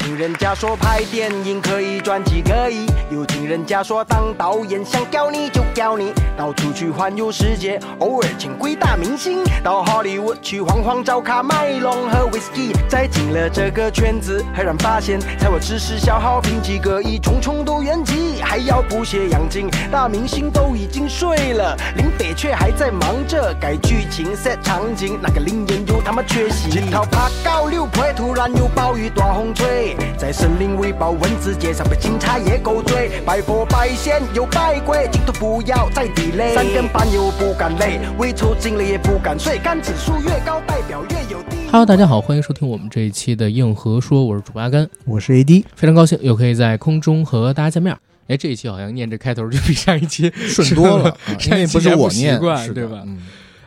听人家说拍电影可以赚几个亿，又听人家说当导演想屌你就屌你，到处去环游世界，偶尔请鬼大明星，到好莱坞去晃晃找卡麦隆和 whisky，再进了这个圈子，赫然发现才华只是消耗品，几个亿重重都圆寂，还要补血养精，大明星都已经睡了，林北却还在忙着改剧情 set 场景，那个林演又他妈缺席，一套爬高溜坡，突然有暴雨大风吹。在森林微爆文字街上被警察也狗追，拜佛拜仙又拜鬼，镜头不要再地雷。三更半夜我不敢累，微抽进了也不敢睡，肝指数越高代表越有地。Hello，大家好，欢迎收听我们这一期的硬核说，我是主播阿甘，我是 AD，非常高兴又可以在空中和大家见面。哎，这一期好像念这开头就比上一期顺多了，啊因为不是我念，习惯是对吧嗯，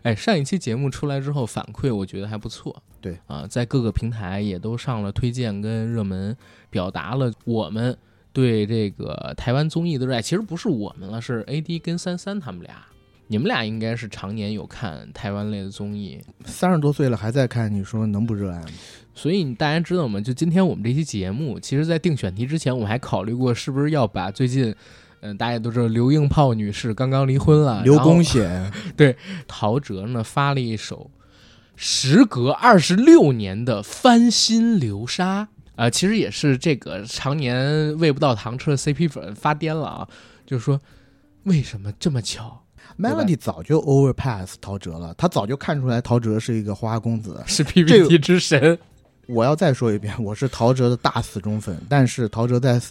哎，上一期节目出来之后反馈，我觉得还不错。对啊，在各个平台也都上了推荐跟热门，表达了我们对这个台湾综艺的热爱。其实不是我们了，是 AD 跟三三他们俩。你们俩应该是常年有看台湾类的综艺，三十多岁了还在看，你说能不热爱吗？所以大家知道吗？就今天我们这期节目，其实在定选题之前，我们还考虑过是不是要把最近，嗯、大家都知道刘英炮女士刚刚离婚了，刘公 显，陶喆呢发了一首时隔二十六年的翻新流沙，呃，其实也是这个常年喂不到糖吃的 CP 粉发癫了啊，就是说为什么这么巧 Melody 早就 overpass 陶喆了，他早就看出来陶喆是一个花花公子。是 PPT 之神？我要再说一遍，我是陶喆的大死忠粉，但是陶喆在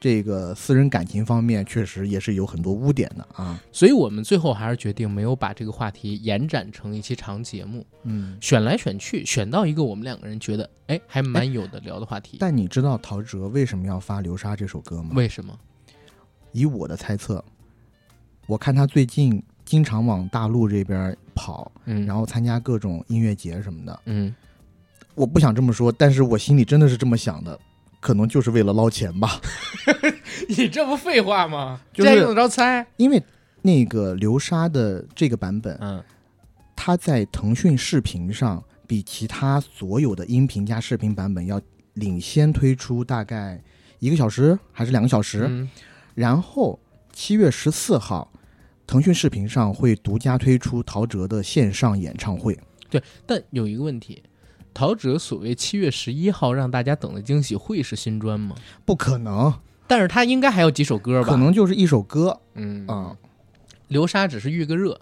这个私人感情方面确实也是有很多污点的啊。所以我们最后还是决定没有把这个话题延展成一期长节目，嗯，选来选去，选到一个我们两个人觉得哎还蛮有的聊的话题。但你知道陶喆为什么要发《流沙》这首歌吗？为什么？以我的猜测，我看他最近经常往大陆这边跑，嗯，然后参加各种音乐节什么的。嗯，我不想这么说，但是我心里真的是这么想的，可能就是为了捞钱吧。你这不废话吗？就是这还用得着猜？因为那个流沙的这个版本，嗯它在腾讯视频上比其他所有的音频加视频版本要领先推出大概一个小时还是两个小时。嗯然后七月十四号，腾讯视频上会独家推出陶喆的线上演唱会。对但有一个问题，陶喆所谓七月十一号让大家等的惊喜会是新专吗？不可能，但是他应该还有几首歌吧？可，能就是一首歌嗯啊、流沙只是预个热。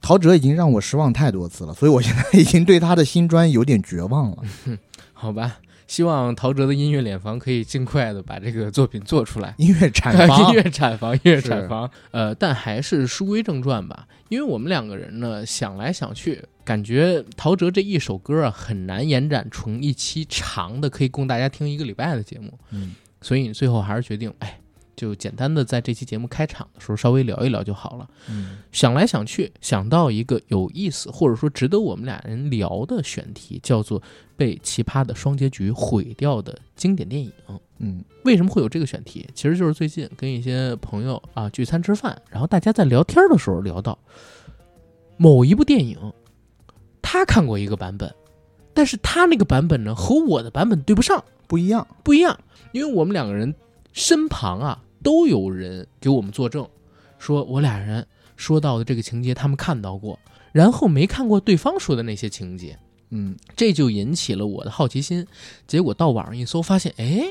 陶喆已经让我失望太多次了，所以我现在已经对他的新专有点绝望了。好吧，希望陶喆的音乐脸房可以尽快的把这个作品做出来。音乐产房 音乐产房，音乐产房。呃，但还是书归正传吧，因为我们两个人呢想来想去，感觉陶喆这一首歌啊很难延展成一期长的，可以供大家听一个礼拜的节目。嗯，所以最后还是决定，哎，就简单的在这期节目开场的时候稍微聊一聊就好了。嗯想来想去，想到一个有意思或者说值得我们俩人聊的选题，叫做被奇葩的双结局毁掉的经典电影。嗯为什么会有这个选题？其实就是最近跟一些朋友啊聚餐吃饭，然后大家在聊天的时候聊到某一部电影，他看过一个版本，但是他那个版本呢和我的版本对不上，不一样。不一样，因为我们两个人身旁啊都有人给我们作证，说我俩人说到的这个情节他们看到过，然后没看过对方说的那些情节，嗯这就引起了我的好奇心。结果到网上一搜，发现哎，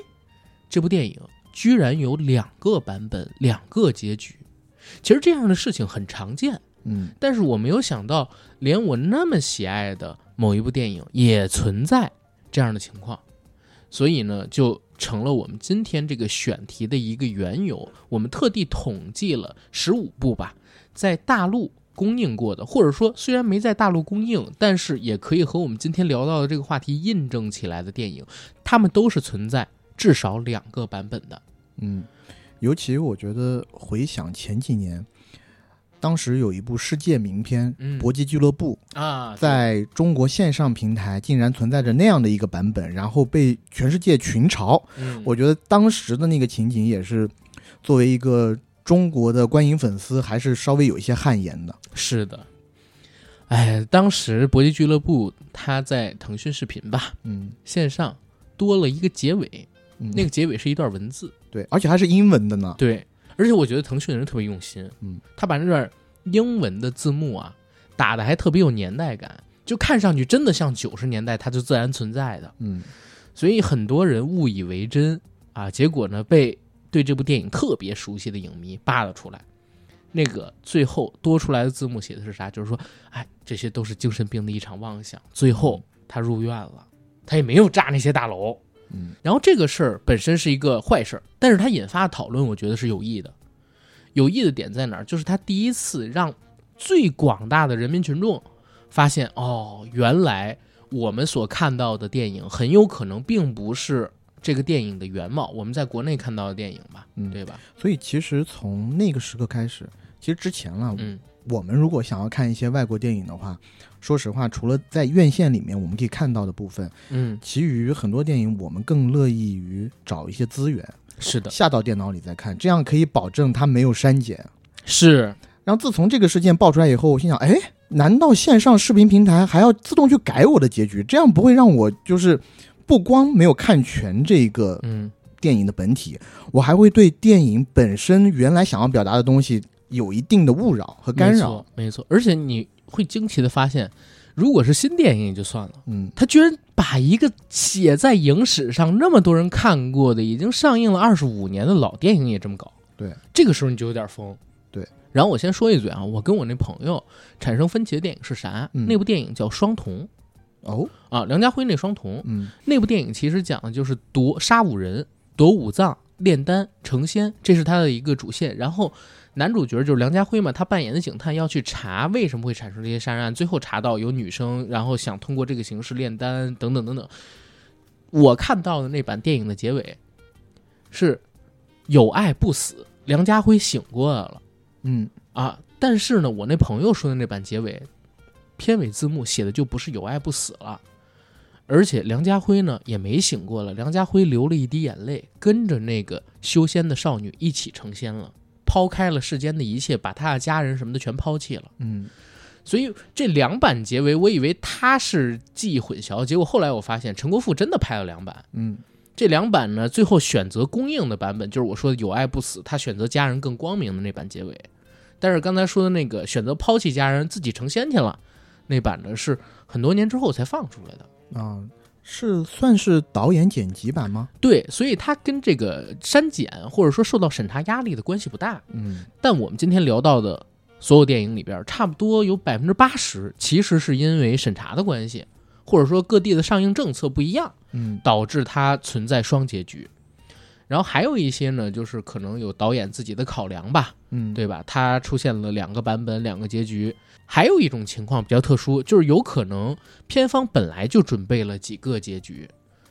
这部电影居然有两个版本，两个结局。其实这样的事情很常见，嗯但是我没有想到，连我那么喜爱的某一部电影也存在这样的情况，所以呢，就成了我们今天这个选题的一个缘由。我们特地统计了十五部吧，在大陆公映过的，或者说虽然没在大陆公映，但是也可以和我们今天聊到的这个话题印证起来的电影，它们都是存在至少两个版本的。嗯，尤其我觉得回想前几年，当时有一部世界名片嗯《搏击俱乐部》啊，在中国线上平台竟然存在着那样的一个版本，然后被全世界群嘲。嗯我觉得当时的那个情景也是作为一个中国的观影粉丝，还是稍微有一些汗颜的。是的，哎，当时搏击俱乐部它在腾讯视频吧嗯线上多了一个结尾，嗯那个结尾是一段文字。对，而且还是英文的呢。对，而且我觉得腾讯的人特别用心，嗯，他把那段英文的字幕啊打的还特别有年代感，就看上去真的像九十年代它就自然存在的，嗯所以很多人误以为真啊，结果呢被对这部电影特别熟悉的影迷扒了出来。那个最后多出来的字幕写的是啥？就是说，哎，这些都是精神病的一场妄想。最后他入院了，他也没有炸那些大楼，嗯然后这个事儿本身是一个坏事儿，但是它引发的讨论，我觉得是有益的。有益的点在哪儿？就是他第一次让最广大的人民群众发现，哦，原来我们所看到的电影很有可能并不是这个电影的原貌，我们在国内看到的电影吧，嗯对吧？所以其实从那个时刻开始，其实之前了，嗯我们如果想要看一些外国电影的话，说实话，除了在院线里面我们可以看到的部分，嗯，其余很多电影我们更乐意于找一些资源是的，下到电脑里再看，这样可以保证它没有删减。是，然后自从这个事件爆出来以后，我心想，哎，难道线上视频平台还要自动去改我的结局？这样不会让我就是不光没有看全这个嗯，电影的本体，我还会对电影本身原来想要表达的东西有一定的误扰和干扰没错。，没错，而且你会惊奇的发现，如果是新电影也就算了。嗯，他居然把一个写在影史上那么多人看过的、已经上映了二十五年的老电影也这么搞，对，这个时候你就有点疯。对，然后我先说一嘴啊，我跟我那朋友产生分歧的电影是啥？嗯那部电影叫《双瞳哦，》啊，梁家辉那《双瞳》嗯那部电影其实讲的就是夺杀五人、夺五脏、炼丹、成仙，这是他的一个主线。然后男主角就是梁家辉嘛，他扮演的警探要去查为什么会产生这些杀人案，最后查到有女生，然后想通过这个形式炼丹等等等等。我看到的那版电影的结尾是有爱不死，梁家辉醒过来了嗯啊！但是呢，我那朋友说的那版结尾，片尾字幕写的就不是有爱不死了。而且梁家辉呢也没醒过来，梁家辉流了一滴眼泪，跟着那个修仙的少女一起成仙了，抛开了世间的一切，把他的家人什么的全抛弃了。嗯所以这两版结尾，我以为他是记忆混淆，结果后来我发现陈国富真的拍了两版。嗯这两版呢，最后选择公映的版本就是我说的有爱不死，他选择家人更光明的那版结尾。但是刚才说的那个选择抛弃家人自己成仙去了，那版呢是很多年之后才放出来的。啊，是算是导演剪辑版吗？对，所以它跟这个删减或者说受到审查压力的关系不大。嗯但我们今天聊到的所有电影里边，差不多有百分之八十其实是因为审查的关系，或者说各地的上映政策不一样，嗯导致它存在双结局。然后还有一些呢，就是可能有导演自己的考量吧，嗯，对吧？它出现了两个版本，两个结局。还有一种情况比较特殊，就是有可能片方本来就准备了几个结局，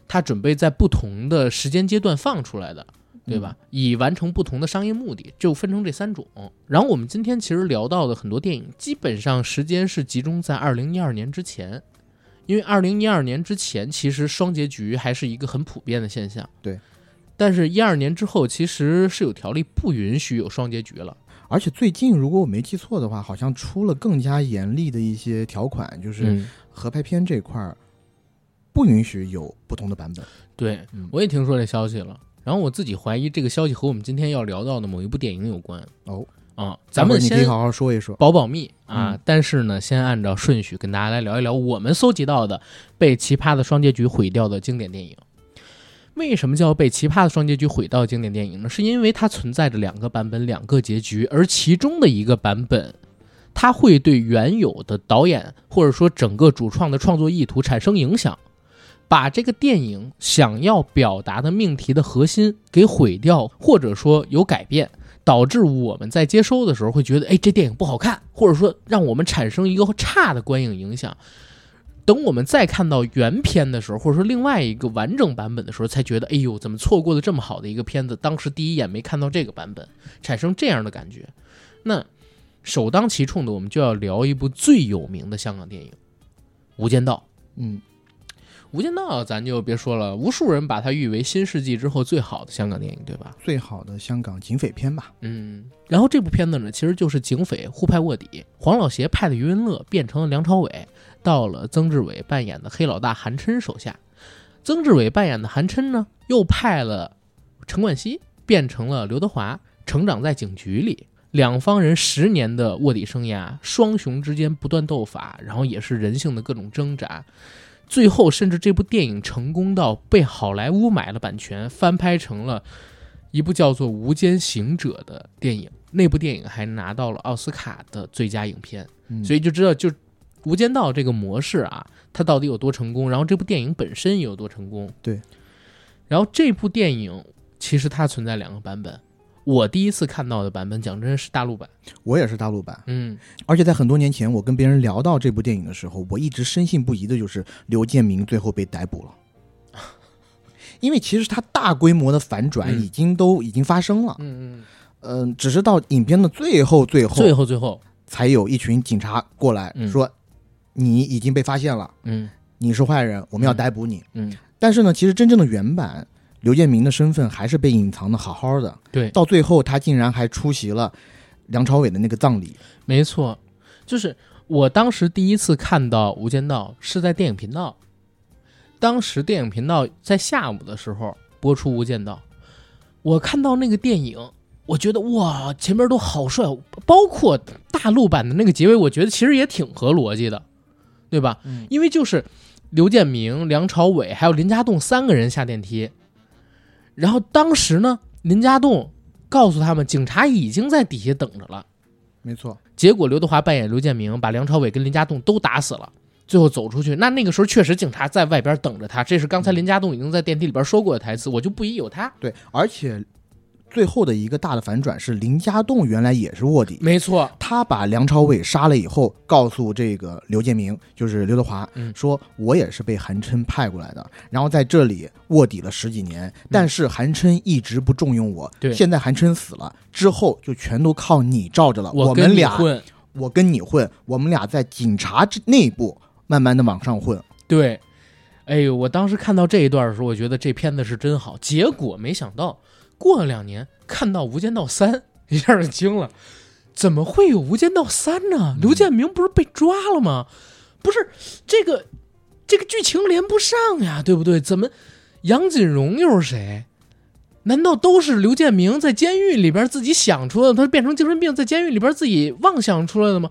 他准备在不同的时间阶段放出来的，对吧？以完成不同的商业目的，就分成这三种。然后我们今天其实聊到的很多电影，基本上时间是集中在二零一二年之前，因为二零一二年之前其实双结局还是一个很普遍的现象。对。但是，一二年之后，其实是有条例不允许有双结局了。而且最近如果我没记错的话，好像出了更加严厉的一些条款，就是嗯，合拍片这块儿不允许有不同的版本。对嗯，我也听说这消息了。然后我自己怀疑这个消息和我们今天要聊到的某一部电影有关哦，啊。咱们先好好说一说。保保密啊，嗯但是呢，先按照顺序跟大家来聊一聊我们搜集到的被奇葩的双结局毁掉的经典电影。为什么叫被奇葩的双结局毁掉经典电影呢？是因为它存在着两个版本、两个结局，而其中的一个版本，它会对原有的导演或者说整个主创的创作意图产生影响，把这个电影想要表达的命题的核心给毁掉，或者说有改变。导致我们在接收的时候会觉得，哎，这电影不好看，或者说让我们产生一个差的观影影响。等我们再看到原片的时候，或者说另外一个完整版本的时候，才觉得，哎呦，怎么错过了这么好的一个片子？当时第一眼没看到这个版本，产生这样的感觉。那首当其冲的，我们就要聊一部最有名的香港电影《无间道》。嗯《无间道》咱就别说了，无数人把它誉为新世纪之后最好的香港电影，对吧？最好的香港警匪片吧。嗯，然后这部片子呢，其实就是警匪互派卧底，黄老邪派的余文乐变成了梁朝伟，到了曾志伟扮演的黑老大韩琛手下。曾志伟扮演的韩琛呢，又派了陈冠希变成了刘德华，成长在警局里。两方人十年的卧底生涯，双雄之间不断斗法，然后也是人性的各种挣扎。最后，甚至这部电影成功到被好莱坞买了版权，翻拍成了一部叫做《无间行者》的电影。那部电影还拿到了奥斯卡的最佳影片。嗯所以就知道，就《无间道》这个模式啊，它到底有多成功，然后这部电影本身也有多成功。对。然后这部电影其实它存在两个版本，我第一次看到的版本，讲真是大陆版。我也是大陆版，嗯，而且在很多年前，我跟别人聊到这部电影的时候，我一直深信不疑的就是刘建明最后被逮捕了，因为其实他大规模的反转嗯。已经都已经发生了，嗯嗯、只是到影片的最后最嗯，后最后最后，才有一群警察过来嗯。说，你已经被发现了，嗯。你是坏人，我们要逮捕你。嗯，但是呢，其实真正的原版刘建明的身份还是被隐藏的好好的，对，到最后他竟然还出席了梁朝伟的那个葬礼。没错，就是我当时第一次看到《无间道》是在电影频道，当时电影频道在下午的时候播出《无间道》，我看到那个电影，我觉得哇，前面都好帅，包括大陆版的那个结尾，我觉得其实也挺合逻辑的，对吧？嗯因为就是刘建明、梁朝伟还有林家栋三个人下电梯，然后当时呢，林家栋告诉他们，警察已经在底下等着了。没错，结果刘德华扮演刘建明，把梁朝伟跟林家栋都打死了，最后走出去。那那个时候确实警察在外边等着他，这是刚才林家栋已经在电梯里边说过的台词，我就不疑有他。对，而且最后的一个大的反转是林家栋原来也是卧底，没错，他把梁朝伟杀了以后，告诉这个刘建明，就是刘德华，嗯。说我也是被韩琛派过来的，然后在这里卧底了十几年，但是韩琛一直不重用我，嗯对。现在韩琛死了之后，就全都靠你罩着了，我跟们俩，混，我跟你混，我们俩在警察之内部慢慢的往上混，对。哎呦，我当时看到这一段的时候，我觉得这片子是真好。结果没想到，过了两年看到《无间道三》，一下就惊了，怎么会有《无间道三》呢？刘建明不是被抓了吗？不是这个这个剧情连不上呀，对不对？怎么杨锦荣又是谁？难道都是刘建明在监狱里边自己想出来的？他变成精神病在监狱里边自己妄想出来的吗？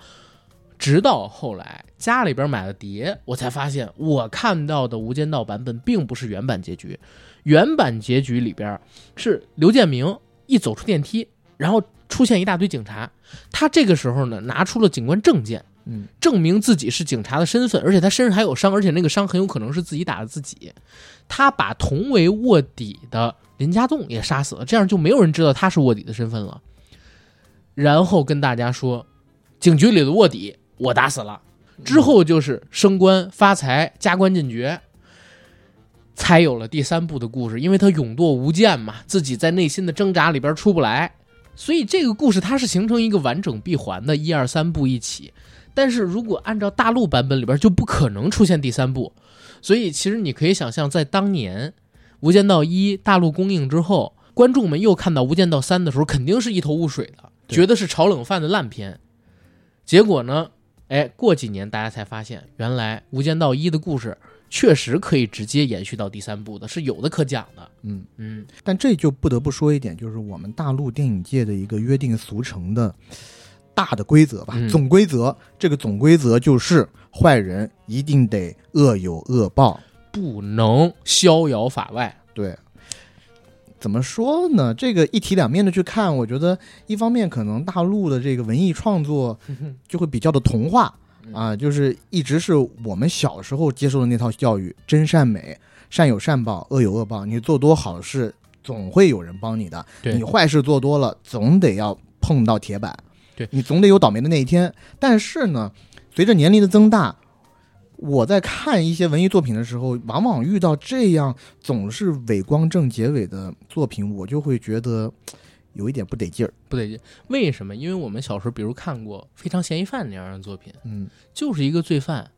直到后来家里边买了碟，我才发现我看到的《无间道》版本并不是原版结局。原版结局里边是刘建明一走出电梯，然后出现一大堆警察，他这个时候呢拿出了警官证件，嗯，证明自己是警察的身份，而且他身上还有伤，而且那个伤很有可能是自己打的自己。他把同为卧底的林家栋也杀死了，这样就没有人知道他是卧底的身份了。然后跟大家说，警局里的卧底我打死了。之后就是升官发财、加官进爵，才有了第三部的故事。因为他勇堕无间嘛，自己在内心的挣扎里边出不来，所以这个故事它是形成一个完整闭环的，一二三部一起。但是如果按照大陆版本里边，就不可能出现第三部。所以其实你可以想象，在当年《无间道一》大陆公映之后，观众们又看到《无间道三》的时候，肯定是一头雾水的，觉得是炒冷饭的烂片。结果呢，哎，过几年大家才发现，原来《无间道一》的故事确实可以直接延续到第三部的，是有的可讲的。嗯，嗯，但这就不得不说一点，就是我们大陆电影界的一个约定俗成的大的规则吧，嗯总规则。这个总规则就是坏人一定得恶有恶报。不能逍遥法外。对，怎么说呢？这个一体两面的去看，我觉得一方面可能大陆的这个文艺创作就会比较的童话啊，就是一直是我们小时候接受的那套教育，真善美，善有善报，恶有恶报。你做多好事，总会有人帮你的；你坏事做多了，总得要碰到铁板，对你总得有倒霉的那一天。但是呢，随着年龄的增大，我在看一些文艺作品的时候，往往遇到这样总是伪光正结尾的作品，我就会觉得有一点不得劲儿。不得劲，为什么？因为我们小时候，比如看过《非常嫌疑犯》那样的作品，嗯，就是一个罪犯，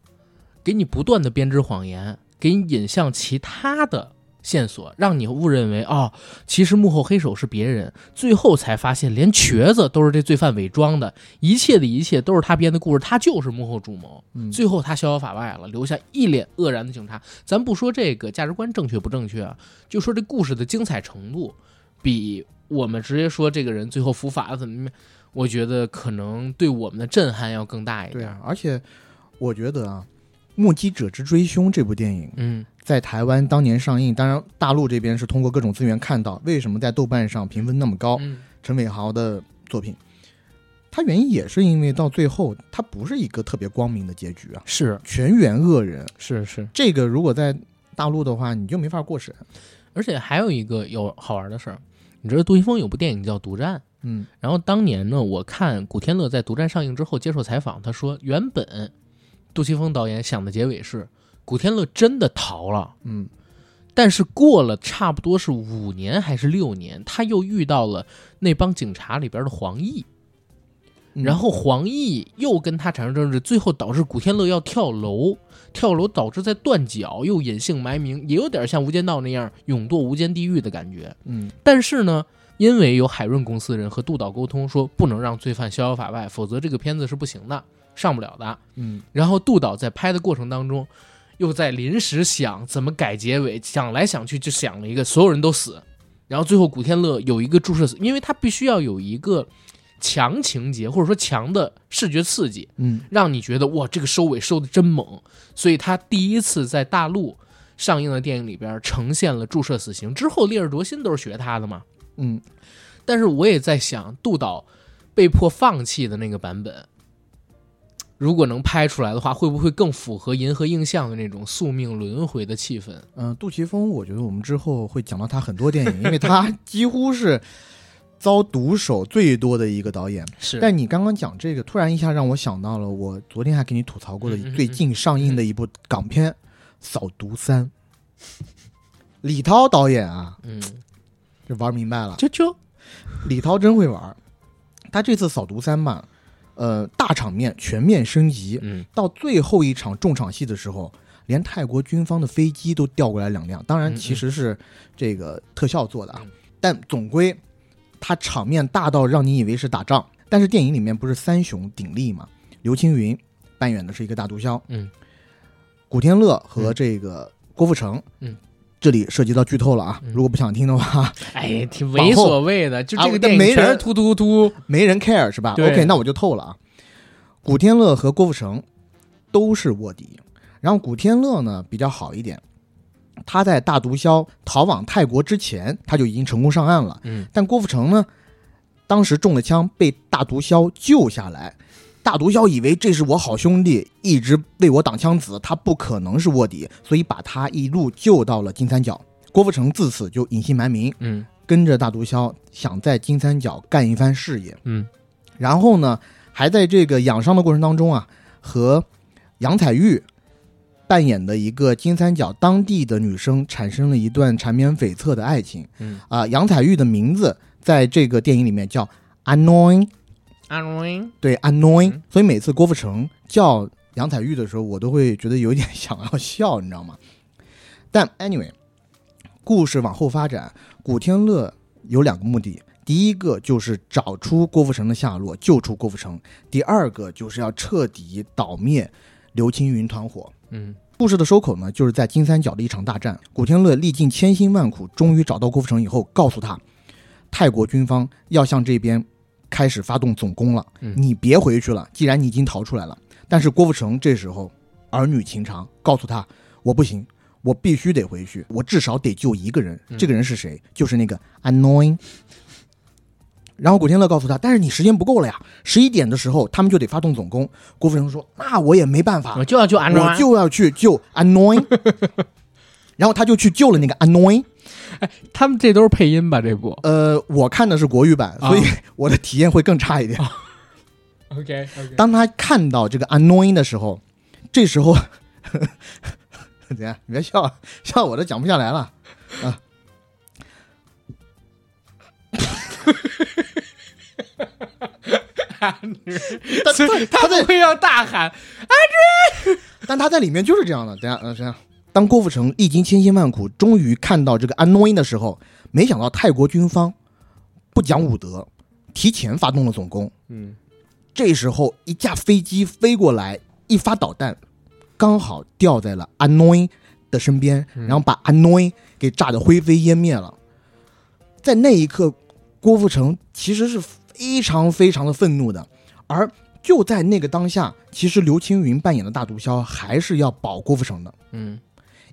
给你不断的编织谎言，给你引向其他的线索，让你误认为哦，其实幕后黑手是别人，最后才发现连瘸子都是这罪犯伪装的，一切的一切都是他编的故事，他就是幕后主谋。嗯最后他逍遥法外了，留下一脸愕然的警察。咱不说这个价值观正确不正确啊，就说这故事的精彩程度，比我们直接说这个人最后伏法了怎么怎么，我觉得可能对我们的震撼要更大一点。对啊，而且我觉得啊，《目击者之追凶》这部电影嗯在台湾当年上映，当然大陆这边是通过各种资源看到，为什么在豆瓣上评分那么高？嗯陈伟豪的作品，他原因也是因为到最后他不是一个特别光明的结局啊，是全员恶人。是是，这个如果在大陆的话，你就没法过审。而且还有一个有好玩的事儿，你知道杜琪峰有部电影叫《独占》。嗯然后当年呢，我看古天乐在《独占》上映之后接受采访，他说原本杜琪峰导演想的结尾是古天乐真的逃了，嗯但是过了差不多是五年还是六年，他又遇到了那帮警察里边的黄奕，嗯然后黄奕又跟他产生争执，最后导致古天乐要跳楼，跳楼导致在断脚，又隐姓埋名，也有点像《无间道》那样勇堕无间地狱的感觉。嗯但是呢，因为有海润公司的人和杜导沟通说不能让罪犯逍遥法外，否则这个片子是不行的，上不了的。嗯然后杜导在拍的过程当中，又在临时想怎么改结尾，想来想去就想了一个所有人都死，然后最后古天乐有一个注射死，因为他必须要有一个强情节或者说强的视觉刺激，嗯让你觉得哇这个收尾收的真猛，所以他第一次在大陆上映的电影里边呈现了注射死刑，之后《烈日灼心》都是学他的嘛。嗯，但是我也在想，杜导被迫放弃的那个版本，如果能拍出来的话，会不会更符合银河映像的那种宿命轮回的气氛？嗯、杜琪峰，我觉得我们之后会讲到他很多电影，因为他几乎是遭毒手最多的一个导演。是。但你刚刚讲这个，突然一下让我想到了我昨天还给你吐槽过的最近上映的一部港片《扫毒三》，李涛导演啊，嗯，就玩明白了。就就李涛真会玩，他这次扫毒三嘛，呃，大场面全面升级，嗯。到最后一场重场戏的时候，连泰国军方的飞机都调过来两辆，当然其实是这个特效做的啊，嗯。但总归它场面大到让你以为是打仗。但是电影里面不是三雄鼎立嘛？刘青云扮演的是一个大毒枭，嗯古天乐和这个郭富城，嗯。这里涉及到剧透了啊！嗯如果不想听的话，哎，挺猥琐味的，就这啊个电影没人全是突突突，没人 care 是吧？OK，那我就透了啊。古天乐和郭富城都是卧底，然后古天乐呢比较好一点，他在大毒枭逃往泰国之前，他就已经成功上岸了。嗯但郭富城呢，当时中了枪，被大毒枭救下来。大毒枭以为这是我好兄弟，一直为我挡枪子，他不可能是卧底，所以把他一路救到了金三角。郭富城自此就隐姓埋名，嗯跟着大毒枭，想在金三角干一番事业。嗯然后呢，还在这个养伤的过程当中啊，和杨采钰扮演的一个金三角当地的女生产生了一段缠绵悱恻的爱情嗯，啊、杨采钰的名字在这个电影里面叫 Annoying，Annoying，，对 Annoying，、嗯所以每次郭富城叫杨采钰的时候，我都会觉得有点 想要笑，你知道吗？但 anyway，故事往后发展，古天乐有两个目的，第一个就是找出郭富城的下落，救出郭富城；第二个就是要彻底倒灭刘青云团伙。嗯故事的收口呢，就是在金三角的一场大战。古天乐历尽千辛万苦，终于找到郭富城以后，告诉他，泰国军方要向这边开始发动总攻了，嗯你别回去了，既然你已经逃出来了。但是郭富城这时候儿女情长，告诉他，我不行，我必须得回去，我至少得救一个人。嗯这个人是谁？就是那个 Annoying。然后古天乐告诉他，但是你时间不够了呀，十一点的时候他们就得发动总攻。郭富城说，那我也没办法，我就要救安我就要去救 Annoying，然后他就去救了那个 Annoying。他们这都是配音吧？这部呃，我看的是国语版，啊所以 我的体验会更差一点。OK OK，当他看到这个 Annoying 的时候，这时候怎样？你别笑，笑我都讲不下来了啊！他他他在会要大喊，但他在里面就是这样的。等一下，呃，这样，当郭富城历经千辛万苦，终于看到这个安诺因的时候，没想到泰国军方不讲武德，提前发动了总攻。嗯这时候，一架飞机飞过来，一发导弹，刚好掉在了安诺因的身边，嗯然后把安诺因给炸得灰飞烟灭了。在那一刻，郭富城其实是非常非常的愤怒的，而就在那个当下，其实刘青云扮演的大毒枭还是要保郭富城的，嗯。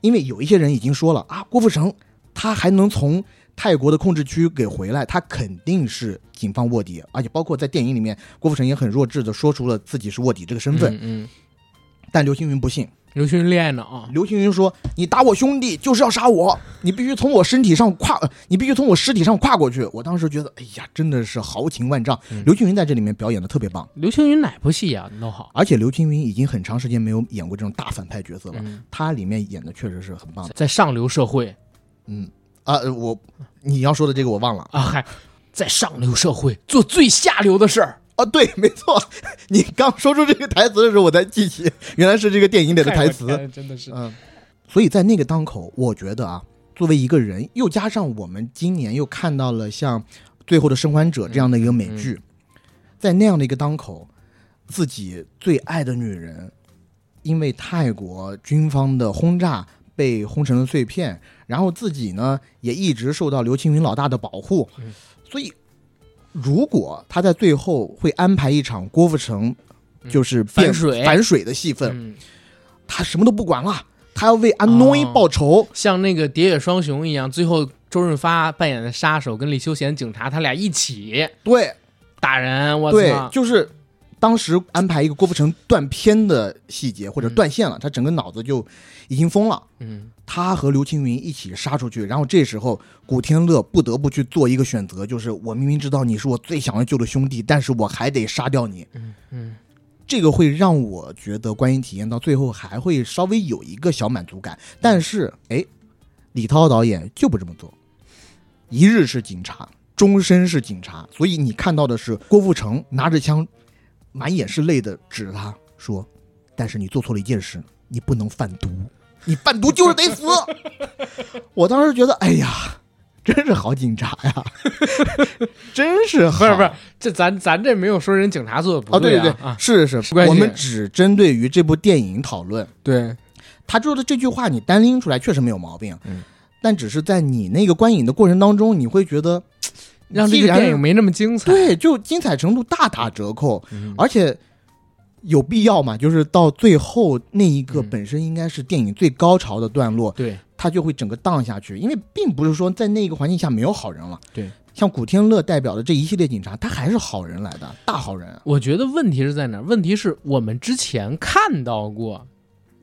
因为有一些人已经说了啊，郭富城他还能从泰国的控制区给回来，他肯定是警方卧底，而且包括在电影里面，郭富城也很弱智的说出了自己是卧底这个身份，嗯，嗯。但刘青云不信，刘青云恋爱脑啊，刘青云说：“你打我兄弟就是要杀我，你必须从我身体上跨，呃你必须从我尸体上跨过去。”我当时觉得，哎呀，真的是豪情万丈。嗯刘青云在这里面表演的特别棒，刘青云哪部戏演的都好。而且刘青云已经很长时间没有演过这种大反派角色了，嗯，他里面演的确实是很棒的。在上流社会嗯啊，呃我你要说的这个我忘了啊，嗨，在上流社会做最下流的事儿。啊，对，没错，你刚说出这个台词的时候，我才记起原来是这个电影里的台词。真的是。嗯，所以在那个当口，我觉得啊，作为一个人，又加上我们今年又看到了像《最后的生还者》这样的一个美剧，在那样的一个当口，自己最爱的女人，因为泰国军方的轰炸被轰成了碎片，然后自己呢也一直受到刘青云老大的保护，嗯所以如果他在最后会安排一场郭富城就是反水反水的戏份，嗯，他什么都不管了，他要为安诺伊哦报仇。像那个《喋血双雄》一样，最后周润发扮演的杀手跟李修贤警察，他俩一起对打人。我对操，！就是当时安排一个郭富城断片的细节或者嗯断线了，他整个脑子就已经疯了。嗯他和刘青云一起杀出去，然后这时候古天乐不得不去做一个选择，就是我明明知道你是我最想要救的兄弟，但是我还得杀掉你。嗯嗯，这个会让我觉得观影体验到最后还会稍微有一个小满足感，但是哎，李涛导演就不这么做，一日是警察，终身是警察，所以你看到的是郭富城拿着枪，满眼是泪的指着他说：“但是你做错了一件事，你不能贩毒，你贩毒就是得死。”我当时觉得，哎呀，真是好警察呀，真是好，不是不是，这咱咱这没有说人警察做的不哦，对啊。对对，啊，是是是，我们只针对于这部电影讨论。对，他说的这句话，你单拎出来确实没有毛病，嗯，但只是在你那个观影的过程当中，你会觉得让这个电影没那么精彩。对，就精彩程度大打折扣，嗯。而且有必要嘛？就是到最后那一个嗯本身应该是电影最高潮的段落，对，它就会整个荡下去，因为并不是说在那个环境下没有好人了，对。像古天乐代表的这一系列警察，他还是好人来的，大好人。我觉得问题是在哪儿？问题是我们之前看到过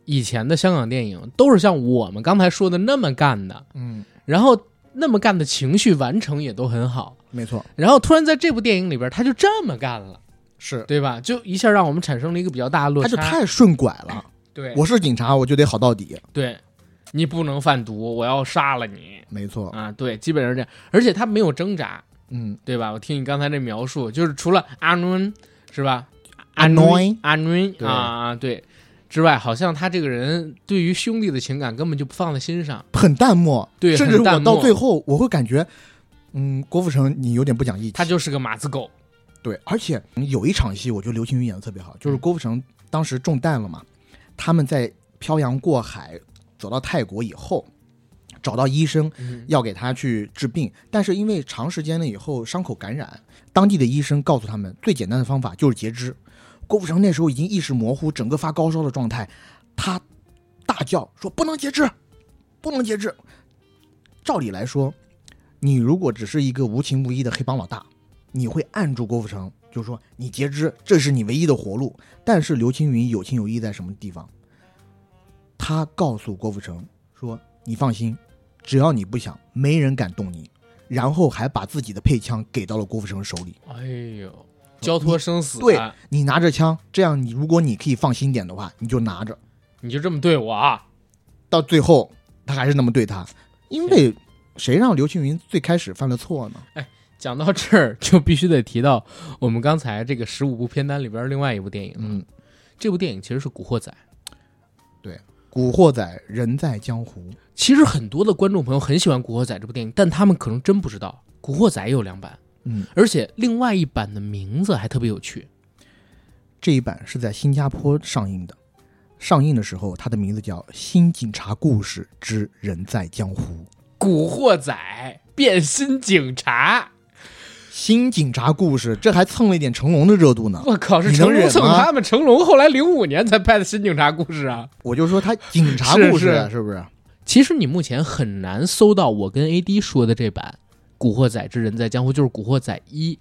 以前的香港电影，都是像我们刚才说的那么干的，嗯，然后那么干的情绪完成也都很好，没错，然后突然在这部电影里边，他就这么干了，是，对吧？就一下让我们产生了一个比较大的落差。他就太顺拐了。对，我是警察，我就得好到底。对，你不能贩毒，我要杀了你没错，啊！对，基本上是这样，而且他没有挣扎，嗯，对吧？我听你刚才这描述，就是除了阿伦是吧？阿伦阿伦对啊，对。之外，好像他这个人对于兄弟的情感根本就不放在心上，很淡漠，对甚至我淡漠到最后我会感觉，嗯，郭富城你有点不讲义气。他就是个马子狗。对，而且有一场戏，我觉得刘青云演的特别好，嗯就是郭富城当时中弹了嘛，他们在漂洋过海走到泰国以后，找到医生嗯要给他去治病，但是因为长时间了以后伤口感染，当地的医生告诉他们最简单的方法就是截肢。郭富城那时候已经意识模糊，整个发高烧的状态，他大叫说不能截肢，不能截肢。照理来说，你如果只是一个无情无义的黑帮老大，你会按住郭富城，就说你截肢，这是你唯一的活路。但是刘青云有情有义在什么地方？他告诉郭富城说：“你放心，只要你不想，没人敢动你。”然后还把自己的配枪给到了郭富城手里。哎呦，交托生死、啊对你拿着枪，这样你如果你可以放心点的话，你就拿着。你就这么对我啊？到最后，他还是那么对他，因为谁让刘青云最开始犯了错呢？讲到这儿，就必须得提到我们刚才这个十五部片单里边另外一部电影。嗯，这部电影其实是《古惑仔》。对，古惑仔人在江湖》。其实很多的观众朋友很喜欢《古惑仔》这部电影，但他们可能真不知道，《古惑仔》有两版，嗯，而且另外一版的名字还特别有趣。这一版是在新加坡上映的，上映的时候它的名字叫《新警察故事之人在江湖》。古惑仔变新警察，新警察故事，这还蹭了一点成龙的热度呢。我靠，是成龙蹭他们，成龙后来零五年才拍的新警察故事啊。我就说他警察故事啊，是不是？其实你目前很难搜到我跟 AD 说的这版《古惑仔之人在江湖》，就是《古惑仔一》。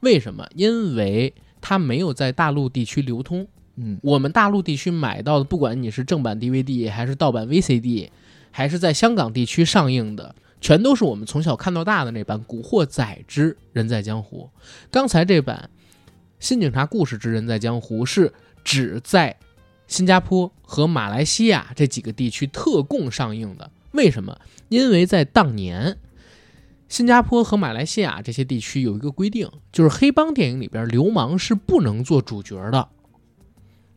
为什么？因为它没有在大陆地区流通。嗯，我们大陆地区买到的，不管你是正版 DVD 还是盗版 VCD，还是在香港地区上映的，全都是我们从小看到大的那版《古惑仔之人在江湖》。刚才这版《新警察故事之人在江湖》是只在新加坡和马来西亚这几个地区特供上映的。为什么？因为在当年，新加坡和马来西亚这些地区有一个规定，就是黑帮电影里边流氓是不能做主角的。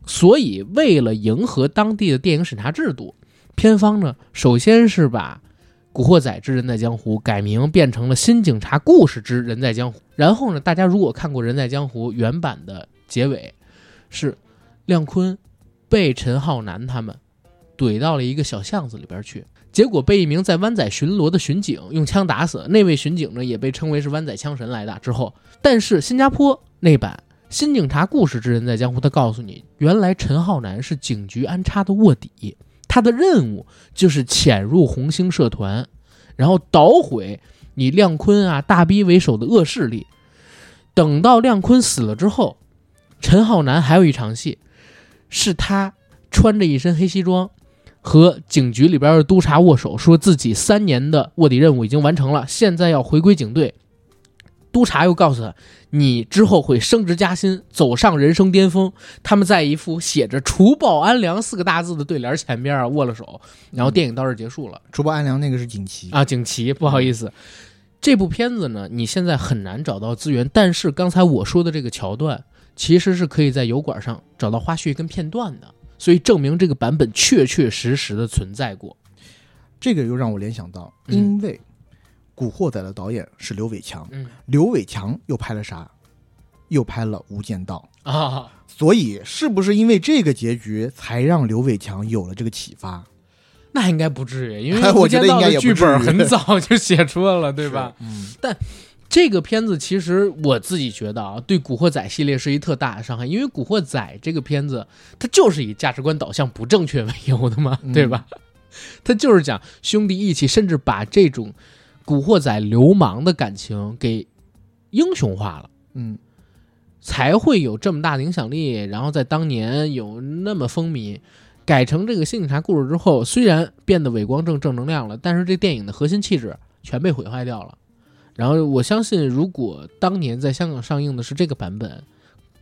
所以，为了迎合当地的电影审查制度，片方呢，首先是把《古惑仔之人在江湖》改名变成了《新警察故事之人在江湖》。然后呢，大家如果看过《人在江湖》原版的结尾，是亮坤被陈浩南他们怼到了一个小巷子里边去，结果被一名在湾仔巡逻的巡警用枪打死。那位巡警呢，也被称为是湾仔枪神来的。之后，但是新加坡那版。新警察故事之人在江湖，他告诉你，原来陈浩南是警局安插的卧底，他的任务就是潜入红星社团，然后捣毁以亮坤啊、大逼为首的恶势力。等到亮坤死了之后，陈浩南还有一场戏，是他穿着一身黑西装，和警局里边的督察握手，说自己三年的卧底任务已经完成了，现在要回归警队。督察又告诉他，你之后会升职加薪，走上人生巅峰。他们在一副写着“除暴安良”四个大字的对联前边啊握了手，然后电影到这儿结束了。除暴安良那个是锦旗啊，景琦，不好意思，这部片子呢，你现在很难找到资源，但是刚才我说的这个桥段，其实是可以在油管上找到花絮跟片段的，所以证明这个版本确确实实的存在过。这个又让我联想到，嗯因为《古惑仔》的导演是刘伟强，嗯刘伟强又拍了啥？又拍了《无间道》。啊，所以，是不是因为这个结局，才让刘伟强有了这个启发？那应该不至于，因为 哎《无间道我觉得应》该也的剧本很早就写出来了，对吧？嗯，这个片子其实我自己觉得啊，对《古惑仔》系列是一特大的伤害，因为《古惑仔》这个片子它就是以价值观导向不正确为由的嘛，嗯对吧？它就是讲兄弟义气，甚至把这种古惑仔流氓的感情给英雄化了。嗯，才会有这么大的影响力，然后在当年有那么风靡。改成这个新警察故事之后，虽然变得伟光正正能量了，但是这电影的核心气质全被毁坏掉了。然后我相信，如果当年在香港上映的是这个版本，《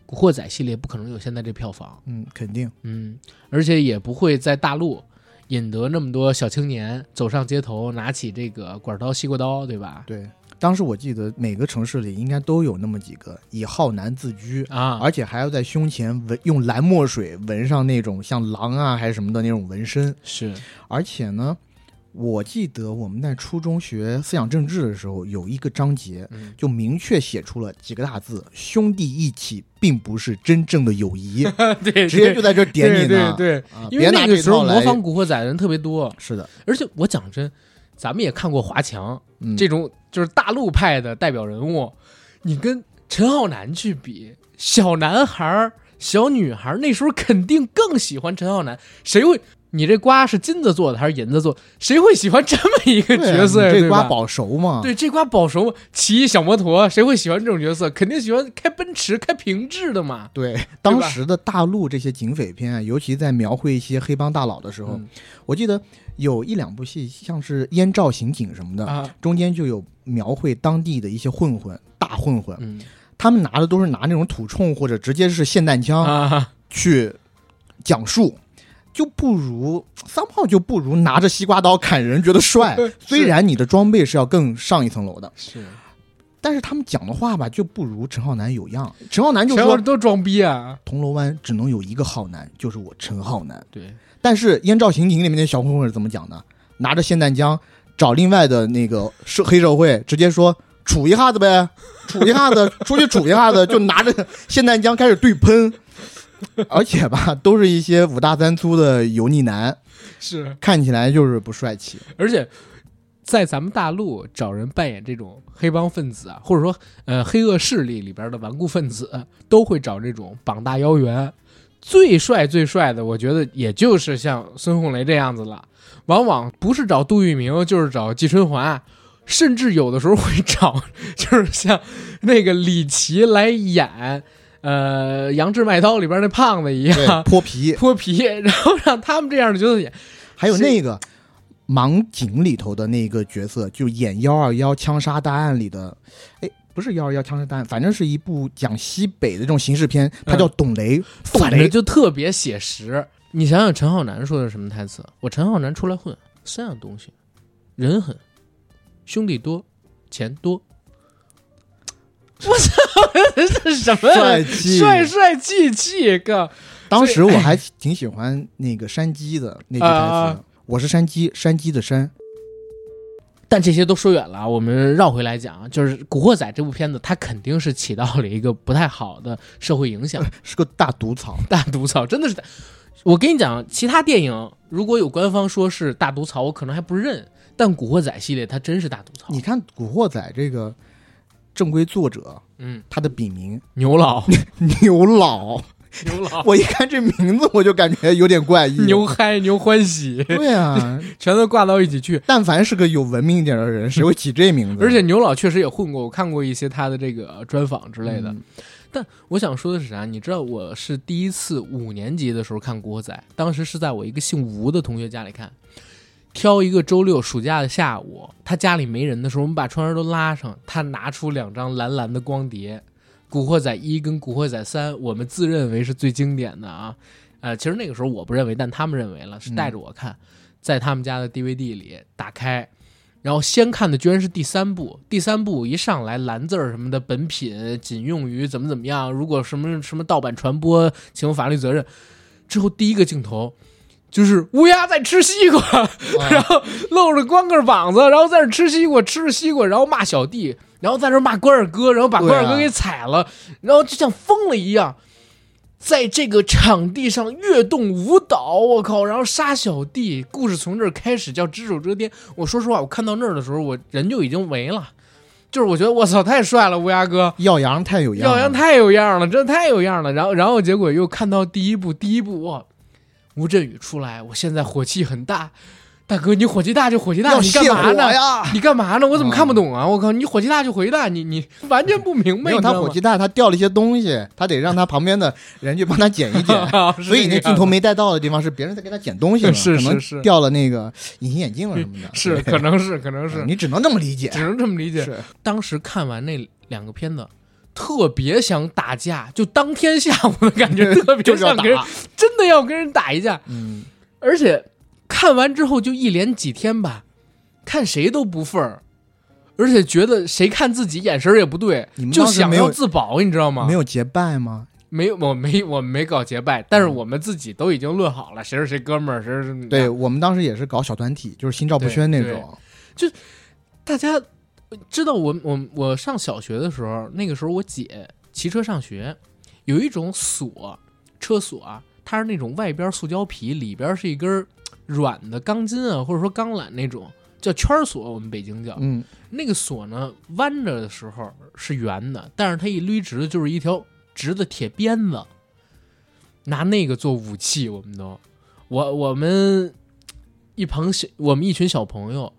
古惑仔》系列不可能有现在这票房，嗯，肯定。嗯，而且也不会在大陆引得那么多小青年走上街头，拿起这个管刀、西瓜刀，对吧？对，当时我记得每个城市里应该都有那么几个以浩南自居，啊，而且还要在胸前纹用蓝墨水纹上那种像狼啊还是什么的那种纹身。是而且呢，我记得我们在初中学思想政治的时候，有一个章节嗯就明确写出了几个大字：兄弟义气并不是真正的友谊。对，直接就在这点你呢。对对对，啊，因为那个时候模仿古惑仔的人特别多，是的，而且我讲真，咱们也看过华强嗯，这种就是大陆派的代表人物，你跟陈浩南去比，小男孩儿、小女孩儿那时候肯定更喜欢陈浩南，谁会？你这瓜是金子做的还是银子做的？谁会喜欢这么一个角色呀？这瓜保熟吗？对，这瓜保熟，骑小摩托，谁会喜欢这种角色？肯定喜欢开奔驰、开平治的嘛。对，当时的大陆这些警匪片啊，尤其在描绘一些黑帮大佬的时候，嗯我记得有一两部戏，像是《燕赵刑警》什么的，啊，中间就有描绘当地的一些混混、大混混，嗯他们拿的都是拿那种土铳或者直接是霰弹枪啊，去讲述。就不如三炮就不如拿着西瓜刀砍人，觉得帅。虽然你的装备是要更上一层楼的，是但是他们讲的话吧，就不如陈浩南有样。陈浩南就说都装逼啊！铜锣湾只能有一个浩南，就是我陈浩南。对，但是《燕赵刑警》里面的小混混是怎么讲的？拿着霰弹枪找另外的那个社黑社会，直接说处一下子呗，处一下子，出去处一下子，就拿着霰弹枪开始对喷。而且吧，都是一些五大三粗的油腻男，是，看起来就是不帅气。而且在咱们大陆找人扮演这种黑帮分子啊，或者说呃黑恶势力里边的顽固分子，都会找这种膀大腰圆。最帅最帅的，我觉得也就是像孙红雷这样子了。往往不是找杜聿明，就是找季春华，甚至有的时候会找，就是像那个李琦来演，呃，《杨志卖刀》里边那胖子一，样 泼皮。泼皮，然后让他们这样的角色演。还有那个《盲井》里头的那个角色，就演幺二幺枪杀大案里的，哎，不是幺二幺枪杀大案，反正是一部讲西北的这种刑事片，他叫董雷。董雷反正就特别写实。你想想，陈浩南说的是什么台词？我陈浩南出来混，三样东西：人狠、兄弟多、钱多。我操，这是什么帅气帅帅气气哥！当时我还挺喜欢那个山鸡的那句台词，啊我是山鸡，山鸡的山。但这些都说远了啊，我们绕回来讲，就是《古惑仔》这部片子，它肯定是起到了一个不太好的社会影响。是个大毒草。大毒草真的是，我跟你讲，其他电影如果有官方说是大毒草，我可能还不认。但《古惑仔》系列它真是大毒草。你看《古惑仔》这个正规作者，嗯，他的笔名 牛老，牛老，牛老，我一看这名字我就感觉有点怪异。牛嗨，牛欢喜，对啊，全都挂到一起去。但凡是个有文明一点的人，谁会起这名字？而且牛老确实也混过，我看过一些他的这个专访之类的。嗯但我想说的是啥？你知道我是第一次五年级的时候看《古惑仔》，当时是在我一个姓吴的同学家里看。挑一个周六暑假的下午，他家里没人的时候，我们把窗帘都拉上，他拿出两张蓝蓝的光碟，《古惑仔一》跟《古惑仔三》，我们自认为是最经典的啊。呃，其实那个时候我不认为，但他们认为了，是带着我看，在他们家的 DVD 里打开，然后先看的居然是第三部，第三部一上来蓝字儿什么的，本品仅用于怎么怎么样，如果什么什么盗版传播，请负法律责任。之后第一个镜头就是乌鸦在吃西瓜，然后露着光个膀子，然后在那吃西瓜，吃着西瓜，然后骂小弟，然后在那骂关二哥，然后把关二哥给踩了，然后就像疯了一样。在这个场地上跃动舞蹈，我靠！然后杀小弟，故事从这儿开始，叫只手遮天。我说实话，我看到那儿的时候，我人就已经没了，就是我觉得我操，太帅了，乌鸦哥，耀阳太有样了，耀阳太有样了，真的太有样了。然后，然后结果又看到第一部，第一部哇，吴镇宇出来，我现在火气很大。大哥，你火气大就火气大，你干嘛呢？你干嘛呢？我怎么看不懂啊？我靠，你火气大就火气大，你你完全不明白。没有你知道吗他火气大，他掉了一些东西，他得让他旁边的人去帮他捡一捡。所以那镜头没带到的地方是别人在给他捡东西呢，是可能是是掉了那个隐形眼镜了什么的。是可能是可能是，你只能这么理解只。能这么理解。是当时看完那两个片子，特别想打架，就当天下午的感觉，特别想跟人打，真的要跟人打一架。嗯，而且看完之后就一连几天吧，看谁都不忿儿，而且觉得谁看自己眼神也不对就想要自保，你知道吗？没有结拜吗？没有，我没我没搞结拜，但是我们自己都已经论好了，谁是谁哥们儿，谁是对我们当时也是搞小团体，就是心照不宣那种，就。大家知道我我我上小学的时候，那个时候我姐骑车上学，有一种锁，车锁啊，它是那种外边塑胶皮，里边是一根软的钢筋啊，或者说钢缆那种，叫圈锁，我们北京叫。嗯，那个锁呢，弯着的时候是圆的，但是它一捋直就是一条直的铁鞭子，拿那个做武器，我们都，我我们一朋小，我们一群小朋友，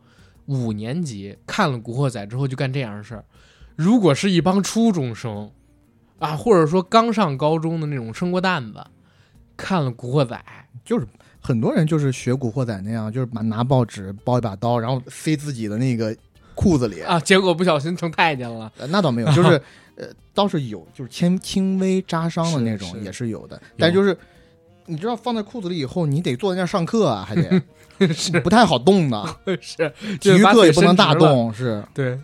五年级看了《古惑仔》之后就干这样的事儿。如果是一帮初中生啊，或者说刚上高中的那种生过蛋子，看了《古惑仔》，就是很多人就是学古惑仔那样，就是把拿报纸包一把刀，然后塞自己的那个裤子里。啊，结果不小心成太监了。呃那倒没有，就是呃，倒是有，就是轻轻微扎伤的那种是也是有的，但就是你知道放在裤子里以后，你得坐在那儿上课啊，还得 是不太好动呢，是，体育课也不能大。动，是对，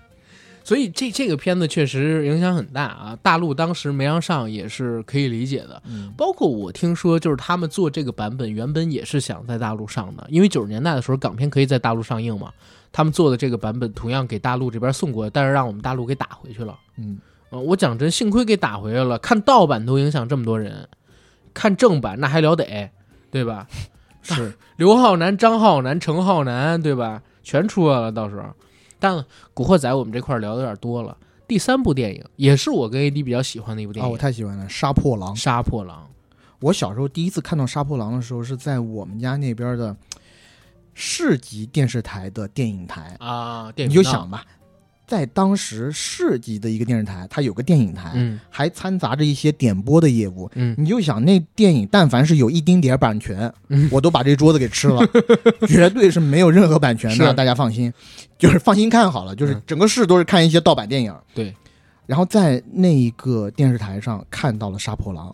所以这这个片子确实影响很大啊。大陆当时没让上也是可以理解的，嗯包括我听说，就是他们做这个版本原本也是想在大陆上的，因为九十年代的时候港片可以在大陆上映嘛。他们做的这个版本同样给大陆这边送过来，但是让我们大陆给打回去了。嗯，呃，我讲真，幸亏给打回来了。看盗版都影响这么多人，看正版那还了得，对吧？是 刘浩南、张浩南、程浩南，对吧？全出来了，到时候。但《古惑仔》我们这块儿聊的有点多了。第三部电影也是我跟 AD 比较喜欢的一部电啊，影，我太喜欢了《杀破狼》。杀破狼》。我小时候第一次看到杀破狼的时候，是在我们家那边的市级电视台的电影台。啊，电影你就想，吧，在当时市级的一个电视台，它有个电影台，嗯。还掺杂着一些点播的业务。嗯，你就想那电影，但凡是有一丁点儿版权，嗯。我都把这桌子给吃了，绝对是没有任何版权的，大家放心，就是放心看好了，就是嗯。整个市都是看一些盗版电影。对，然后在那一个电视台上看到了《杀破狼》，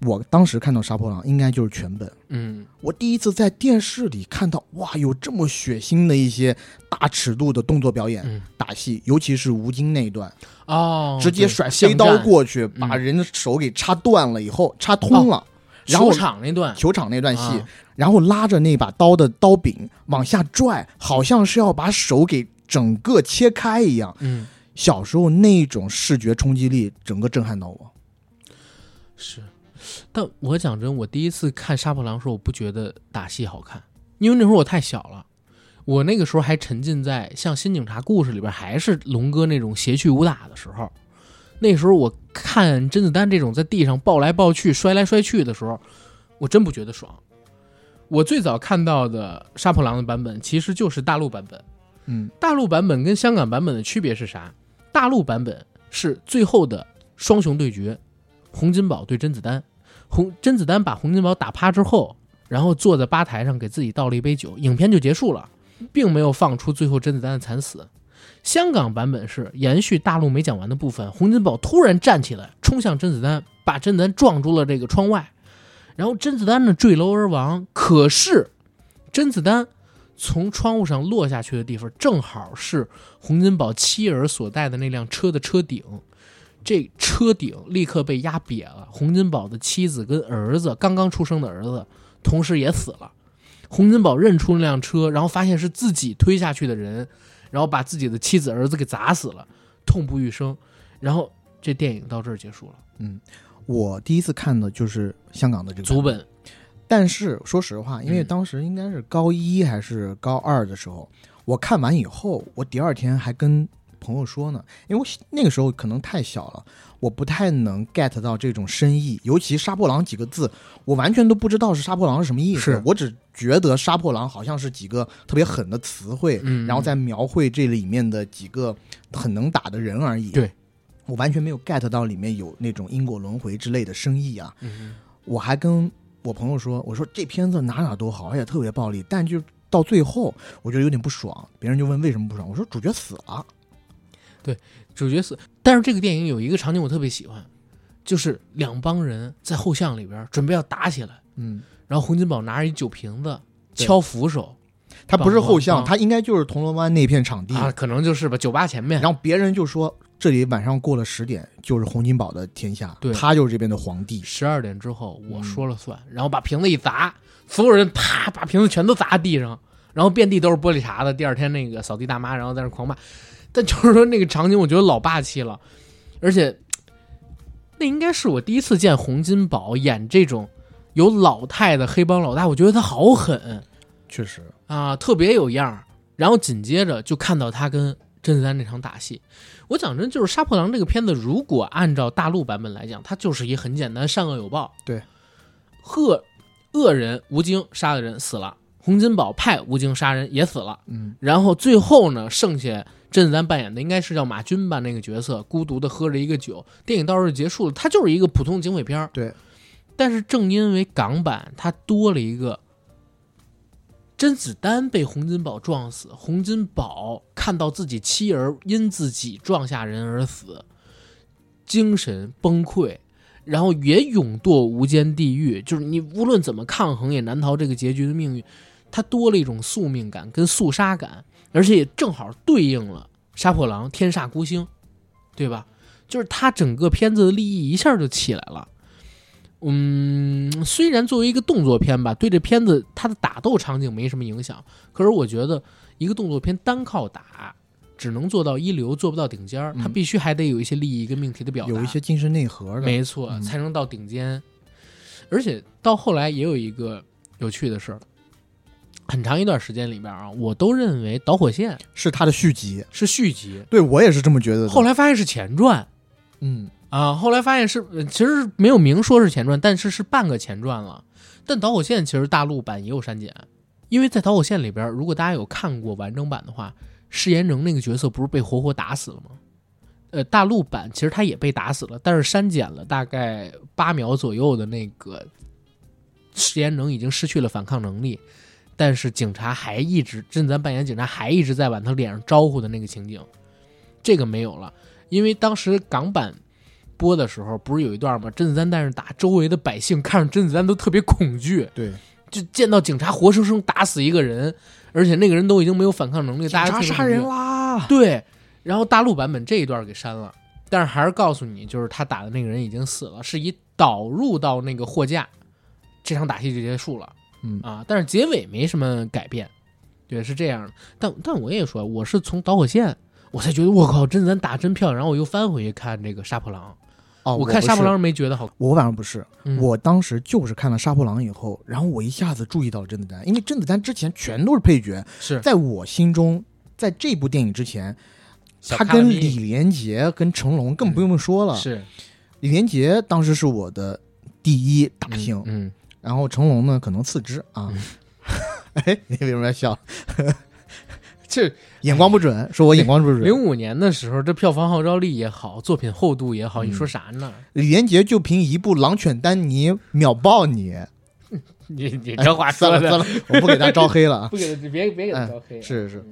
我当时看到《杀破狼》应该就是全本。嗯我第一次在电视里看到，哇，有这么血腥的一些大尺度的动作表演、嗯，打戏，尤其是吴京那一段，哦，直接甩飞刀，过去，嗯把人的手给插断了以后，插通了，然后球场那段球场那段戏，啊然后拉着那把刀的刀柄往下拽，好像是要把手给整个切开一样。嗯，小时候那种视觉冲击力，整个震撼到我。是。但我讲真，我第一次看《杀破狼》的时候，我不觉得打戏好看，因为那时候我太小了。我那个时候还沉浸在像《新警察故事》里边，还是龙哥那种邪趣武打的时候。那时候我看甄子丹这种在地上抱来抱去、摔来摔去的时候，我真不觉得爽。我最早看到的《杀破狼》的版本其实就是大陆版本。嗯大陆版本跟香港版本的区别是啥？大陆版本是最后的双雄对决，洪金宝对甄子丹。洪甄子丹把洪金宝打趴之后，然后坐在吧台上给自己倒了一杯酒，影片就结束了，并没有放出最后甄子丹的惨死。香港版本是延续大陆没讲完的部分，洪金宝突然站起来冲向甄子丹，把甄子丹撞出了这个窗外，然后甄子丹呢坠楼而亡。可是甄子丹从窗户上落下去的地方，正好是洪金宝妻儿所在的那辆车的车顶，这车顶立刻被压瘪了。洪金宝的妻子跟儿子，刚刚出生的儿子，同时也死了。洪金宝认出那辆车，然后发现是自己推下去的人，然后把自己的妻子、儿子给砸死了，痛不欲生。然后这电影到这儿结束了，嗯我第一次看的就是香港的这个足本。但是说实话，因为嗯当时应该是高一还是高二的时候，我看完以后，我第二天还跟朋友说呢，因为我那个时候可能太小了，我不太能 get 到这种深意，尤其“杀破狼”几个字，我完全都不知道是“杀破狼”是什么意思，我只觉得“杀破狼”好像是几个特别狠的词汇，嗯然后在描绘这里面的几个很能打的人而已。对，我完全没有 get 到里面有那种因果轮回之类的深意啊。嗯我还跟我朋友说，我说这片子哪哪都好，而且特别暴力，但就到最后，我觉得有点不爽。别人就问为什么不爽，我说主角死了。主角死，但是这个电影有一个场景我特别喜欢，就是两帮人在后巷里边准备要打起来，嗯，然后洪金宝拿着一酒瓶子敲扶手他不是后巷，他应该就是铜锣湾那片场地。啊，可能就是吧，酒吧前面。然后别人就说这里晚上过了十点就是洪金宝的天下，对他就是这边的皇帝。十二点之后我嗯说了算，然后把瓶子一砸，所有人啪把瓶子全都砸地上，然后遍地都是玻璃碴子。第二天那个扫地大妈然后在那狂骂，但就是说那个场景我觉得老霸气了，而且那应该是我第一次见洪金宝演这种有老态的黑帮老大，我觉得他好狠确实，啊，特别有样儿。然后紧接着就看到他跟甄子丹那场打戏。我讲真，就是《杀破狼》这个片子，如果按照大陆版本来讲，它就是一很简单，善恶有报。对，恶恶人吴京杀的人死了，洪金宝派吴京杀人也死了，嗯，然后最后呢，剩下甄子丹扮演的应该是叫马军吧，那个角色孤独的喝着一个酒，电影到这结束了。它就是一个普通警匪片儿对，但是正因为港版它多了一个甄子丹被洪金宝撞死，洪金宝看到自己妻儿因自己撞下人而死，精神崩溃，然后也勇堕无间地狱。就是你无论怎么抗衡，也难逃这个结局的命运。它多了一种宿命感跟肃杀感，而且也正好对应了《杀破狼》《天煞孤星》，对吧？就是他整个片子的利益一下就起来了。嗯，虽然作为一个动作片吧，对这片子它的打斗场景没什么影响，可是我觉得一个动作片单靠打只能做到一流，做不到顶尖儿，它嗯必须还得有一些利益跟命题的表达，有一些精神内核的，没错，嗯才能到顶尖。而且到后来也有一个有趣的事儿，很长一段时间里边啊，我都认为《导火线》是它的续集。是续集，对我也是这么觉得的。后来发现是前传嗯，啊，后来发现是呃其实没有明说是前传，但是是半个前传了。但《导火线》其实大陆版也有删减，因为在《导火线》里边，如果大家有看过完整版的话，释延能那个角色不是被活活打死了吗？呃，大陆版其实他也被打死了，但是删减了大概八秒左右的那个释延能已经失去了反抗能力，但是警察还一直甄子丹扮演警察还一直在往他脸上招呼的那个情景，这个没有了，因为当时港版播的时候不是有一段吗？甄子丹但是打，周围的百姓看着甄子丹都特别恐惧，对，就见到警察活生生打死一个人，而且那个人都已经没有反抗能力，大家杀人啦！对，然后大陆版本这一段给删了，但是还是告诉你，就是他打的那个人已经死了，是以导入到那个货架，这场打戏就结束了。嗯啊，但是结尾没什么改变，对，是这样的。但但我也说，我是从导火线，我才觉得我靠，甄子丹打真漂亮，然后我又翻回去看这个杀破狼，哦，我看杀破狼没觉得好，我反正不是，嗯我当时就是看了《杀破狼》以后，然后我一下子注意到了甄子丹，因为甄子丹之前全都是配角，是在我心中，在这部电影之前，他跟李连杰、跟成龙更不用说了。是李连杰当时是我的第一大星，嗯，然后成龙呢可能次之啊。哎，你为什么要笑？这眼光不准，说我眼光不准。零五年的时候，这票房号召力也好，作品厚度也好，你说啥呢？李连杰就凭一部《狼犬丹尼》秒爆你，你你哎这话算了算了，我不给他招黑了啊。不给他别别给他哎招黑，是是，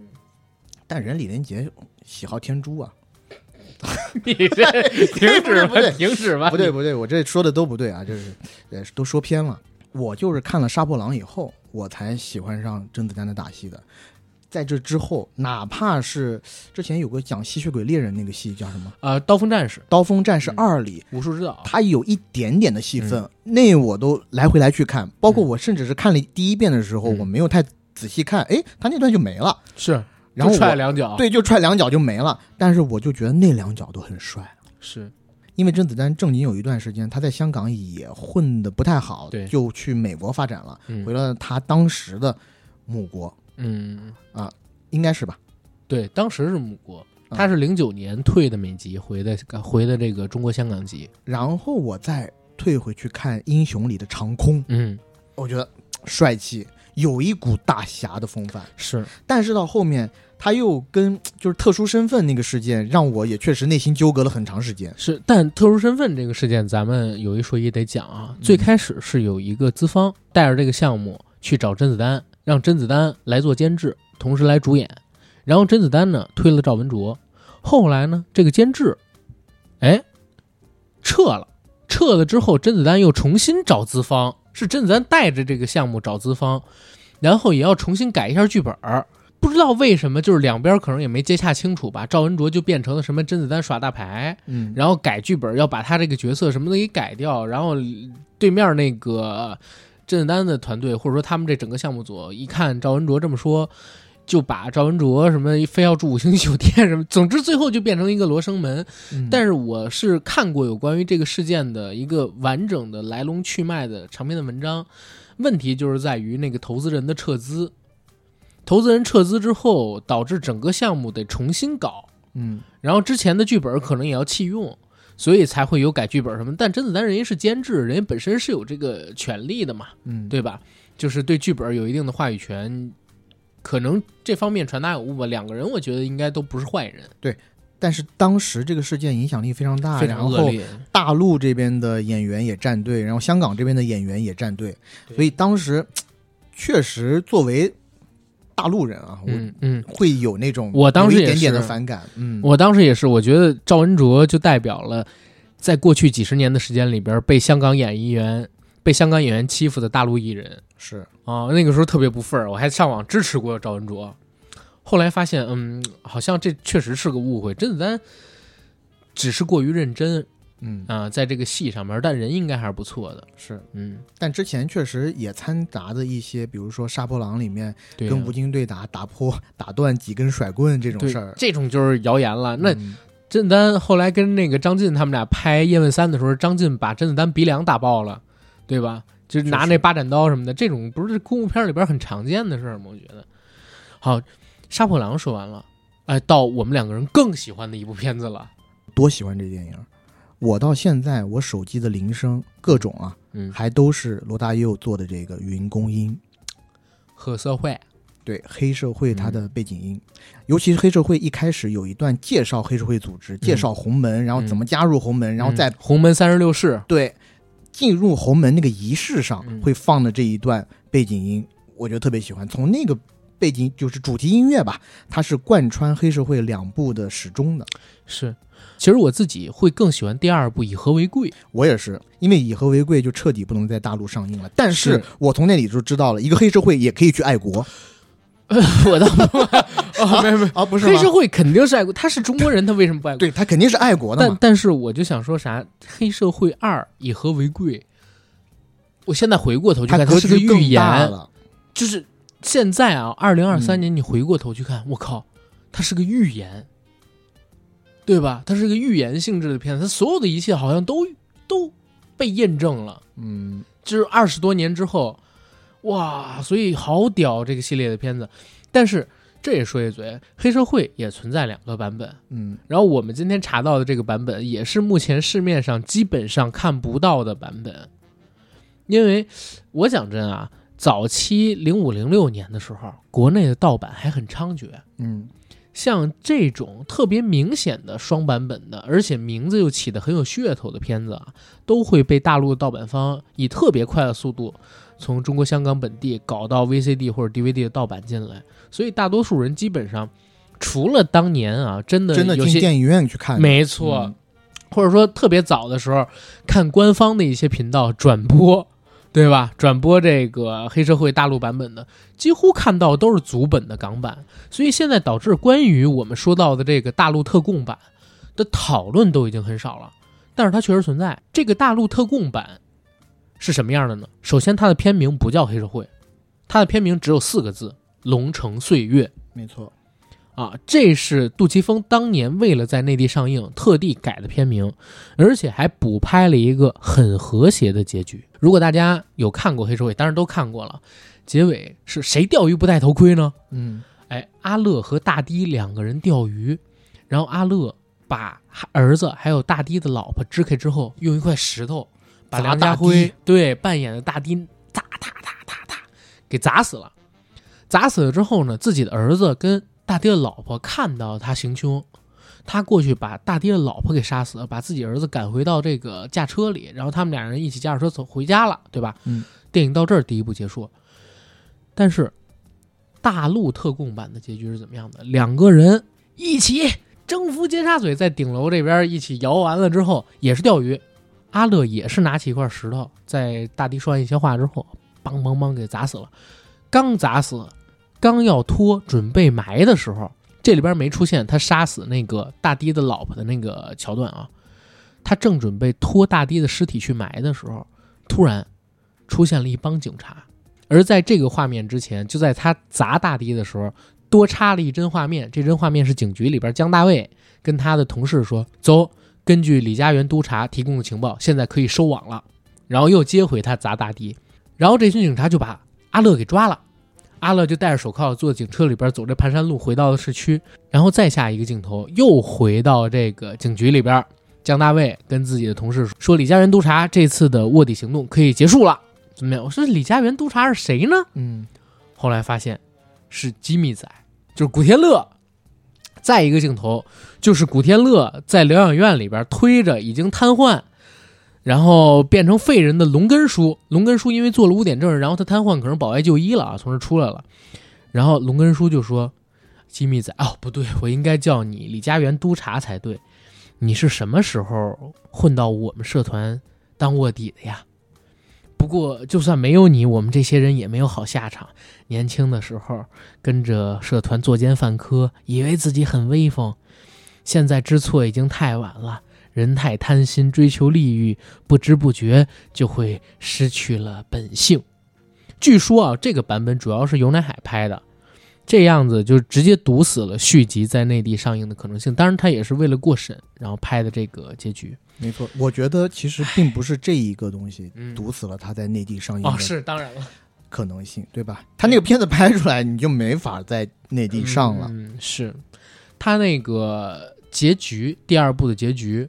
但人李连杰喜好天珠啊，你这停止吧，停止吧，不对不对，我这说的都不对啊，就是呃都说偏了。我就是看了《杀破狼》以后，我才喜欢上甄子丹的打戏的。在这之后，哪怕是之前有个讲吸血鬼猎人那个戏叫什么呃，刀锋战士《刀锋战士二》里，武术指导，他有一点点的戏份，那我都来回来去看，包括我甚至是看了第一遍的时候，嗯我没有太仔细看，哎，他那段就没了，是，然后就踹两脚，，对就踹两脚就没了，但是我就觉得那两脚都很帅。是，因为甄子丹正经有一段时间，他在香港也混得不太好，对。就去美国发展了，嗯。回了他当时的母国，嗯。啊，应该是吧？对，当时是母国，啊。他是零九年退的美籍，回的回的这个中国香港籍，然后我再退回去看《英雄》里的长空，嗯，我觉得帅气，有一股大侠的风范。是，但是到后面，他又跟 就是特殊身份那个事件，让我也确实内心纠葛了很长时间。是，但特殊身份这个事件，咱们有一说一得讲啊。嗯最开始是有一个资方带着这个项目去找甄子丹，让甄子丹来做监制，同时来主演。然后甄子丹呢推了赵文卓，后来呢这个监制，哎，撤了，撤了之后，甄子丹又重新找资方，是甄子丹带着这个项目找资方，然后也要重新改一下剧本儿。不知道为什么，就是两边可能也没接洽清楚吧。赵文卓就变成了什么甄子丹耍大牌，嗯，然后改剧本要把他这个角色什么的给改掉，然后对面那个甄子丹的团队或者说他们这整个项目组一看赵文卓这么说，就把赵文卓什么非要住五星级酒店什么，总之最后就变成一个罗生门。嗯但是我是看过有关于这个事件的一个完整的来龙去脉的长篇的文章，问题就是在于那个投资人的撤资。投资人撤资之后，导致整个项目得重新搞，嗯然后之前的剧本可能也要弃用，所以才会有改剧本什么。但甄子丹人家是监制，人家本身是有这个权利的嘛，嗯，对吧？就是对剧本有一定的话语权，可能这方面传达有误吧。两个人我觉得应该都不是坏人，对但是当时这个事件影响力非常大，非常然后恶劣。大陆这边的演员也站队，然后香港这边的演员也站队，所以当时 确实作为大陆人啊，嗯嗯，会有那种我当时一点点的是反感。嗯，我当时也是，我觉得赵文卓就代表了在过去几十年的时间里边被香港演艺员、被香港演员欺负的大陆艺人。是啊，那个时候特别不忿儿，我还上网支持过赵文卓。后来发现，嗯，好像这确实是个误会，甄子丹只是过于认真嗯啊、在这个戏上面，但人应该还是不错的。是，嗯，但之前确实也掺杂着一些，比如说《杀破狼》里面跟吴京对打，打破打断几根甩棍这种事儿。这种就是谣言了。那嗯甄子丹后来跟那个张晋他们俩拍《叶问三》的时候，张晋把甄子丹鼻梁打爆了，对吧？就是拿那八斩刀什么的，这种不是功夫片里边很常见的事儿吗？我觉得。好，《杀破狼》说完了，哎，到我们两个人更喜欢的一部片子了。多喜欢这电影！我到现在我手机的铃声各种啊，嗯，还都是罗大佑做的这个云公音，黑社会，对黑社会它嗯。的背景音，尤其是黑社会一开始有一段介绍黑社会组织，介绍红门，然后怎么加入红门，然后在嗯。洪门三十六式，对进入红门那个仪式上嗯。会放的这一段背景音，我就特别喜欢。从那个背景就是主题音乐吧，它是贯穿黑社会两部的始终的。是。其实我自己会更喜欢第二部《以和为贵》。我也是，因为以和为贵就彻底不能在大陆上映了。但是是我从那里就知道了，一个黑社会也可以去爱国 我倒不，哦，没有没有，啊，不是？黑社会肯定是爱国，他是中国人，他为什么不爱国？对他肯定是爱国的。但但是我就想说啥，黑社会二以和为贵。我现在回过头去看，它是个预言，就是现在啊，二零二三嗯年你回过头去看，我靠，它是个预言，对吧？它是个预言性质的片子，它所有的一切好像都都被验证了。嗯，就是二十多年之后，哇，所以好屌这个系列的片子。但是这也说一嘴，黑社会也存在两个版本。嗯，然后我们今天查到的这个版本，也是目前市面上基本上看不到的版本。因为我讲真啊，早期零五零六年的时候，国内的盗版还很猖獗。嗯，像这种特别明显的双版本的，而且名字又起得很有噱头的片子啊，都会被大陆的盗版方以特别快的速度从中国香港本地搞到 VCD 或者 DVD 的盗版进来，所以大多数人基本上除了当年啊，真的真的进电影院去看，没错，嗯。或者说特别早的时候看官方的一些频道转播，对吧？转播这个黑社会大陆版本的，几乎看到都是足本的港版，所以现在导致关于我们说到的这个大陆特供版的讨论都已经很少了。但是它确实存在。这个大陆特供版是什么样的呢？首先，它的片名不叫黑社会，它的片名只有四个字：龙城岁月。没错，啊，这是杜琪峰当年为了在内地上映特地改的片名，而且还补拍了一个很和谐的结局。如果大家有看过《黑社会》，当然都看过了，结尾是谁钓鱼不戴头盔呢？嗯，哎，阿乐和大堤两个人钓鱼，然后阿乐把儿子还有大堤的老婆支开之后，用一块石头把梁家辉对扮演的大堤砸踏踏踏踏给砸死了。砸死了之后呢，自己的儿子跟大爹的老婆看到他行凶，他过去把大爹的老婆给杀死了，把自己儿子赶回到这个驾车里，然后他们俩人一起驾着车走回家了，对吧？嗯，电影到这儿第一部结束，但是大陆特供版的结局是怎么样的？两个人一起征服尖沙咀，在顶楼这边一起摇完了之后，也是钓鱼。阿乐也是拿起一块石头，在大堤说完一些话之后，梆梆梆给砸死了。刚砸死，刚要拖准备埋的时候，这里边没出现他杀死那个大堤的老婆的那个桥段啊。他正准备拖大堤的尸体去埋的时候，突然出现了一帮警察。而在这个画面之前，就在他砸大堤的时候，多插了一帧画面。这帧画面是警局里边姜大卫跟他的同事说：“走，根据李家园督察提供的情报，现在可以收网了。”然后又接回他砸大堤，然后这群警察就把阿乐给抓了。阿乐就戴着手铐坐警车里边走这盘山路回到了市区，然后再下一个镜头又回到这个警局里边。姜大卫跟自己的同事说：“李家园督察这次的卧底行动可以结束了，怎么样？”我说：“李家园督察是谁呢？”嗯，后来发现是机密仔，就是古天乐。再一个镜头就是古天乐在疗养院里边推着已经瘫痪，然后变成废人的龙根叔。龙根叔因为做了污点证，然后他瘫痪，可能保外就医了啊，从这出来了。然后龙根叔就说：“机密仔，哦，不对，我应该叫你李家园督察才对。你是什么时候混到我们社团当卧底的呀？”不不过就算没有你，我们这些人也没有好下场。年轻的时候跟着社团作奸犯科，以为自己很威风，现在知错已经太晚了。人太贪心，追求利益，不知不觉就会失去了本性。据说啊，这个版本主要是游乃海拍的，这样子就直接堵死了续集在内地上映的可能性。当然，他也是为了过审，然后拍的这个结局。没错，我觉得其实并不是这一个东西嗯堵死了他在内地上映哦，的是当然了，可能性，对吧？他那个片子拍出来，你就没法在内地上了。嗯，是他那个结局，第二部的结局，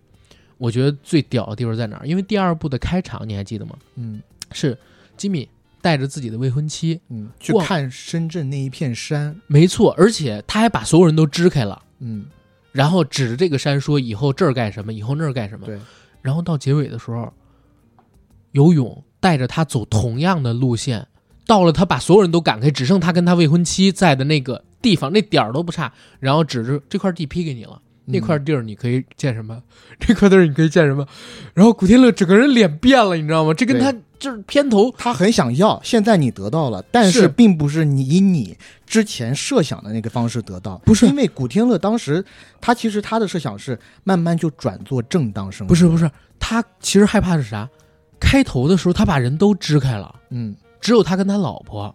我觉得最屌的地方在哪儿？因为第二部的开场你还记得吗？嗯是吉米带着自己的未婚妻，嗯，去看深圳那一片山，没错，而且他还把所有人都支开了，嗯，然后指着这个山说：“以后这儿干什么，以后那儿干什么。”对，然后到结尾的时候，游泳带着他走同样的路线，到了他把所有人都赶开，只剩他跟他未婚妻在的那个地方，那点儿都不差，然后指着这块地批给你了。那块地儿你可以建什么？这块地儿你可以建什么？然后古天乐整个人脸变了，你知道吗？这跟他就是片头他很想要，现在你得到了，但是是并不是你以你之前设想的那个方式得到，不是因为古天乐当时他其实他的设想是慢慢就转做正当生活，不是不是，他其实害怕是啥？开头的时候他把人都支开了，嗯只有他跟他老婆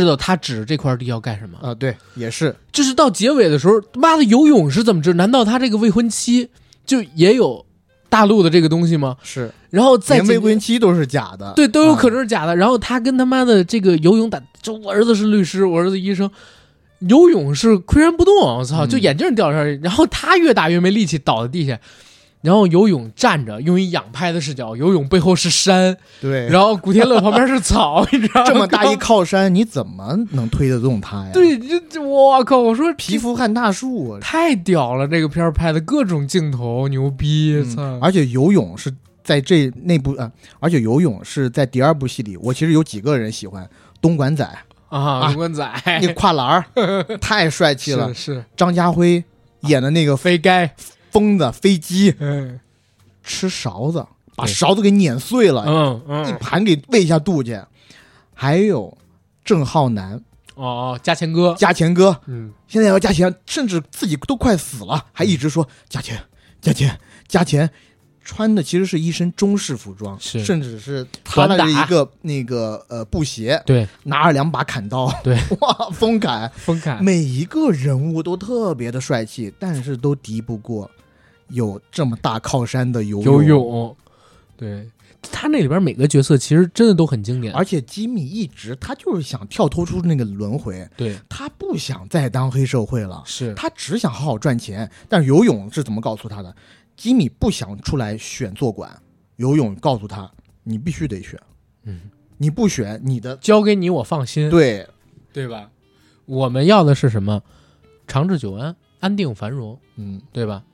知道他指这块地要干什么。啊，对，也是，就是到结尾的时候，妈的游泳是怎么治？难道他这个未婚妻就也有大陆的这个东西吗？是，然后再连未婚妻都是假的，对都有可啊能是假的。然后他跟他妈的这个游泳打，就我儿子是律师，我儿子医生，游泳是岿然不动，我操，嗯就眼镜掉下来，然后他越打越没力气，倒在地下。然后游泳站着，用一仰拍的视角，游泳背后是山，对，然后古天乐旁边是草，你知道吗？这么大一靠山，你怎么能推得动他呀？，对，就就我靠！我说皮肤看大树啊，太屌了，这个片儿拍的各种镜头牛逼，而且游泳是在这那部啊，而且游泳是在第二部戏里，我其实有几个人喜欢东莞仔，啊！啊龙关仔那跨栏儿 太帅气了是，是张家辉演的那个飞该，疯子飞机嗯吃勺子，把勺子给碾碎了，嗯嗯。一，盘给喂下肚去。还有郑浩南、哦哦，加钱哥，加钱哥，嗯，现在要加钱，甚至自己都快死了，还一直说加钱、加钱、加钱。穿的其实是一身中式服装，是。甚至是他那一个那个呃布鞋，对。拿着两把砍刀，对，哇，风砍，风砍，每一个人物都特别的帅气，但是都敌不过有这么大靠山的游游泳，对。他那里边每个角色其实真的都很经典，而且吉米一直他就是想跳脱出那个轮回，对。他不想再当黑社会了，是。他只想好好赚钱。但是游泳是怎么告诉他的？吉米不想出来选坐馆，游泳告诉他，你必须得选，嗯，你不选，你的交给你我放心，对。对吧？我们要的是什么？长治久安，安定繁荣，嗯，对吧？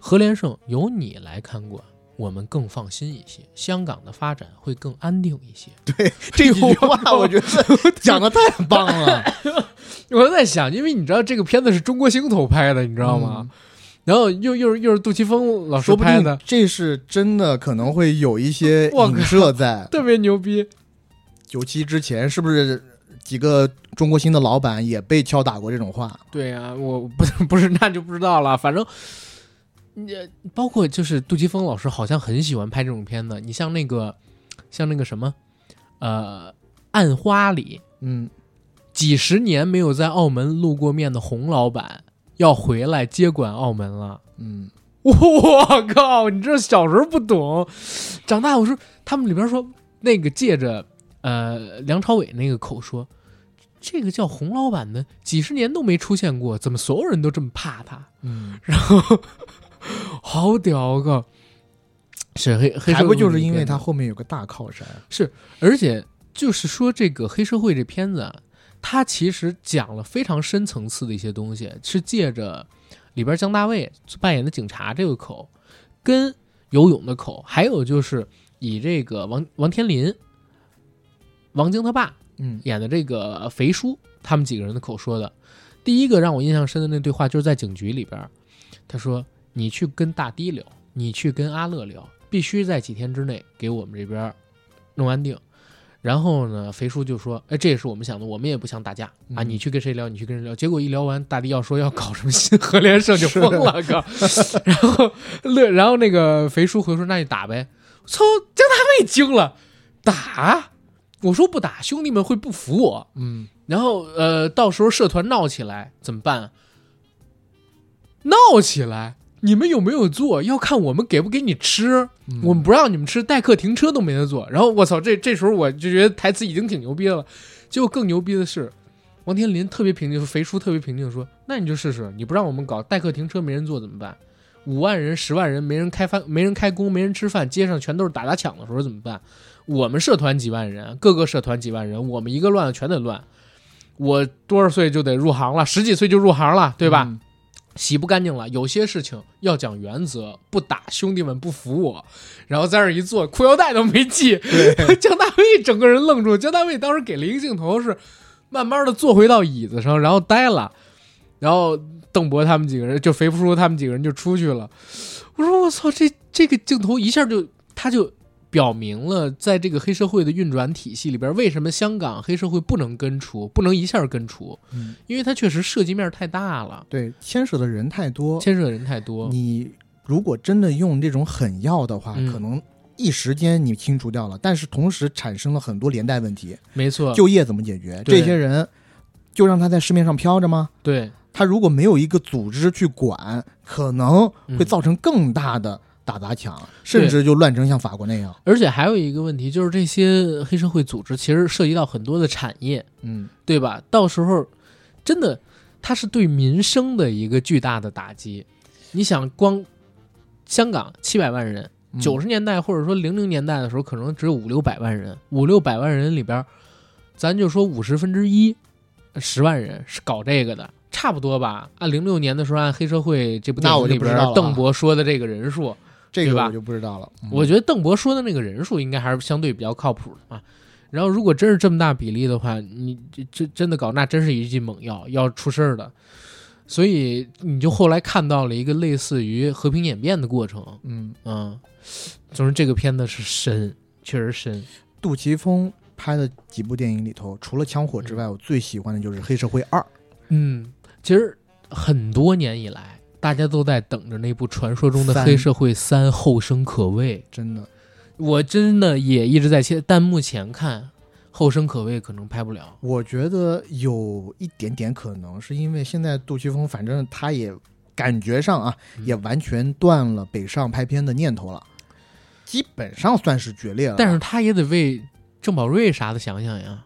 何连胜由你来看管，我们更放心一些，香港的发展会更安定一些。对这句话我觉得 讲的太棒了，我在想，因为你知道这个片子是中国星头拍的，你知道吗？然后又又是又是杜琪峰老师拍的，这是真的，可能会有一些 影射在。特别牛逼。九七之前，是不是几个中国星的老板也被敲打过这种话？对呀、我不不是那就不知道了。反正，你包括就是杜琪峰老师好像很喜欢拍这种片子。你像那个像那个什么，呃，《暗花》里嗯，几十年没有在澳门露过面的洪老板要回来接管澳门了。嗯，我靠！你这小时候不懂，长大我说他们里边说那个借着呃梁朝伟那个口说，这个叫洪老板的几十年都没出现过，怎么所有人都这么怕他？嗯，然后 好屌我靠！是黑黑社会还不就是因为他后面有个大靠山？是而且就是说，这个黑社会这片子啊，它其实讲了非常深层次的一些东西，是借着里边姜大卫扮演的警察这个口，跟游泳的口，还有就是以这个王王天林、王晶他爸嗯演的这个肥叔他们几个人的口说的。第一个让我印象深的那对话，就是在警局里边，他说：“你去跟大堤聊，你去跟阿乐聊，必须在几天之内给我们这边弄安定。”然后呢，肥叔就说：“哎，这也是我们想的，我们也不想打架啊，嗯你去跟谁聊，你去跟谁聊。”结果一聊完，大力要说要搞什么新核联社就疯了，哥。然后乐，然后那个肥叔回说：“那就打呗。”操，江大卫惊了，打？我说不打，兄弟们会不服我。嗯，然后呃，到时候社团闹起来怎么办？闹起来，你们有没有做？要看我们给不给你吃。嗯我们不让你们吃，代客停车都没得做。然后我操，这这时候我就觉得台词已经挺牛逼的了。结果更牛逼的是，王天林特别平静，肥叔特别平静说：“那你就试试，你不让我们搞代客停车，没人做怎么办？五万人、十万人，没人开饭，没人开工，没人吃饭，街上全都是打砸抢的时候怎么办？我们社团几万人，各个社团几万人，我们一个乱了全得乱。我多少岁就得入行了，十几岁就入行了，对吧？嗯洗不干净了。有些事情要讲原则，不打兄弟们不服我，然后在那儿一坐，裤腰带都没系。江大卫整个人愣住，江大卫当时给了一个镜头是慢慢的坐回到椅子上，然后呆了，然后邓博他们几个人就肥叔他们几个人就出去了。我说我操，这这个镜头一下就他就。表明了，在这个黑社会的运转体系里边，为什么香港黑社会不能根除，不能一下根除？嗯因为它确实涉及面太大了，对，牵涉的人太多，牵涉的人太多。你如果真的用这种狠药的话，嗯可能一时间你清除掉了，但是同时产生了很多连带问题。没错，就业怎么解决？这些人就让他在市面上飘着吗？对，他如果没有一个组织去管，可能嗯会造成更大的打砸抢，甚至就乱成像法国那样。而且还有一个问题，就是这些黑社会组织其实涉及到很多的产业，嗯，对吧？到时候真的，它是对民生的一个巨大的打击。你想，光香港七百万人，嗯九十年代或者说零零年代的时候，可能只有五六百万人，五六百万人里边，咱就说五十分之一，十万人是搞这个的，差不多吧？按零六年的时候，按黑社会这部电那我影里边就不知道了啊邓博说的这个人数，这个我就不知道了。嗯我觉得邓博说的那个人数应该还是相对比较靠谱的嘛。然后，如果真是这么大比例的话，你这这真的搞，那真是一剂猛药，要出事儿的。所以你就后来看到了一个类似于和平演变的过程，嗯，嗯，总之这个片子是深，确实深，杜琪峰拍的几部电影里头，除了《枪火》之外，我最喜欢的就是《黑社会二》。嗯，其实很多年以来，大家都在等着那部传说中的《黑社会三》后生可畏，真的，我真的也一直在期待，但目前看后生可畏可能拍不了。我觉得有一点点可能，是因为现在杜琪峰，反正他也感觉上啊，嗯也完全断了北上拍片的念头了，基本上算是决裂了。但是他也得为郑宝瑞啥的想想呀。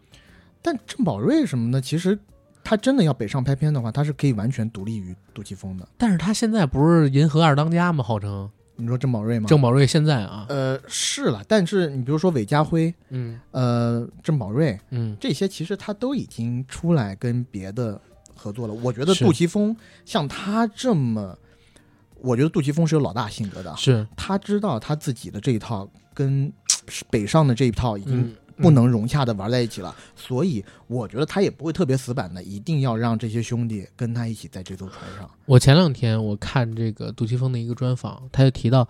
但郑宝瑞什么的，其实他真的要北上拍片的话，他是可以完全独立于杜琪峰的。但是他现在不是银河二当家吗？号称你说郑宝瑞吗？郑宝瑞现在啊，呃是了，但是你比如说韦家辉、嗯呃郑宝瑞嗯，这些，其实他都已经出来跟别的合作了。我觉得杜琪峰像他这么，我觉得杜琪峰是有老大性格的，是他知道他自己的这一套跟北上的这一套已经嗯不能融洽的玩在一起了，所以我觉得他也不会特别死板的，一定要让这些兄弟跟他一起在这艘船上。我前两天我看这个杜琪峰的一个专访，他就提到，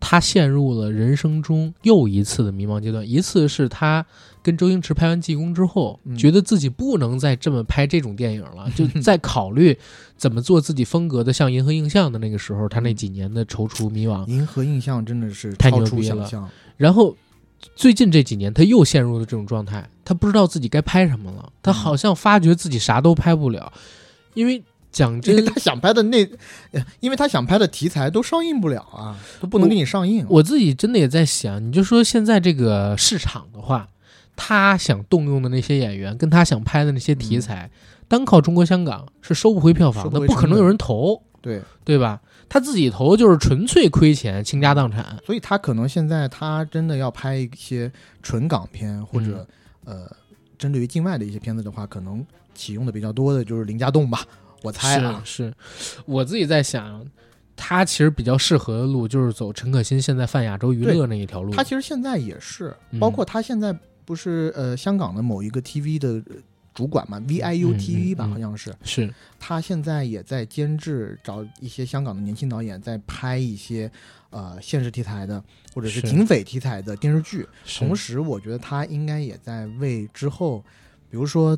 他陷入了人生中又一次的迷茫阶段。一次是他跟周星驰拍完《济公》之后，嗯觉得自己不能再这么拍这种电影了，就 在考虑怎么做自己风格的，像银河映像的那个时候，他那几年的踌躇迷茫。银河映像真的是太牛逼了然后最近这几年，他又陷入了这种状态，他不知道自己该拍什么了，他好像发觉自己啥都拍不了，因为讲因真，他想拍的那，呃因为他想拍的题材都上映不了啊，都不能给你上映。我自己真的也在想，你就说现在这个市场的话，他想动用的那些演员，跟他想拍的那些题材，单靠中国香港是收不回票房的，不可能有人投，对，对吧？他自己投就是纯粹亏钱，倾家荡产。所以他可能现在他真的要拍一些纯港片或者、呃针对于境外的一些片子的话，可能启用的比较多的就是林家栋吧，我猜啊。是是，我自己在想，他其实比较适合的路就是走陈可辛现在泛亚洲娱乐那一条路。他其实现在也是，嗯包括他现在不是呃香港的某一个 TV 的呃主管嘛，VIU 嗯 TV 吧，嗯嗯好像是。是他现在也在监制，找一些香港的年轻导演在拍一些呃现实题材的或者是是警匪题材的电视剧。同时时，我觉得他应该也在为之后，比如说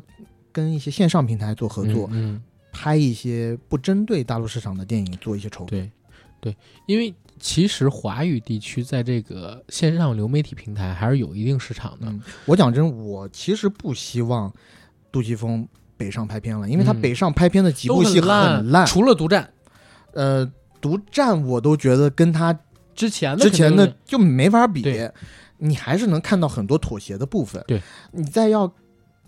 跟一些线上平台做合作，嗯，拍一些不针对大陆市场的电影做一些筹备。对对，因为其实华语地区在这个线上流媒体平台还是有一定市场的。嗯，我讲真，我其实不希望杜琪峰北上拍片了，因为他嗯北上拍片的几部戏都很很烂，除了独占呃，独占我都觉得跟他之前的之前的就没法比，你还是能看到很多妥协的部分。对，你再要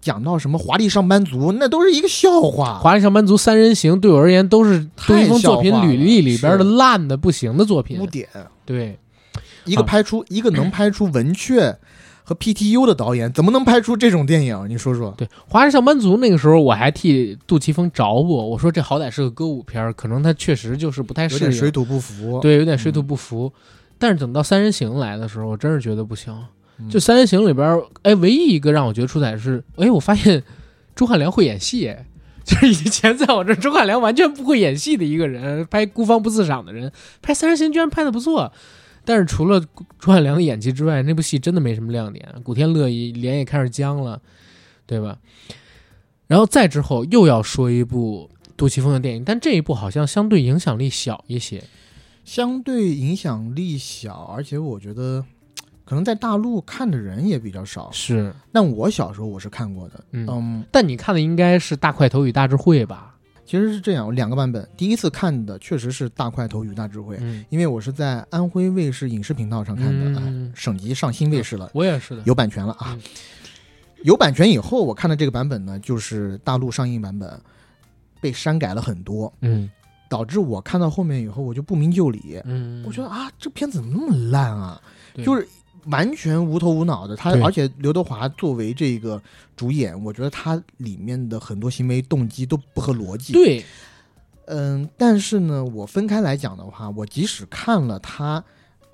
讲到什么华丽上班族，那都是一个笑话。华丽上班族三人行对我而言都是杜琪峰作品履历里边的烂的不行的作品污。点，对，一个拍出一个能 拍出文雀和 PTU 的导演，怎么能拍出这种电影？你说说。对，《华人上班族》那个时候我还替杜琪峰着过，我说这好歹是个歌舞片儿，可能他确实就是不太适应，有点水土不服。对，有点水土不服。但是等到《三人行》来的时候，我真是觉得不行。嗯就《三人行》里边儿，哎，唯一一个让我觉得出彩是，哎，我发现钟汉良会演戏，哎，就是以前在我这儿钟汉良完全不会演戏的一个人，拍孤芳不自赏的人，拍《三人行》居然拍的不错。但是除了朱汉良的演技之外，那部戏真的没什么亮点。古天乐也脸也开始僵了，对吧？然后再之后又要说一部杜琪峰的电影，但这一部好像相对影响力小一些。相对影响力小，而且我觉得可能在大陆看的人也比较少。是，但我小时候我是看过的，嗯，嗯，但你看的应该是《大块头与大智慧》吧？其实是这样，有两个版本。第一次看的确实是《大块头与大智慧》，嗯，因为我是在安徽卫视影视频道上看的，嗯哎省级上新卫视了，我也是的。有版权了啊嗯。有版权以后，我看的这个版本呢，就是大陆上映版本，被删改了很多，嗯导致我看到后面以后，我就不明就里。嗯，我觉得啊，这片子怎么那么烂啊？就是完全无头无脑的。他而且刘德华作为这个主演，我觉得他里面的很多行为动机都不合逻辑。，对，嗯，但是呢，我分开来讲的话，我即使看了他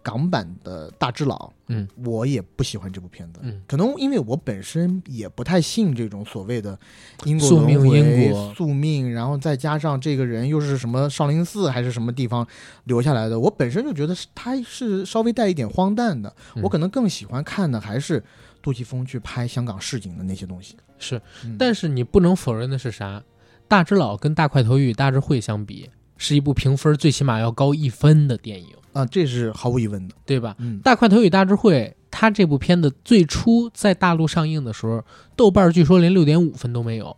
港版的《大智老》，嗯，我也不喜欢这部片子。嗯可能因为我本身也不太信这种所谓的因果因果宿命，然后再加上这个人又是什么少林寺还是什么地方留下来的，我本身就觉得是他是稍微带一点荒诞的。嗯我可能更喜欢看的还是杜琪峰去拍香港市井的那些东西。是，嗯但是你不能否认的是啥？大智老跟大块头与大智慧相比，是一部评分最起码要高一分的电影，啊，这是毫无疑问的。对吧？嗯，大块头与大智慧，它这部片子最初在大陆上映的时候，豆瓣据说连六点五分都没有。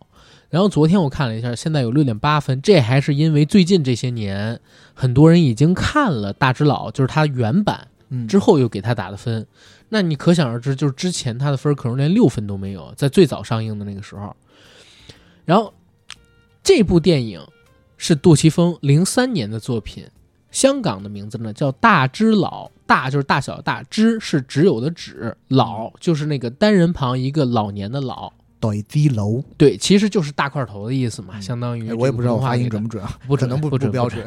然后昨天我看了一下，现在有六点八分，这还是因为最近这些年很多人已经看了《大智老》，就是它原版嗯，之后又给他打的分，那你可想而知，就是之前他的分可能连六分都没有，在最早上映的那个时候。然后这部电影是杜琪峰零三年的作品，香港的名字呢叫《大只佬》，大就是大小的大，只是只有的只，老就是那个单人旁一个老年的老。对低楼，对，其实就是大块头的意思嘛，嗯相当于哎我也不知道我发音准不准啊，不准可能不不准标准。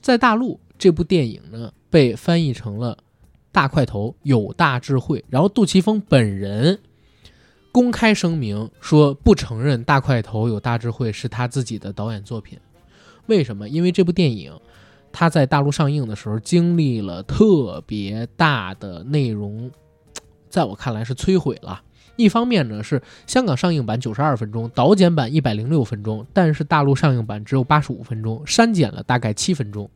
在大陆，这部电影呢被翻译成了“大块头有大智慧”，然后杜琪峰本人公开声明说不承认“大块头有大智慧”是他自己的导演作品。为什么？因为这部电影他在大陆上映的时候经历了特别大的内容，在我看来是摧毁了。一方面呢是香港上映版九十二分钟，导剪版一百零六分钟，但是大陆上映版只有八十五分钟，删减了大概七分钟。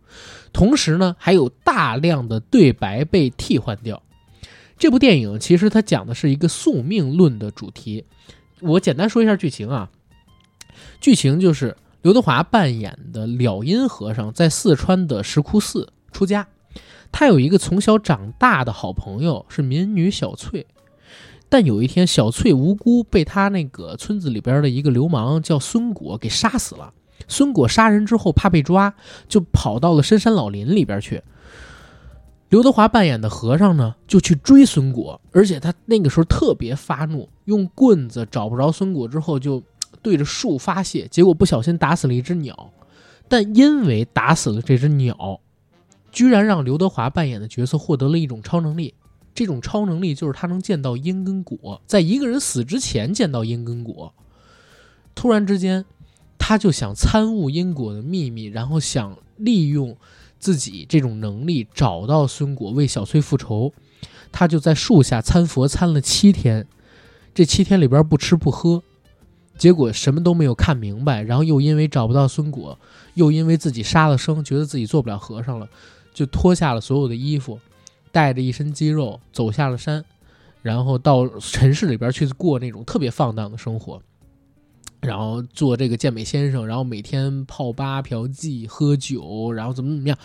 同时呢，还有大量的对白被替换掉。这部电影其实它讲的是一个宿命论的主题。我简单说一下剧情啊，剧情就是刘德华扮演的了因和尚在四川的石窟寺出家，他有一个从小长大的好朋友是民女小翠。但有一天，小翠无辜被他那个村子里边的一个流氓叫孙果给杀死了。孙果杀人之后怕被抓，就跑到了深山老林里边去。刘德华扮演的和尚呢，就去追孙果，而且他那个时候特别发怒，用棍子找不着孙果之后，就对着树发泄，结果不小心打死了一只鸟。但因为打死了这只鸟，居然让刘德华扮演的角色获得了一种超能力。这种超能力就是他能见到因跟果，在一个人死之前见到因跟果。突然之间，他就想参悟因果的秘密，然后想利用自己这种能力找到孙果，为小翠复仇。他就在树下参佛参了七天，这七天里边不吃不喝，结果什么都没有看明白，然后又因为找不到孙果，又因为自己杀了生，觉得自己做不了和尚了，就脱下了所有的衣服，带着一身肌肉走下了山，然后到城市里边去过那种特别放荡的生活，然后做这个健美先生，然后每天泡吧、嫖妓、喝酒，然后怎么怎么样，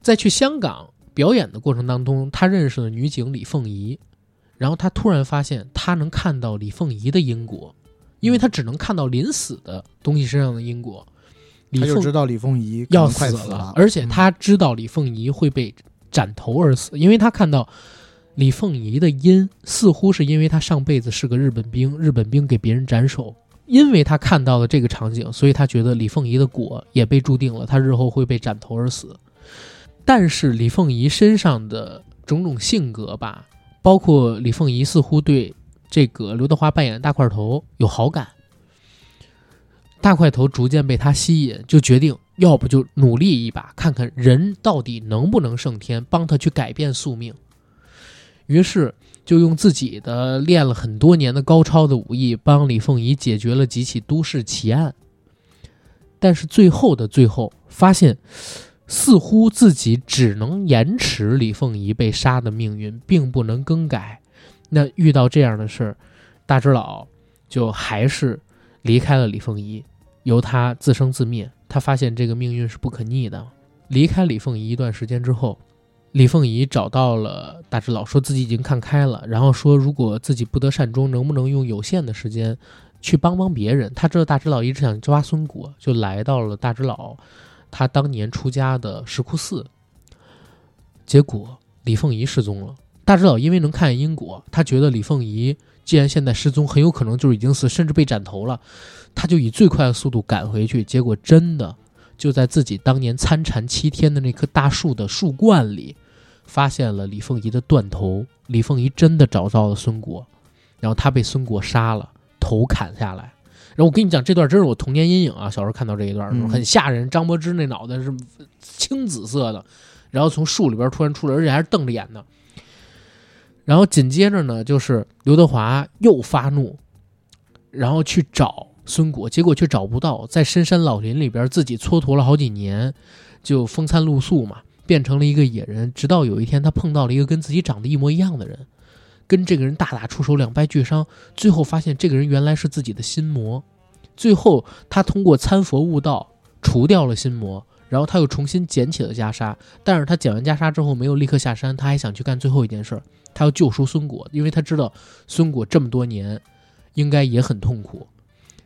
在去香港。表演的过程当中，他认识了女警李凤仪，然后他突然发现他能看到李凤仪的因果，因为他只能看到临死的东西身上的因果。李凤他就知道李凤仪要快死了，而且他知道李凤仪会被斩头而死，因为他看到李凤仪的因似乎是因为他上辈子是个日本兵，日本兵给别人斩首。因为他看到了这个场景，所以他觉得李凤仪的果也被注定了，他日后会被斩头而死。但是李凤仪身上的种种性格吧，包括李凤仪似乎对这个刘德华扮演的大块头有好感，大块头逐渐被他吸引，就决定要不就努力一把，看看人到底能不能胜天，帮他去改变宿命。于是就用自己的练了很多年的高超的武艺，帮李凤仪解决了几起都市奇案。但是最后的最后，发现似乎自己只能延迟李凤仪被杀的命运，并不能更改。那遇到这样的事儿，大只佬就还是离开了李凤仪，由他自生自灭。他发现这个命运是不可逆的。离开李凤仪一段时间之后，李凤仪找到了大只佬，说自己已经看开了，然后说如果自己不得善终，能不能用有限的时间去帮帮别人？他知道大只佬一直想抓孙果，就来到了大只佬他当年出家的石窟寺。结果李凤仪失踪了。大只佬因为能看见因果，他觉得李凤仪既然现在失踪，很有可能就是已经死，甚至被斩头了。他就以最快的速度赶回去，结果真的就在自己当年参禅七天的那棵大树的树冠里，发现了李凤仪的断头。李凤仪真的找到了孙果，然后他被孙果杀了，头砍下来。然后我跟你讲，这段真是我童年阴影啊！小时候看到这一段，很吓人。张柏芝那脑袋是青紫色的，然后从树里边突然出来，而且还是瞪着眼的。然后紧接着呢，就是刘德华又发怒，然后去找孙果，结果却找不到，在深山老林里边自己蹉跎了好几年，就风餐露宿嘛，变成了一个野人。直到有一天，他碰到了一个跟自己长得一模一样的人，跟这个人大打出手，两败俱伤。最后发现这个人原来是自己的心魔。最后他通过参佛悟道，除掉了心魔。然后他又重新捡起了袈裟，但是他捡完袈裟之后没有立刻下山，他还想去干最后一件事儿，他要救赎孙果，因为他知道孙果这么多年应该也很痛苦。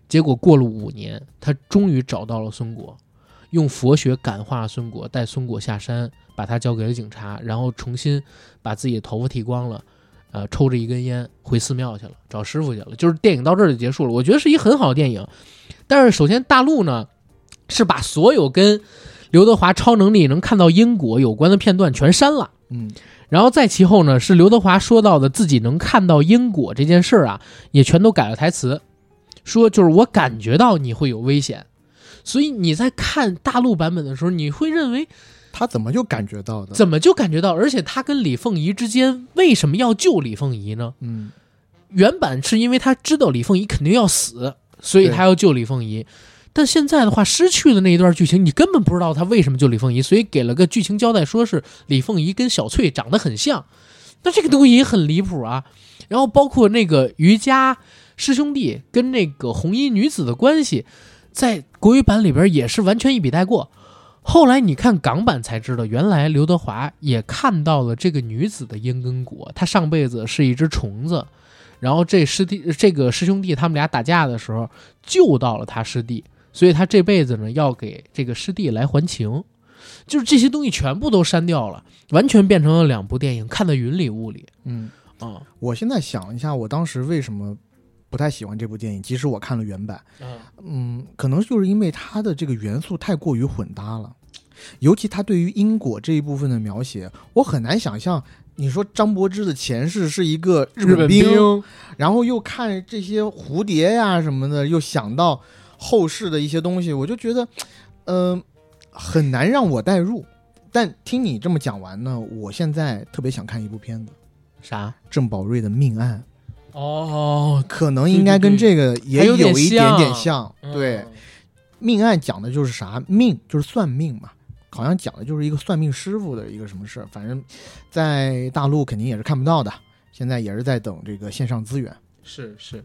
结果过了五年，他终于找到了孙果，用佛学感化了孙果，带孙果下山，把他交给了警察，然后重新把自己的头发剃光了，呃，抽着一根烟回寺庙去了，找师傅去了。就是电影到这儿就结束了。我觉得是一很好的电影，但是首先大陆呢是把所有跟刘德华超能力能看到因果有关的片段全删了。嗯，然后再其后呢，是刘德华说到的自己能看到因果这件事儿啊，也全都改了台词，说就是我感觉到你会有危险，所以你在看大陆版本的时候，你会认为他怎么就感觉到的？怎么就感觉到，而且他跟李凤仪之间为什么要救李凤仪呢？嗯，原版是因为他知道李凤仪肯定要死，所以他要救李凤仪。但现在的话，失去了那一段剧情，你根本不知道他为什么救李凤仪，所以给了个剧情交代，说是李凤仪跟小翠长得很像。那这个东西也很离谱啊。然后包括那个瑜伽师兄弟跟那个红衣女子的关系，在国语版里边也是完全一笔带过。后来你看港版才知道，原来刘德华也看到了这个女子的因跟果，她上辈子是一只虫子，然后这师弟这个师兄弟他们俩打架的时候救到了他师弟，所以他这辈子呢要给这个师弟来还情，就是这些东西全部都删掉了，完全变成了两部电影，看得云里雾里嗯，啊。我现在想一下，我当时为什么不太喜欢这部电影？即使我看了原版，嗯嗯，可能就是因为它的这个元素太过于混搭了，尤其他对于因果这一部分的描写，我很难想象你说张柏芝的前世是一个日日本兵，兵，然后又看这些蝴蝶呀什么的，又想到后世的一些东西，我就觉得，呃，很难让我代入。但听你这么讲完呢，我现在特别想看一部片子，啥？郑宝瑞的《命案哦》，，可能应该跟这个也还有一点点像像。对，嗯命案讲的就是啥？命就是算命嘛，好像讲的就是一个算命师傅的一个什么事儿。反正，在大陆肯定也是看不到的，现在也是在等这个线上资源。是是，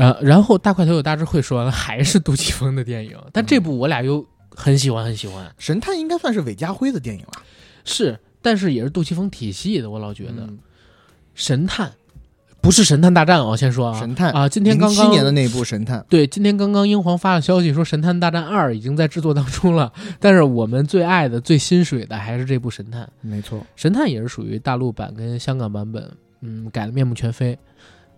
呃，然后大块头有大智慧说完了，还是杜琪峰的电影，但这部我俩又很喜欢很喜欢，神探应该算是韦家辉的电影了，是，但是也是杜琪峰体系的，我老觉得、嗯。神探不是神探大战啊，先说啊，神探啊，今天刚七刚年的那部神探，对，今天刚刚英皇发了消息说《神探大战二》已经在制作当中了，但是我们最爱的、最心水的还是这部《神探》。没错，神探也是属于大陆版跟香港版本，嗯，改的面目全非。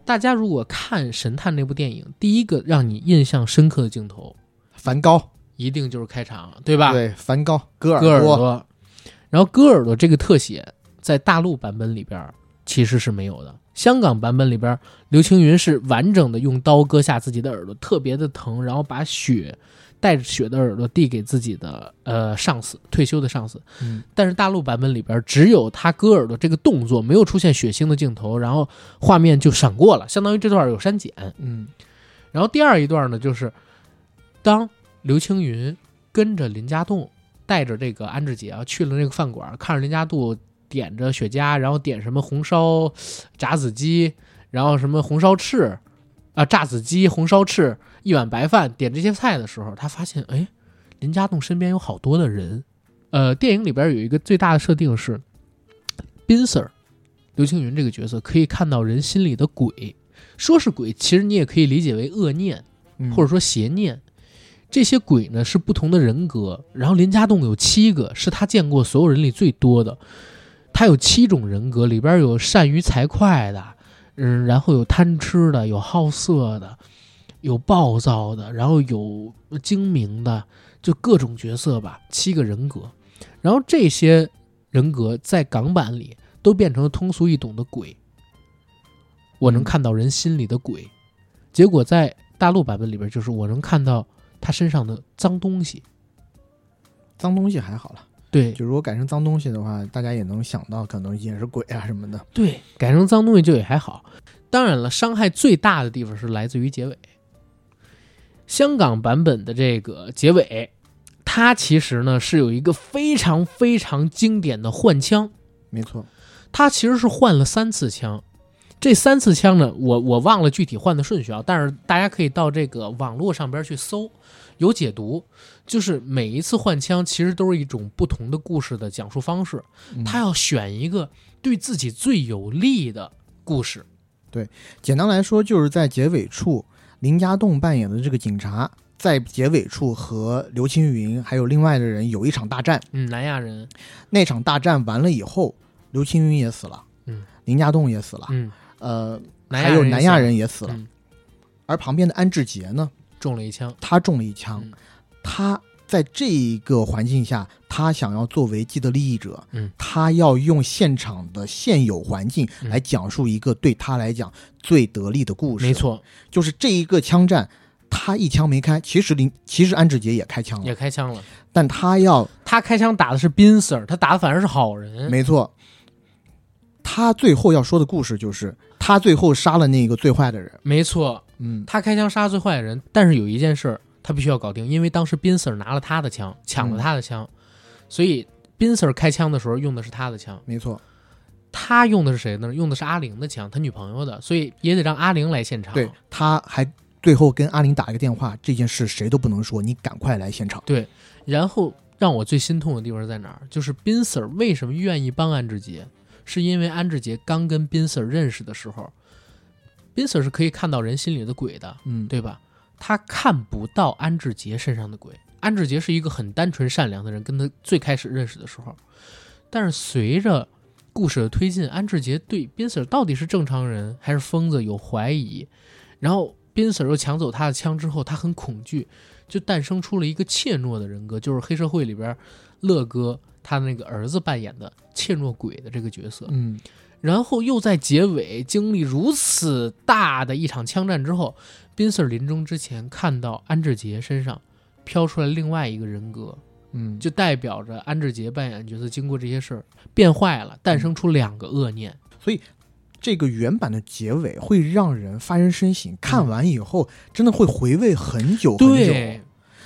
大家如果看神探那部电影，第一个让你印象深刻的镜头，梵高，一定就是开场，对吧？对，梵高割割耳朵，朵。然后割耳朵这个特写在大陆版本里边儿其实是没有的，香港版本里边儿刘青云是完整的用刀割下自己的耳朵，特别的疼，然后把血带着血的耳朵递给自己的呃上司，退休的上司。嗯，但是大陆版本里边只有他割耳朵这个动作，没有出现血腥的镜头，然后画面就闪过了，相当于这段有删减。嗯，然后第二一段呢，就是当刘青云跟着林家栋，带着这个安志杰啊去了那个饭馆，看着林家栋点着雪茄，然后点什么红烧炸子鸡，然后什么红烧翅啊炸子鸡、红烧翅，一碗白饭，点这些菜的时候，他发现哎，林家栋身边有好多的人。呃，电影里边有一个最大的设定是，宾 Sir 刘青云这个角色可以看到人心里的鬼。说是鬼，其实你也可以理解为恶念，嗯或者说邪念。这些鬼呢是不同的人格，然后林家栋有七个，是他见过所有人里最多的。他有七种人格，里边有善于财会的，嗯，然后有贪吃的，有好色的，有暴躁的，然后有精明的，就各种角色吧，七个人格。然后这些人格在港版里都变成了通俗易懂的鬼。我能嗯看到人心里的鬼，结果在大陆版本里边，就是我能看到他身上的脏东西。脏东西还好了，对就如果改成脏东西的话，大家也能想到可能也是鬼啊什么的。对，改成脏东西就也还好。当然了，伤害最大的地方是来自于结尾。香港版本的这个结尾，它其实呢是有一个非常非常经典的换枪，没错，它其实是换了三次枪，这三次枪呢，我我忘了具体换的顺序啊，但是大家可以到这个网络上边去搜，有解读，就是每一次换枪其实都是一种不同的故事的讲述方式，嗯。他要选一个对自己最有利的故事。对简单来说，就是在结尾处，林家栋扮演的这个警察，在结尾处和刘青云还有另外的人有一场大战。嗯，南亚人，那场大战完了以后，刘青云也死了，嗯，林家栋也死了，嗯，呃，还有南亚人也死了。嗯而旁边的安志杰呢，中了一枪，他中了一枪，嗯他在这一个环境下，他想要作为既得利益者，嗯他要用现场的现有环境嗯来讲述一个对他来讲最得力的故事。没，错，就是这一个枪战，他一枪没开，其实林其实安志杰也开枪了也，开枪了。但他要他开枪打的是宾 Sir，他打的反而是好人。没错，他最后要说的故事就是他最后杀了那个最坏的人。没错，嗯，他开枪杀最坏的人，但是有一件事儿他必须要搞定，因为当时宾 Sir 拿了他的枪，抢了他的枪，所以宾 Sir 开枪的时候用的是他的枪。没错，他用的是谁呢？用的是阿玲的枪，他女朋友的，所以也得让阿玲来现场。对，他还最后跟阿玲打一个电话，这件事谁都不能说，你赶快来现场。对然后让我最心痛的地方在哪儿？就是宾 Sir 为什么愿意帮安志杰，是因为安志杰刚跟宾 Sir 认识的时候，宾 Sir 是可以看到人心里的鬼的，嗯，对吧？他看不到安志杰身上的鬼。安志杰是一个很单纯善良的人，跟他最开始认识的时候，但是随着故事的推进，安志杰对宾 Sir 到底是正常人还是疯子有怀疑，然后宾 Sir 又抢走他的枪之后，他很恐惧，就诞生出了一个怯懦的人格，就是黑社会里边乐哥他那个儿子扮演的怯懦鬼的这个角色。嗯然后又在结尾经历如此大的一场枪战之后，宾 Sir 临终之前看到安志杰身上飘出来另外一个人格，嗯，就代表着安志杰扮演的角色经过这些事儿变坏了，诞生出两个恶念。所以这个原版的结尾会让人发人深省，看完以后真的会回味很久很久。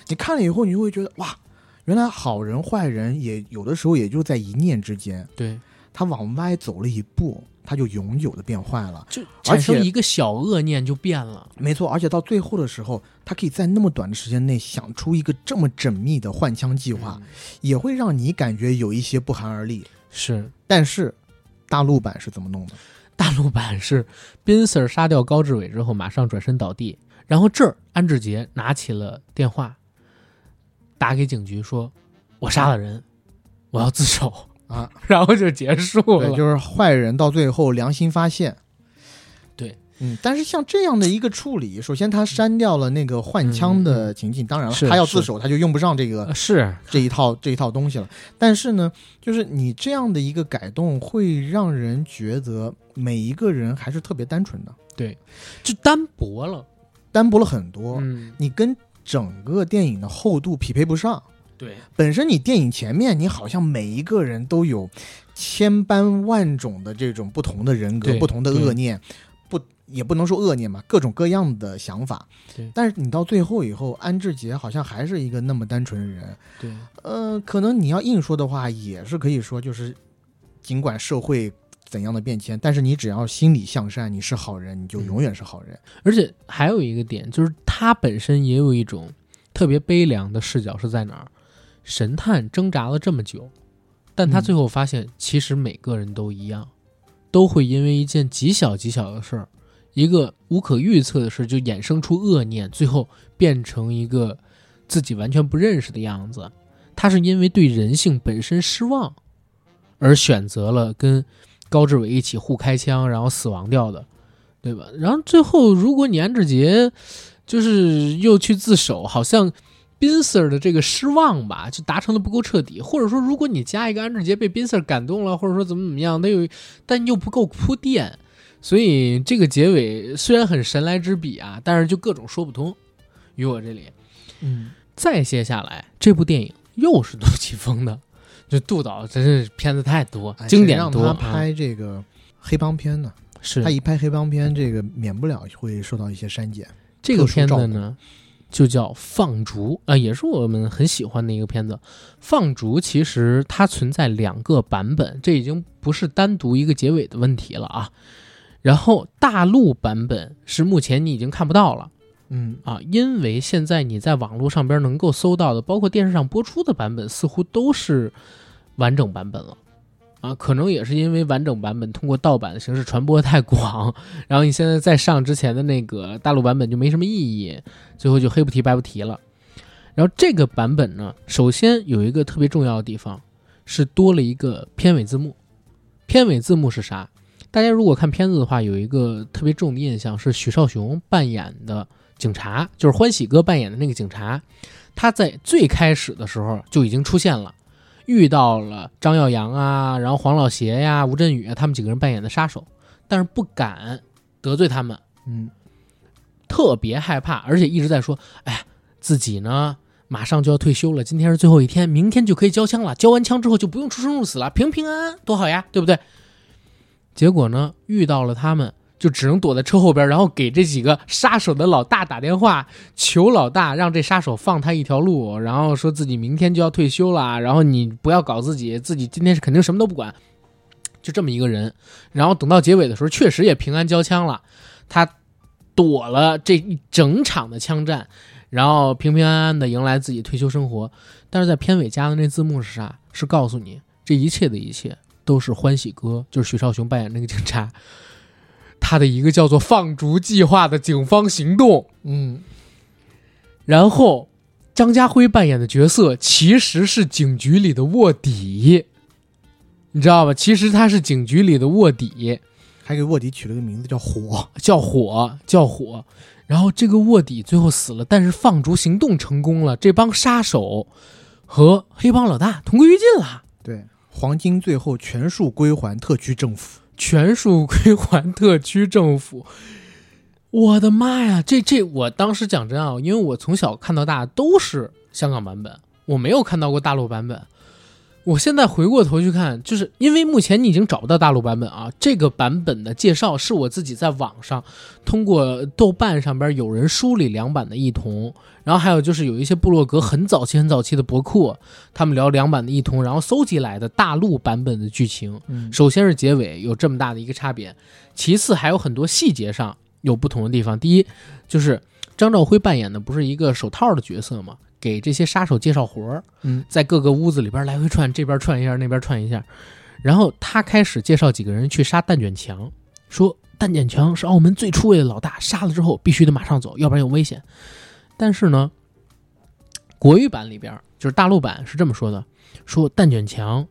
你看了以后，你就会觉得哇，原来好人坏人也有的时候也就在一念之间，对，他往歪走了一步，他就永久的变坏了。就产生而且一个小恶念就变了。没错，而且到最后的时候，他可以在那么短的时间内想出一个这么缜密的换枪计划，嗯也会让你感觉有一些不寒而栗。是但是，大陆版是怎么弄的？大陆版是宾 Sir 杀掉高志伟之后，马上转身倒地，然后这儿安志杰拿起了电话，打给警局说：“我杀了人，我要自首。啊，” 然后就结束对，了。就是坏人到最后良心发现。对，嗯，但是像这样的一个处理，首先他删掉了那个换枪的情境，当然了，他要自首，他就用不上这个呃是这一套这一套东西了。但是呢，就是你这样的一个改动，会让人觉得每一个人还是特别单纯的，对就单薄了。单薄了很多，嗯，你跟整个电影的厚度匹配不上。对，本身你电影前面，你好像每一个人都有千般万种的这种不同的人格、不同的恶念，不也不能说恶念嘛，各种各样的想法对。但是你到最后以后，安志杰好像还是一个那么单纯的人。对，呃，可能你要硬说的话，也是可以说，就是尽管社会怎样的变迁，但是你只要心里向善，你是好人，你就嗯永远是好人。而且还有一个点，就是他本身也有一种特别悲凉的视角是在哪儿？神探挣扎了这么久，但他嗯最后发现，其实每个人都一样，都会因为一件极小极小的事儿，一个无可预测的事，就衍生出恶念，最后变成一个自己完全不认识的样子。他是因为对人性本身失望，而选择了跟高志伟一起互开枪，然后死亡掉的。对吧？然后最后，如果你安志杰就是又去自首，好像宾 Sir 的这个失望吧，就达成的不够彻底。或者说，如果你加一个安志杰被宾 Sir 感动了，或者说怎么怎么样，他有但又不够铺垫，所以这个结尾虽然很神来之笔啊，但是就各种说不通。于我这里，嗯，再接下来，这部电影又是杜琪峰的，就杜导真是片子太多，哎经典谁让。他拍这个黑帮片呢？啊是他一拍黑帮片，这个免不了会受到一些删减。这个片子呢，就叫《放逐》啊、也是我们很喜欢的一个片子。《放逐》其实它存在两个版本，这已经不是单独一个结尾的问题了啊。然后大陆版本是目前你已经看不到了嗯，啊，因为现在你在网络上边能够搜到的，包括电视上播出的版本，似乎都是完整版本了。啊，可能也是因为完整版本通过盗版的形式传播太广，然后你现在再上之前的那个大陆版本就没什么意义，最后就黑不提白不提了。然后这个版本呢，首先有一个特别重要的地方是多了一个片尾字幕。片尾字幕是啥？大家如果看片子的话，有一个特别重的印象是许绍雄扮演的警察，就是欢喜哥扮演的那个警察，他在最开始的时候就已经出现了。遇到了张耀扬啊，然后黄老邪呀、吴镇宇啊，他们几个人扮演的杀手，但是不敢得罪他们，嗯，特别害怕，而且一直在说：“哎呀，自己呢马上就要退休了，今天是最后一天，明天就可以交枪了，交完枪之后就不用出生入死了，平平安安，多好呀，对不对？”结果呢，遇到了他们，就只能躲在车后边，然后给这几个杀手的老大打电话，求老大让这杀手放他一条路，然后说自己明天就要退休了，然后你不要搞自己，自己今天是肯定什么都不管，就这么一个人。然后等到结尾的时候，确实也平安交枪了，他躲了这一整场的枪战，然后平平安安的迎来自己退休生活。但是在片尾加的那字幕是啥？是告诉你这一切的一切都是欢喜哥，就是许绍雄扮演那个警察。他的一个叫做“放逐计划”的警方行动，嗯，然后张家辉扮演的角色其实是警局里的卧底，你知道吧？其实他是警局里的卧底，还给卧底取了个名字叫火。叫火，叫火。然后这个卧底最后死了，但是放逐行动成功了，这帮杀手和黑帮老大同归于尽了，对，黄金最后全数归还特区政府。全数归还特区政府。我的妈呀，这这我当时讲真啊，因为我从小看到大都是香港版本，我没有看到过大陆版本。我现在回过头去看，就是因为目前你已经找不到大陆版本啊，这个版本的介绍是我自己在网上通过豆瓣上边有人梳理两版的异同，然后还有就是有一些部落格很早期很早期的博客，他们聊两版的异同，然后搜集来的大陆版本的剧情。嗯首先是结尾有这么大的一个差别，其次还有很多细节上有不同的地方。第一就是张兆辉扮演的不是一个手套的角色吗，给这些杀手介绍活儿，嗯，在各个屋子里边来回串，这边串一下，那边串一下，然后他开始介绍几个人去杀蛋卷强，说蛋卷强是澳门最出位的老大，杀了之后必须得马上走，要不然有危险。但是呢，国语版里边就是大陆版是这么说的：说蛋卷强，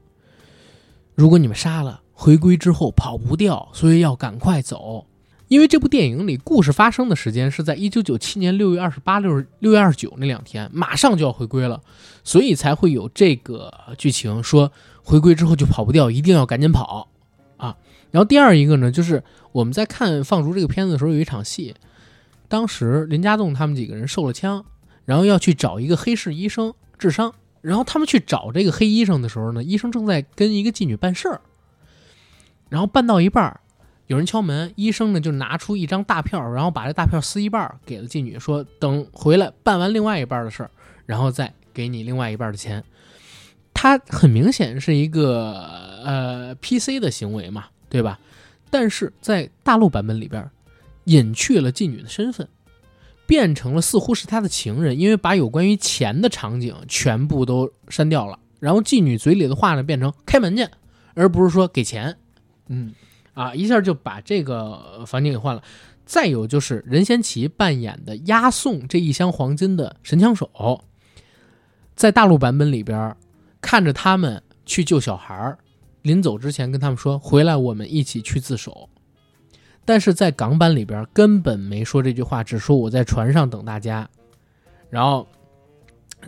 如果你们杀了，回归之后跑不掉，所以要赶快走。因为这部电影里故事发生的时间是在一九九七年六月二十八、六六月二十九那两天，马上就要回归了，所以才会有这个剧情说回归之后就跑不掉，一定要赶紧跑啊。然后第二一个呢，就是我们在看《放逐》这个片子的时候，有一场戏，当时林家栋他们几个人受了枪，然后要去找一个黑市医生治伤，然后他们去找这个黑医生的时候呢，医生正在跟一个妓女办事儿，然后办到一半儿，有人敲门，医生呢就拿出一张大票，然后把这大票撕一半给了妓女，说等回来办完另外一半的事儿，然后再给你另外一半的钱。他很明显是一个呃 PC 的行为嘛，对吧？但是在大陆版本里边，隐去了妓女的身份，变成了似乎是他的情人，因为把有关于钱的场景全部都删掉了。然后妓女嘴里的话呢，变成开门去，而不是说给钱。嗯，啊，一下就把这个房间给换了。再有就是任贤齐扮演的押送这一箱黄金的神枪手，在大陆版本里边，看着他们去救小孩儿，临走之前跟他们说回来我们一起去自首。但是在港版里边根本没说这句话，只说我在船上等大家，然后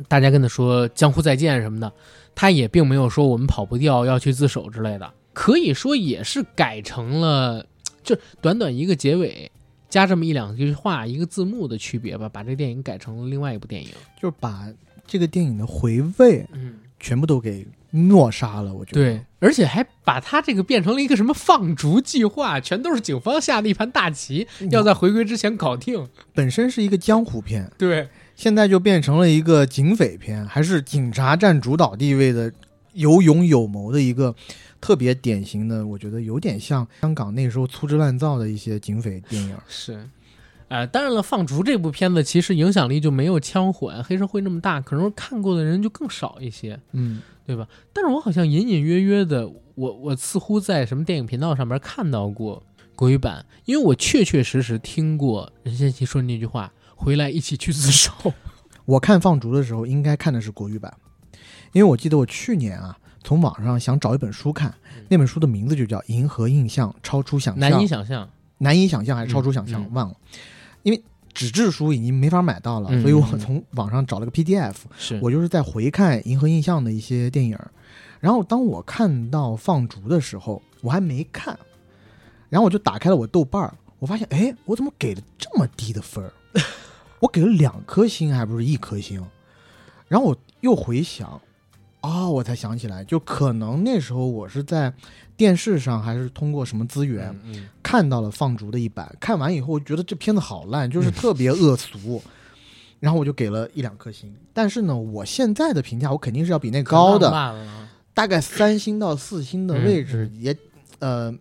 大家跟他说江湖再见什么的，他也并没有说我们跑不掉要去自首之类的。可以说也是改成了，就短短一个结尾，加这么一两句话，一个字幕的区别吧，把这电影改成了另外一部电影。就是把这个电影的回味嗯，全部都给诺杀了。我觉得，对，而且还把他这个变成了一个什么放逐计划，全都是警方下的一盘大棋，要在回归之前搞定。本身是一个江湖片，对，现在就变成了一个警匪片，还是警察占主导地位的有勇有谋的一个特别典型的，我觉得有点像香港那时候粗制滥造的一些警匪电影。是。呃，当然了，《放逐》这部片子其实影响力就没有《枪火》《黑社会》那么大，可能看过的人就更少一些。嗯，对吧？但是我好像隐隐约约的，我我似乎在什么电影频道上面看到过国语版，因为我确确实实听过任贤齐说那句话：“回来一起去自首。我看《放逐》的时候应该看的是国语版，因为我记得我去年啊从网上想找一本书看，那本书的名字就叫《银河印象：超出想”象》，难以想象，难以想象还是超出想象，忘了。因为纸质书已经没法买到了，嗯所以我嗯从网上找了个 PDF，是我就是在回看《银河印象》的一些电影，然后当我看到放逐的时候，我还没看，然后我就打开了我豆瓣儿，我发现，哎，我怎么给了这么低的分儿？我给了两颗星，还不是一颗星。然后我又回想，啊、我才想起来，就可能那时候我是在电视上，还是通过什么资源、嗯嗯看到了放逐的一版，看完以后我觉得这片子好烂，就是特别恶俗，然后我就给了一两颗星。但是呢，我现在的评价我肯定是要比那高的，大概三星到四星的位置也，呃，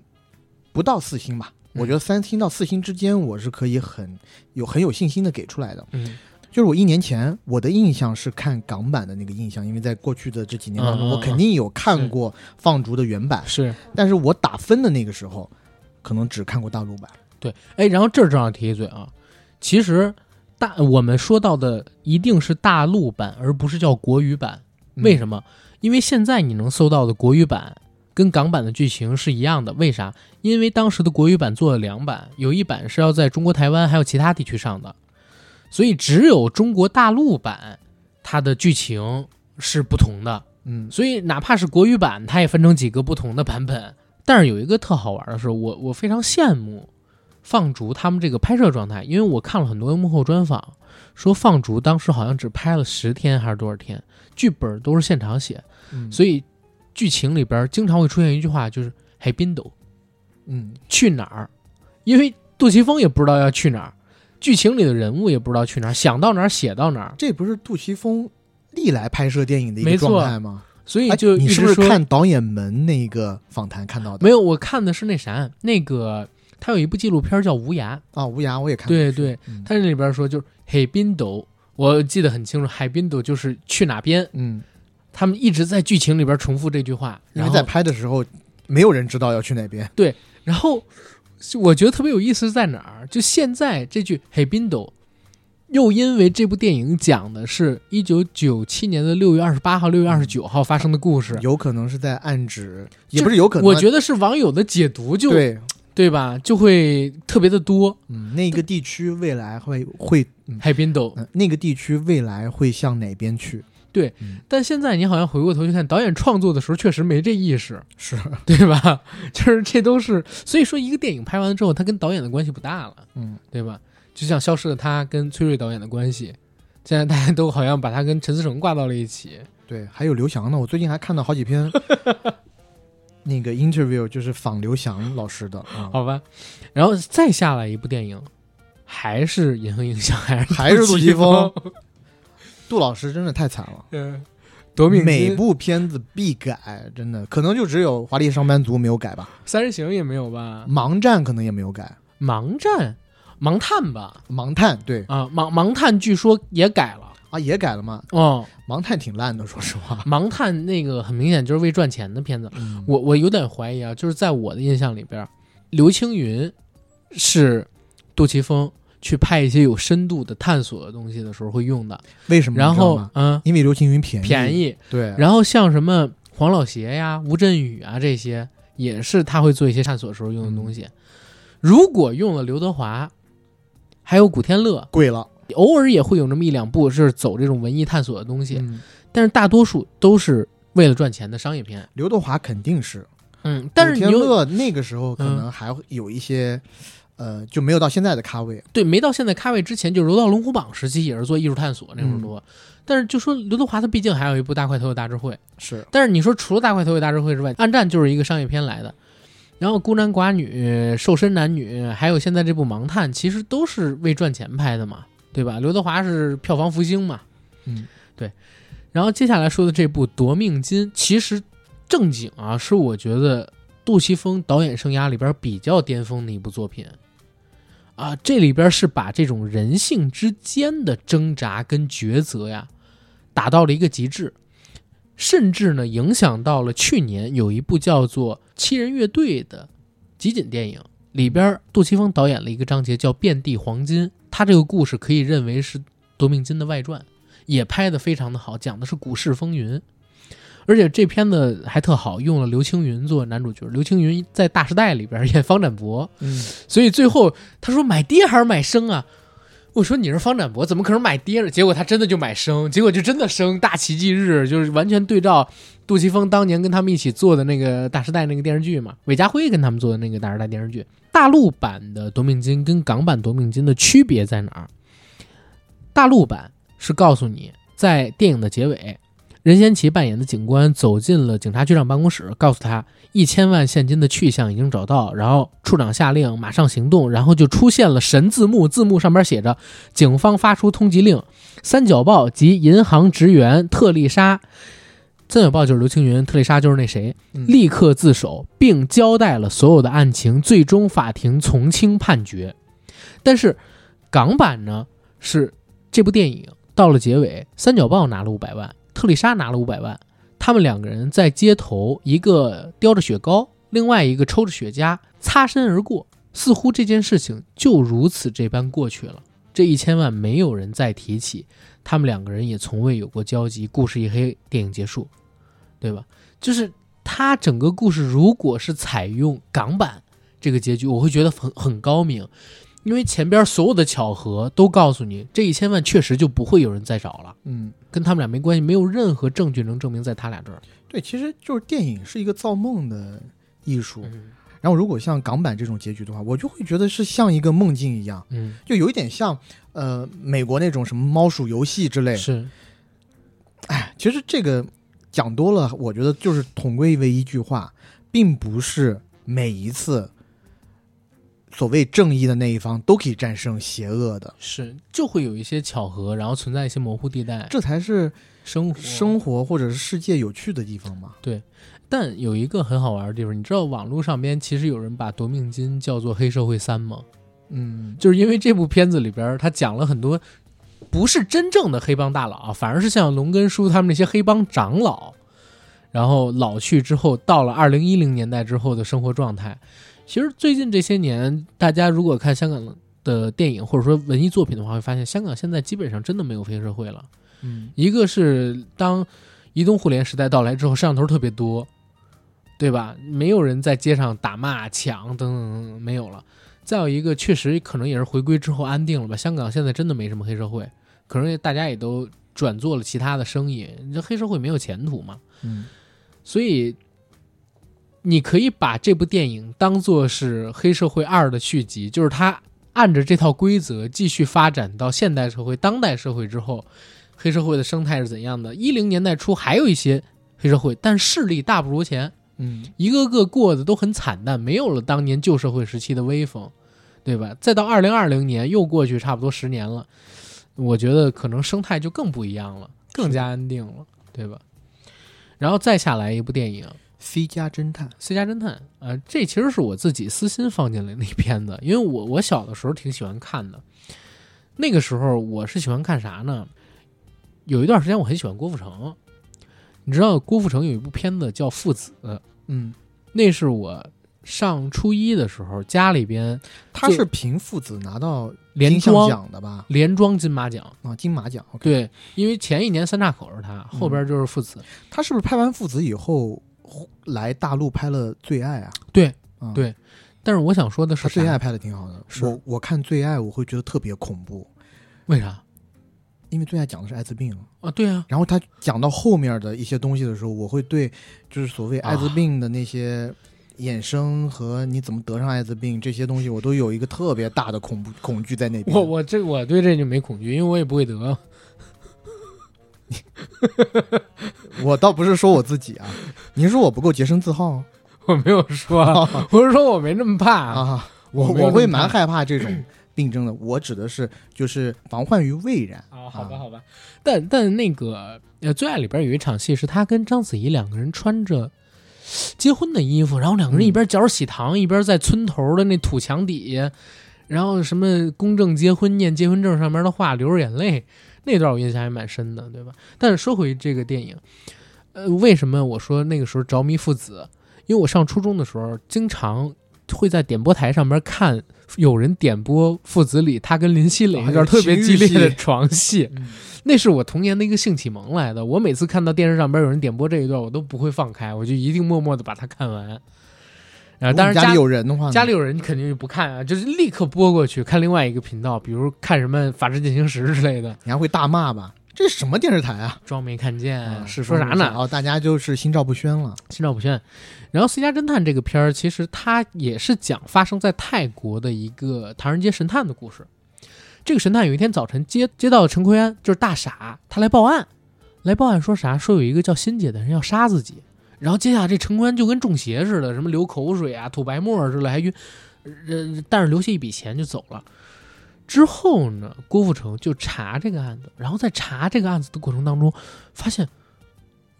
不到四星吧。嗯我觉得三星到四星之间，我是可以很有很有信心的给出来的。嗯就是我一年前我的印象是看港版的那个印象，因为在过去的这几年当中，我肯定有看过放逐的原版，是但是我打分的那个时候，可能只看过大陆版。对。哎，然后这儿正好提一嘴啊，其实大我们说到的一定是大陆版，而不是叫国语版。为什么？因为现在你能搜到的国语版跟港版的剧情是一样的。为啥？因为当时的国语版做了两版，有一版是要在中国台湾还有其他地区上的，所以只有中国大陆版它的剧情是不同的。嗯所以哪怕是国语版，它也分成几个不同的版本。但是有一个特好玩的是，我我非常羡慕放逐他们这个拍摄状态，因为我看了很多幕后专访，说放逐当时好像只拍了十天还是多少天，剧本都是现场写，嗯，所以剧情里边经常会出现一句话，就是“海滨斗嗯去哪儿”，因为杜琪峰也不知道要去哪儿，剧情里的人物也不知道去哪儿，想到哪儿写到哪儿，这不是杜琪峰历来拍摄电影的一个状态吗？哎所以就你是不是看导演们那个访谈看到的？没有，我看的是那啥，那个他有一部纪录片叫《无涯》，啊，无涯我也看过。对对，嗯他这里边说就是海滨斗，我记得很清楚，海滨斗就是去哪边，嗯，他们一直在剧情里边重复这句话，然后因为在拍的时候，没有人知道要去哪边。对然后我觉得特别有意思在哪儿？就现在这句海滨斗，又因为这部电影讲的是一九九七年的六月二十八号、六月二十九号发生的故事，有可能是在暗指，也不是有可能。我觉得是网友的解读就对，对吧？就会特别的多。嗯，那个地区未来会会，嗯，海滨斗，嗯那个地区未来会向哪边去？但现在你好像回过头去看，导演创作的时候确实没这意识，是，对吧？就是这都是，所以说一个电影拍完了之后，他跟导演的关系不大了，嗯，对吧？就像《消失的他》跟崔瑞导演的关系，现在大家都好像把他跟陈思诚挂到了一起。对，还有刘翔呢。我最近还看到好几篇 那个 interview，就是访刘翔老师的啊，好吧，然后再下来一部电影，还是银河影像，还是还是杜琪峰峰，杜老师真的太惨了。嗯，夺命每部片子必改，真的可能就只有《华丽上班族》没有改吧，三人行也没有吧？《盲战》可能也没有改，盲战、盲探吧？《盲探》对啊，盲盲探据说也改了。啊也改了嘛，哦，《盲探》挺烂的，说实话。盲探那个很明显就是为赚钱的片子。嗯我我有点怀疑啊，就是在我的印象里边，刘青云是杜琪峰去拍一些有深度的探索的东西的时候会用的。为什么？然后嗯，因为刘青云便宜，便宜。对，然后像什么黄老邪呀、吴镇宇啊这些，也是他会做一些探索时候用的东西。如果用了刘德华，还有古天乐，贵了。偶尔也会有那么一两部是走这种文艺探索的东西，嗯，但是大多数都是为了赚钱的商业片。刘德华肯定是，嗯，但是古你又天乐那个时候可嗯能还会有一些，呃，就没有到现在的咖位。对没到现在咖位之前，就《柔道龙虎榜》时期也是做艺术探索那会儿多。但是就说刘德华他毕竟还有一部《大块头的大智慧》，是，但是你说除了《大块头的大智慧》之外，《暗战》就是一个商业片来的。然后孤男寡女、瘦身男女，还有现在这部《盲探》，其实都是为赚钱拍的嘛，对吧？刘德华是票房福星嘛，嗯，对。然后接下来说的这部《夺命金》，其实正经啊，是我觉得杜琪峰导演生涯里边比较巅峰的一部作品啊。这里边是把这种人性之间的挣扎跟抉择呀，达到了一个极致。甚至呢，影响到了去年有一部叫做《七人乐队》的集锦电影，里边杜琪峰导演了一个章节叫《遍地黄金》，他这个故事可以认为是《夺命金》的外传，也拍得非常的好，讲的是股市风云。而且这片子还特好，用了刘青云做男主角。刘青云在《大时代》里边演方展博，嗯，所以最后他说买跌还是买升啊？我说你是方展博，怎么可能买跌呢？结果他真的就买升，结果就真的升，大奇迹日就是完全对照杜琪峰当年跟他们一起做的那个《大时代》那个电视剧嘛，韦家辉跟他们做的那个《大时代》电视剧。大陆版的《夺命金》跟港版《夺命金》的区别在哪儿？大陆版是告诉你，在电影的结尾，任贤齐扮演的警官走进了警察局长办公室，告诉他一千万现金的去向已经找到，然后处长下令马上行动，然后就出现了神字幕，字幕上边写着“警方发出通缉令，三角豹及银行职员特丽莎”。三角豹就是刘青云，特丽莎就是那谁，嗯立刻自首，并交代了所有的案情，最终法庭从轻判决。但是港版呢是这部电影到了结尾，三角豹拿了五百万，特丽莎拿了五百万，他们两个人在街头，一个叼着雪糕，另外一个抽着雪茄，擦身而过，似乎这件事情就如此这般过去了。这一千万没有人再提起，他们两个人也从未有过交集。故事一黑，电影结束，对吧？就是他整个故事如果是采用港版这个结局，我会觉得很很高明，因为前边所有的巧合都告诉你，这一千万确实就不会有人再找了，嗯，跟他们俩没关系，没有任何证据能证明在他俩这儿。对，其实就是电影是一个造梦的艺术。嗯然后如果像港版这种结局的话，我就会觉得是像一个梦境一样，嗯，就有一点像呃美国那种什么猫鼠游戏之类。是，哎，其实这个讲多了，我觉得就是统归为一句话，并不是每一次所谓正义的那一方都可以战胜邪恶的，是，就会有一些巧合，然后存在一些模糊地带，这才是生活生活或者是世界有趣的地方嘛。对但有一个很好玩的地方，你知道网络上边其实有人把《夺命金》叫做《黑社会三》吗？嗯，就是因为这部片子里边，他讲了很多不是真正的黑帮大佬啊，反而是像龙根叔他们那些黑帮长老，然后老去之后，到了二零一零年代之后的生活状态。其实最近这些年，大家如果看香港的电影或者说文艺作品的话，会发现香港现在基本上真的没有黑社会了。嗯，一个是当移动互联时代到来之后，摄像头特别多，对吧？没有人在街上打骂、抢等等等等，没有了。再有一个，确实可能也是回归之后安定了吧。香港现在真的没什么黑社会，可能大家也都转做了其他的生意。你这黑社会没有前途嘛？嗯，所以你可以把这部电影当做是《黑社会二》的续集，就是它按着这套规则继续发展到现代社会、当代社会之后，黑社会的生态是怎样的？一零年代初还有一些黑社会，但势力大不如前，嗯，一个个过得都很惨淡，没有了当年旧社会时期的威风，对吧？再到二零二零年，又过去差不多十年了，我觉得可能生态就更不一样了，更加安定了，对吧？然后再下来一部电影《C 加侦探，C 家侦探》，呃，这其实是我自己私心放进来的一片子，因为我我小的时候挺喜欢看的，那个时候我是喜欢看啥呢？有一段时间我很喜欢郭富城，你知道郭富城有一部片子叫《父子》，嗯，那是我上初一的时候家里边他是凭父子拿到连庄奖的吧？连庄金马奖。啊，金马奖。对，因为前一年三岔口是他，后边就是父子。他是不是拍完父子以后来大陆拍了《最爱》啊？对啊，对但是我想说的是他《最爱》？拍的挺好的。是我我看《最爱》，我会觉得特别恐怖，为啥因为《最爱》讲的是艾滋病。啊？对啊，然后他讲到后面的一些东西的时候，我会对就是所谓艾滋病的那些衍生和你怎么得上艾滋病这些东西，我都有一个特别大的恐怖恐惧在那边。我我这我对这就没恐惧，因为我也不会得。我倒不是说我自己啊，您说我不够洁身自好 我没有说，我是说我没那么怕。啊，我我会蛮害怕这种病症的。我指的是就是防患于未然。啊，好吧，好吧，但但那个呃，《最爱》里边有一场戏是他跟章子怡两个人穿着结婚的衣服，然后两个人一边嚼着喜糖，一边在村头的那土墙底下，然后什么公证结婚、念结婚证上面的话，流着眼泪，那段我印象还蛮深的，对吧？但是说回这个电影，呃，为什么我说那个时候着迷父子？因为我上初中的时候，经常会在点播台上面看有人点播父子里他跟林熙蕾那段特别激烈的床戏，嗯那是我童年的一个性启蒙来的。我每次看到电视上边有人点播这一段，我都不会放开，我就一定默默的把它看完。然后，当然家里有人的话，家里有人肯定就不看啊，就是立刻拨过去看另外一个频道，比如看什么《法制进行时》之类的，你还会大骂吧？这是什么电视台啊？装没看见，啊是说啥呢？哦，大家就是心照不宣了。心照不宣。然后《私家侦探》这个片儿，其实它也是讲发生在泰国的一个唐人街神探的故事。这个神探有一天早晨接接到陈奎安，就是大傻，他来报案，来报案说啥？说有一个叫欣姐的人要杀自己。然后接下来这城关就跟中邪似的，什么流口水啊、吐白沫之类，还晕，呃，但是留下一笔钱就走了。之后呢，郭富城就查这个案子，然后在查这个案子的过程当中，发现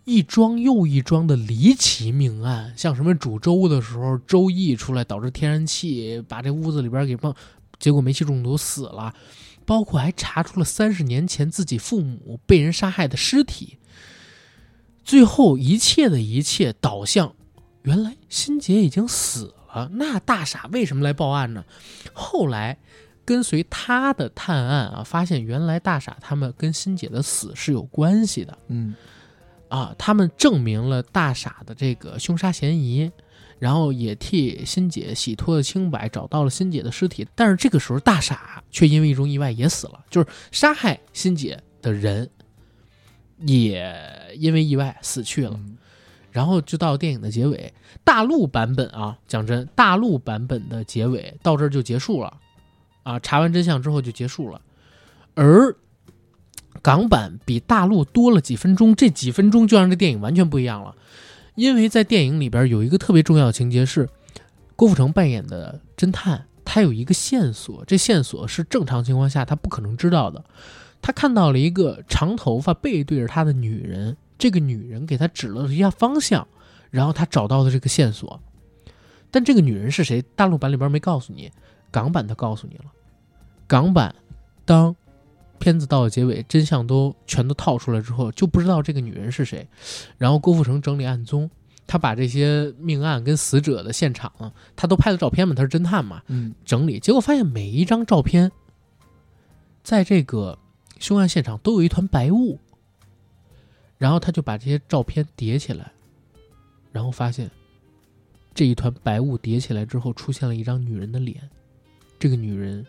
一桩又一桩的离奇命案，像什么煮粥的时候粥溢出来导致天然气把这屋子里边给放，结果煤气中毒死了，包括还查出了三十年前自己父母被人杀害的尸体。最后一切的一切导向，原来心杰已经死了。那大傻为什么来报案呢？后来跟随他的探案啊，发现原来大傻他们跟心姐的死是有关系的。嗯，啊，他们证明了大傻的这个凶杀嫌疑，然后也替欣姐洗脱了清白，找到了欣姐的尸体。但是这个时候，大傻却因为一种意外也死了，就是杀害欣姐的人也因为意外死去了。嗯然后就到电影的结尾，大陆版本啊，讲真，大陆版本的结尾到这儿就结束了，啊，查完真相之后就结束了，而港版比大陆多了几分钟，这几分钟就让这电影完全不一样了，因为在电影里边有一个特别重要的情节是，郭富城扮演的侦探，他有一个线索，这线索是正常情况下他不可能知道的，他看到了一个长头发背对着他的女人。这个女人给他指了一下方向，然后他找到了这个线索。但这个女人是谁？大陆版里边没告诉你，港版他告诉你了。港版当片子到了结尾，真相都全都套出来之后，就不知道这个女人是谁。然后郭富城整理案宗，他把这些命案跟死者的现场，他都拍了照片嘛，他是侦探嘛，嗯，整理，结果发现每一张照片，在这个凶案现场都有一团白雾。然后他就把这些照片叠起来，然后发现这一团白雾叠起来之后，出现了一张女人的脸。这个女人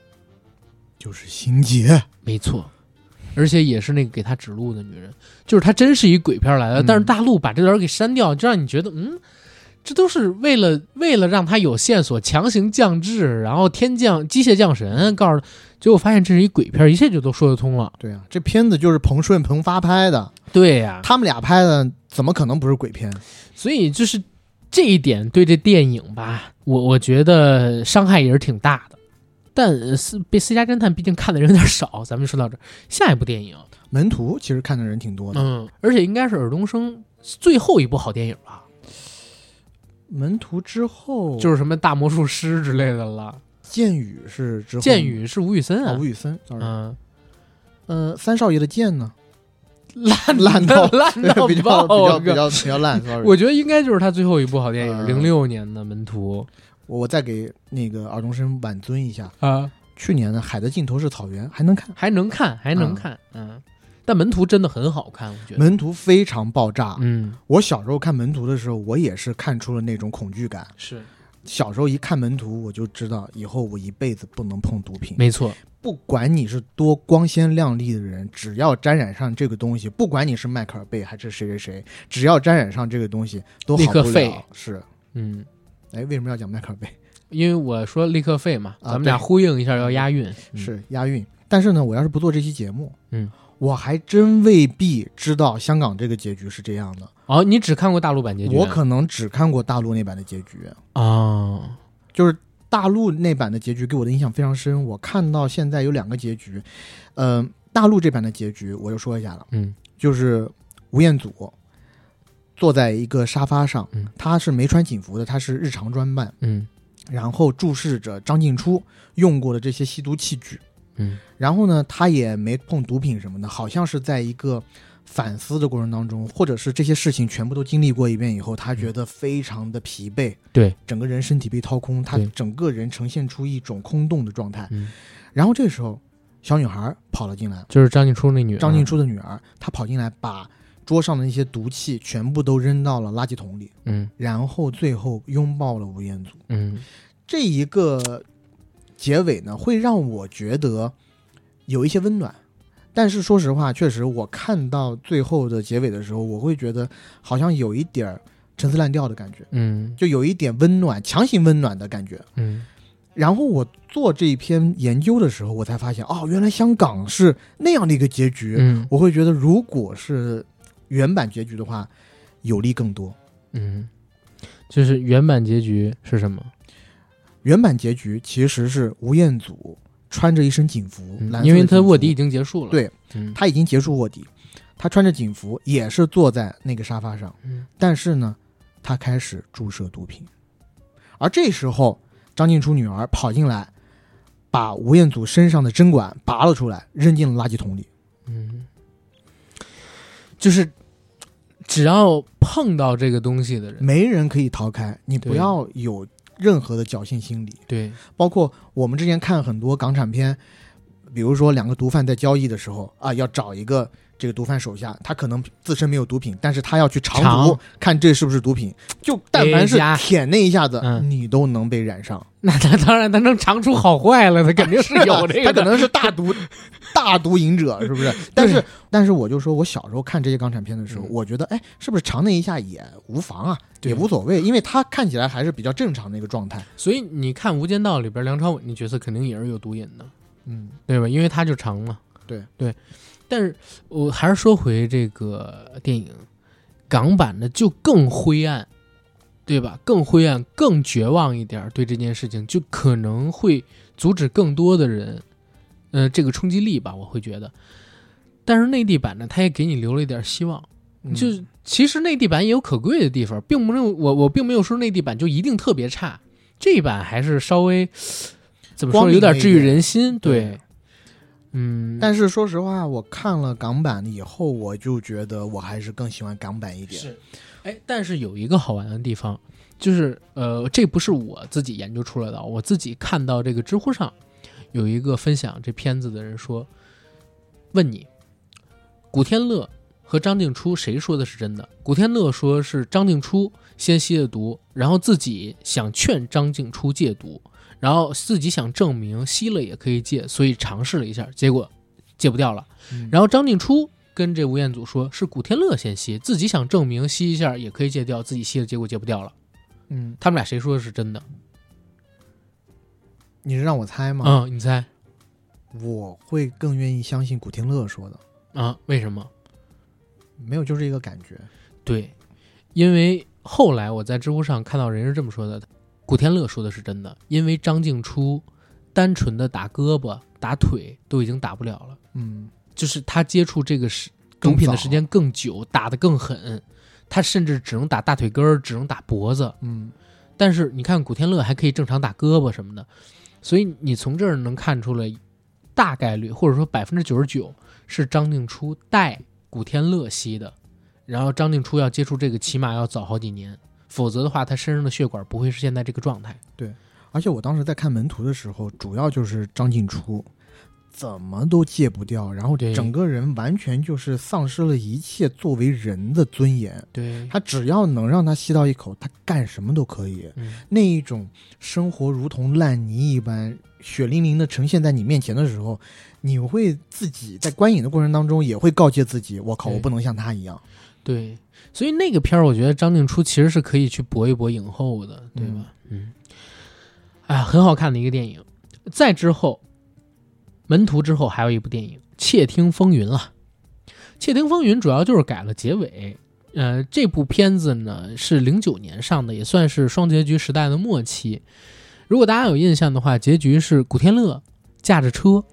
就是心姐，没错，而且也是那个给他指路的女人，就是她真是一鬼片来的。嗯但是大陆把这段给删掉，就让你觉得，嗯，这都是为了为了让他有线索，强行降智，然后天降机械降神，告诉他，结果发现这是一鬼片，一切就都说得通了。对啊，这片子就是彭顺彭发拍的，对呀、他们俩拍的，怎么可能不是鬼片？所以就是这一点对这电影吧，我我觉得伤害也是挺大的。但呃私被私家侦探毕竟看的人有点少，咱们就说到这儿。下一部电影，门徒其实看的人挺多的，嗯，而且应该是尔冬升最后一部好电影吧，门徒之后就是什么大魔术师之类的了。剑雨是之后，剑雨是吴宇森啊，啊吴，宇森，sorry，嗯，呃，三少爷的剑呢，烂烂到 烂到 比较爆比较比较比较烂，sorry。我觉得应该就是他最后一部好电影，嗯零六年的《门徒我我再给那个尔冬升挽尊一下，》啊，去年的《海的尽头是草原》还能看，还能看，还能看，嗯。但《门徒》真的很好看，我觉得。门徒非常爆炸。嗯，我小时候看门徒的时候，我也是看出了那种恐惧感。是小时候一看门徒，我就知道以后我一辈子不能碰毒品。没错。不管你是多光鲜亮丽的人，只要沾染上这个东西，不管你是迈克尔贝还是谁谁谁，只要沾染上这个东西，都好不了。立刻废是，嗯，哎，为什么要讲迈克尔贝？因为我说立刻废嘛，啊咱们俩对呼应一下，要押韵。嗯是押韵。但是呢，我要是不做这期节目，嗯，我还真未必知道香港这个结局是这样的。哦，你只看过大陆版结局？我可能只看过大陆那版的结局，哦，就是大陆那版的结局给我的印象非常深。我看到现在有两个结局，呃，大陆这版的结局我就说一下了，嗯。就是吴彦祖坐在一个沙发上，嗯。他是没穿警服的，他是日常装扮，嗯。然后注视着张静初用过的这些吸毒器具，嗯。然后呢，他也没碰毒品什么的，好像是在一个反思的过程当中，或者是这些事情全部都经历过一遍以后，他觉得非常的疲惫，对，整个人身体被掏空，他整个人呈现出一种空洞的状态。嗯，然后这时候，小女孩跑了进来，就是张静初那女张静，初的女儿，她跑进来把桌上的那些毒气全部都扔到了垃圾桶里，嗯然后最后拥抱了吴彦祖。嗯这一个结尾呢，会让我觉得有一些温暖。但是说实话，确实我看到最后的结尾的时候，我会觉得好像有一点儿陈词滥调的感觉，嗯就有一点温暖，强行温暖的感觉。嗯然后我做这一篇研究的时候，我才发现，哦，原来香港是那样的一个结局。嗯我会觉得，如果是原版结局的话，有利更多。嗯，就是原版结局是什么？原版结局其实是吴彦祖穿着一身警服，嗯蓝色的因为他卧底已经结束了。对，嗯。他已经结束卧底，他穿着警服，也是坐在那个沙发上，嗯。但是呢，他开始注射毒品，而这时候张静初女儿跑进来，把吴彦祖身上的针管拔了出来，扔进了垃圾桶里。嗯，就是只要碰到这个东西的人，没人可以逃开，你不要有任何的侥幸心理。对，包括我们之前看很多港产片，比比如说两个毒贩在交易的时候啊，要找一个这个毒贩手下，他可能自身没有毒品，但是他要去尝毒尝，看这是不是毒品。就但凡是舔那一下子，嗯你都能被染上。那他当然他能尝出好坏了，他肯定是有这个的。他可能是大毒 大毒瘾者，是不是？但是但是我就说我小时候看这些港产片的时候，嗯我觉得哎，是不是尝那一下也无妨啊，对也无所谓，因为他看起来还是比较正常的一个状态。所以你看《无间道》里边梁朝伟那角色肯定也是有毒瘾的，嗯，对吧？因为他就尝嘛。对对，但是我还是说回这个电影，港版的就更灰暗，对吧？更灰暗、更绝望一点儿，对这件事情就可能会阻止更多的人，呃，这个冲击力吧，我会觉得。但是内地版呢，它也给你留了一点希望。嗯就是其实内地版也有可贵的地方，并不是我我并没有说内地版就一定特别差，这一版还是稍微怎么说光有点治愈人心。对对，嗯，但是说实话，我看了港版以后，我就觉得我还是更喜欢港版一点。是，哎，但是有一个好玩的地方，就是呃，这不是我自己研究出来的，我自己看到这个知乎上有一个分享这片子的人说，问你，古天乐和张静初谁说的是真的？古天乐说是张静初先吸的毒，然后自己想劝张静初戒毒，然后自己想证明吸了也可以戒，所以尝试了一下，结果戒不掉了。嗯然后张静初跟这吴彦祖说，是古天乐先吸，自己想证明吸一下也可以戒掉，自己吸了，结果戒不掉了。嗯，他们俩谁说的是真的？你是让我猜吗？嗯，你猜我会更愿意相信古天乐说的，啊？为什么？没有就是一个感觉。对，因为后来我在知乎上看到人是这么说的，古天乐说的是真的，因为张静初单纯的打胳膊、打腿都已经打不了了，嗯，就是他接触这个时毒品的时间更久，打得更狠，他甚至只能打大腿根儿，只能打脖子。嗯，但是你看古天乐还可以正常打胳膊什么的，所以你从这儿能看出来，大概率或者说百分之九十九是张静初带古天乐吸的，然后张静初要接触这个起码要早好几年，否则的话他身上的血管不会是现在这个状态。对而且我当时在看《门徒》的时候，主要就是张静初怎么都戒不掉，然后整个人完全就是丧失了一切作为人的尊严。对，他只要能让他吸到一口，他干什么都可以。嗯，那一种生活如同烂泥一般，血淋淋的呈现在你面前的时候，你会自己在观影的过程当中也会告诫自己：我靠，我不能像他一样。对，所以那个片儿，我觉得张静初其实是可以去搏一搏影后的，对吧？嗯，哎呀，很好看的一个电影。再之后，《门徒》之后还有一部电影《窃听风云》了，《窃听风云》主要就是改了结尾。呃，这部片子呢是零九年上的，也算是双结局时代的末期。如果大家有印象的话，结局是古天乐驾着车，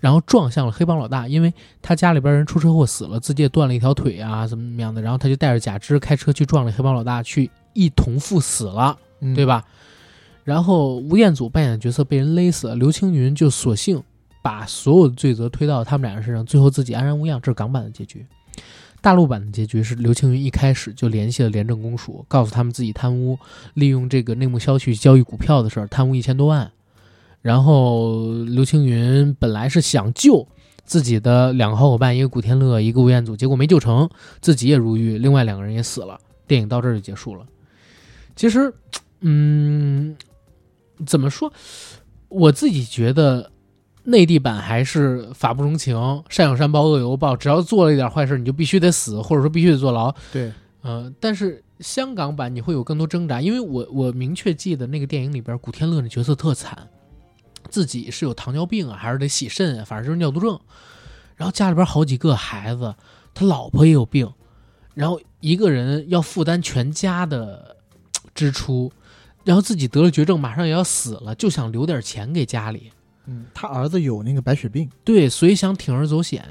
然后撞向了黑帮老大，因为他家里边人出车祸死了，自己也断了一条腿啊，怎么怎么样的，然后他就带着假肢开车去撞了黑帮老大，去一同赴死了，嗯对？吧？然后吴彦祖扮演的角色被人勒死了，刘青云就索性把所有的罪责推到他们俩人身上，最后自己安然无恙。这是港版的结局。大陆版的结局是刘青云一开始就联系了廉政公署，告诉他们自己贪污，利用这个内幕消息交易股票的事儿，贪污一千多万。然后刘青云本来是想救自己的两个好伙伴，一个古天乐，一个吴彦祖，结果没救成，自己也入狱，另外两个人也死了。电影到这儿就结束了。其实，嗯，怎么说？我自己觉得内地版还是法不容情，善有善报，恶有恶报。只要做了一点坏事，你就必须得死，或者说必须得坐牢。对，呃，但是香港版你会有更多挣扎，因为我我明确记得那个电影里边，古天乐那角色特惨，自己是有糖尿病啊，还是得洗肾啊，反正就是尿毒症。然后家里边好几个孩子，他老婆也有病，然后一个人要负担全家的支出，然后自己得了绝症，马上也要死了，就想留点钱给家里。嗯，他儿子有那个白血病，对，所以想铤而走险。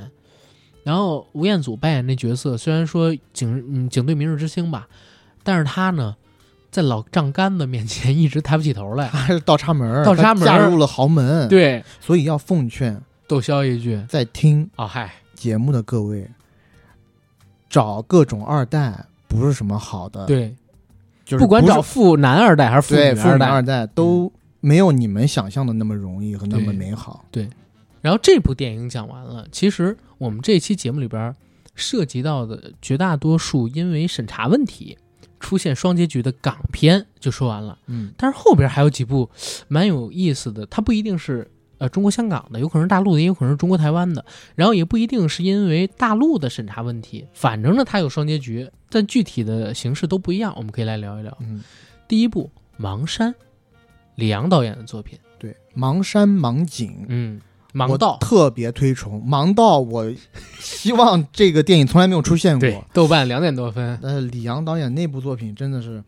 然后吴彦祖扮演那角色，虽然说警嗯警队明日之星吧，但是他呢，在老丈杆子面前一直抬不起头来。他 还是倒插门，倒插门嫁入了豪门。，对，所以要奉劝窦骁一句。在听啊嗨，节目的各位，找各种二代不是什么好的，，对，就是不管找富男二代还是富女二代，二代都没有你们想象的那么容易和那么美好。对然后这部电影讲完了，其实我们这期节目里边涉及到的绝大多数因为审查问题出现双结局的港片就说完了，嗯。但是后边还有几部蛮有意思的，它不一定是呃中国香港的，有可能是大陆的，也有可能是中国台湾的，然后也不一定是因为大陆的审查问题，反正呢它有双结局，但具体的形式都不一样，我们可以来聊一聊。嗯，第一部《盲山》，李阳导演的作品，对，盲山盲井，嗯，盲道，特别推崇盲道，我希望这个电影从来没有出现过。，豆瓣两点多分，呃，李阳导演那部作品真的是，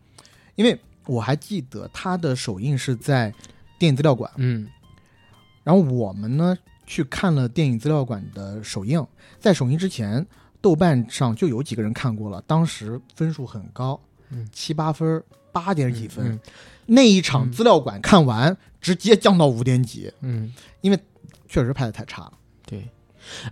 因为我还记得他的首映是在电影资料馆，嗯然后我们呢去看了电影资料馆的首映，在首映之前，豆瓣上就有几个人看过了，当时分数很高，嗯七八分，八点几分。嗯那一场嗯。资料馆看完，直接降到五点几，嗯，因为确实拍的太差了。对，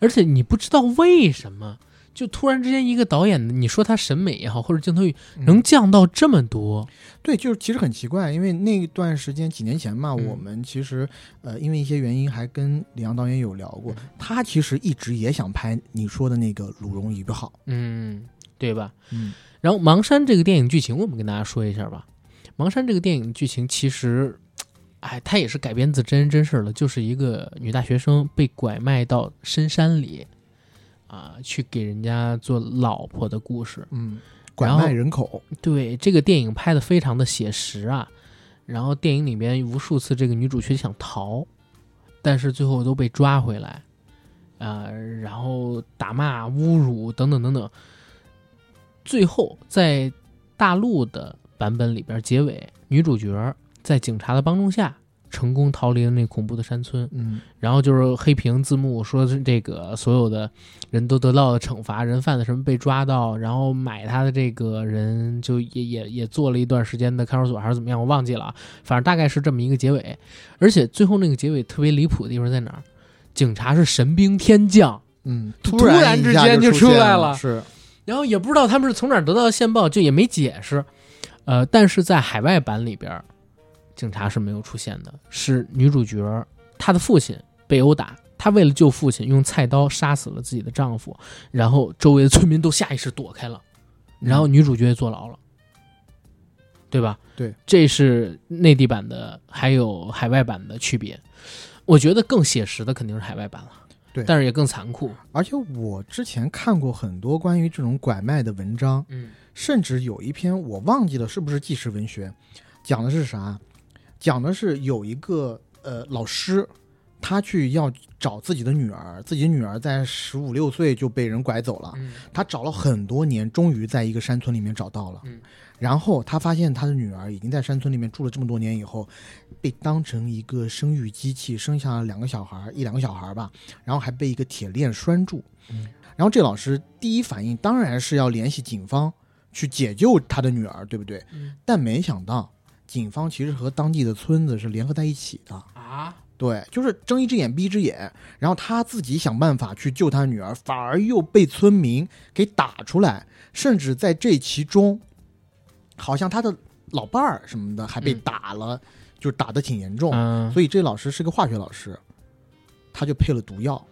而且你不知道为什么，就突然之间一个导演，你说他审美也好，或者镜头语能降到这么多，对，就是其实很奇怪，因为那段时间几年前嘛，嗯。我们其实呃因为一些原因还跟李阳导演有聊过，嗯。他其实一直也想拍你说的那个《鲁荣一个好》。嗯，对吧？嗯。然后《盲山》这个电影剧情，我们跟大家说一下吧。《盲山》这个电影剧情其实，哎，它也是改编自真人真事儿的，就是一个女大学生被拐卖到深山里，啊，去给人家做老婆的故事。嗯，拐卖人口。对这个电影拍的非常的写实啊，然后电影里边无数次这个女主角想逃，但是最后都被抓回来，啊、然后打骂、侮辱等等等等，最后在大陆的版本里边结尾，女主角在警察的帮助下成功逃离了那恐怖的山村，嗯然后就是黑屏字幕说是这个所有的人都得到了惩罚，人贩子什么被抓到，然后买他的这个人就也也也做了一段时间的看守所还是怎么样，我忘记了啊，反正大概是这么一个结尾。而且最后那个结尾特别离谱的地方在哪儿？警察是神兵天将，嗯，突突然然之间就出来了是然后也不知道他们是从哪儿得到的线报，就也没解释。呃，但是在海外版里边，警察是没有出现的，是女主角她的父亲被殴打，她为了救父亲，用菜刀杀死了自己的丈夫，然后周围的村民都下意识躲开了，然后女主角也坐牢了，对吧？对，这是内地版的，还有海外版的区别。我觉得更写实的肯定是海外版了，对但是也更残酷。而且我之前看过很多关于这种拐卖的文章，嗯甚至有一篇我忘记了是不是纪实文学，讲的是啥？讲的是有一个呃老师，他去要找自己的女儿，自己女儿在十五六岁就被人拐走了，嗯他找了很多年，终于在一个山村里面找到了。嗯然后他发现他的女儿已经在山村里面住了这么多年以后，被当成一个生育机器，生下了两个小孩，一两个小孩吧，然后还被一个铁链拴住。嗯然后这老师第一反应当然是要联系警方去解救他的女儿，对不对？嗯但没想到警方其实和当地的村子是联合在一起的。啊，对，就是睁一只眼闭一只眼，然后他自己想办法去救他女儿，反而又被村民给打出来，甚至在这其中，好像他的老伴儿什么的还被嗯打了，就是打得挺严重。嗯，所以这老师是个化学老师，他就配了毒药，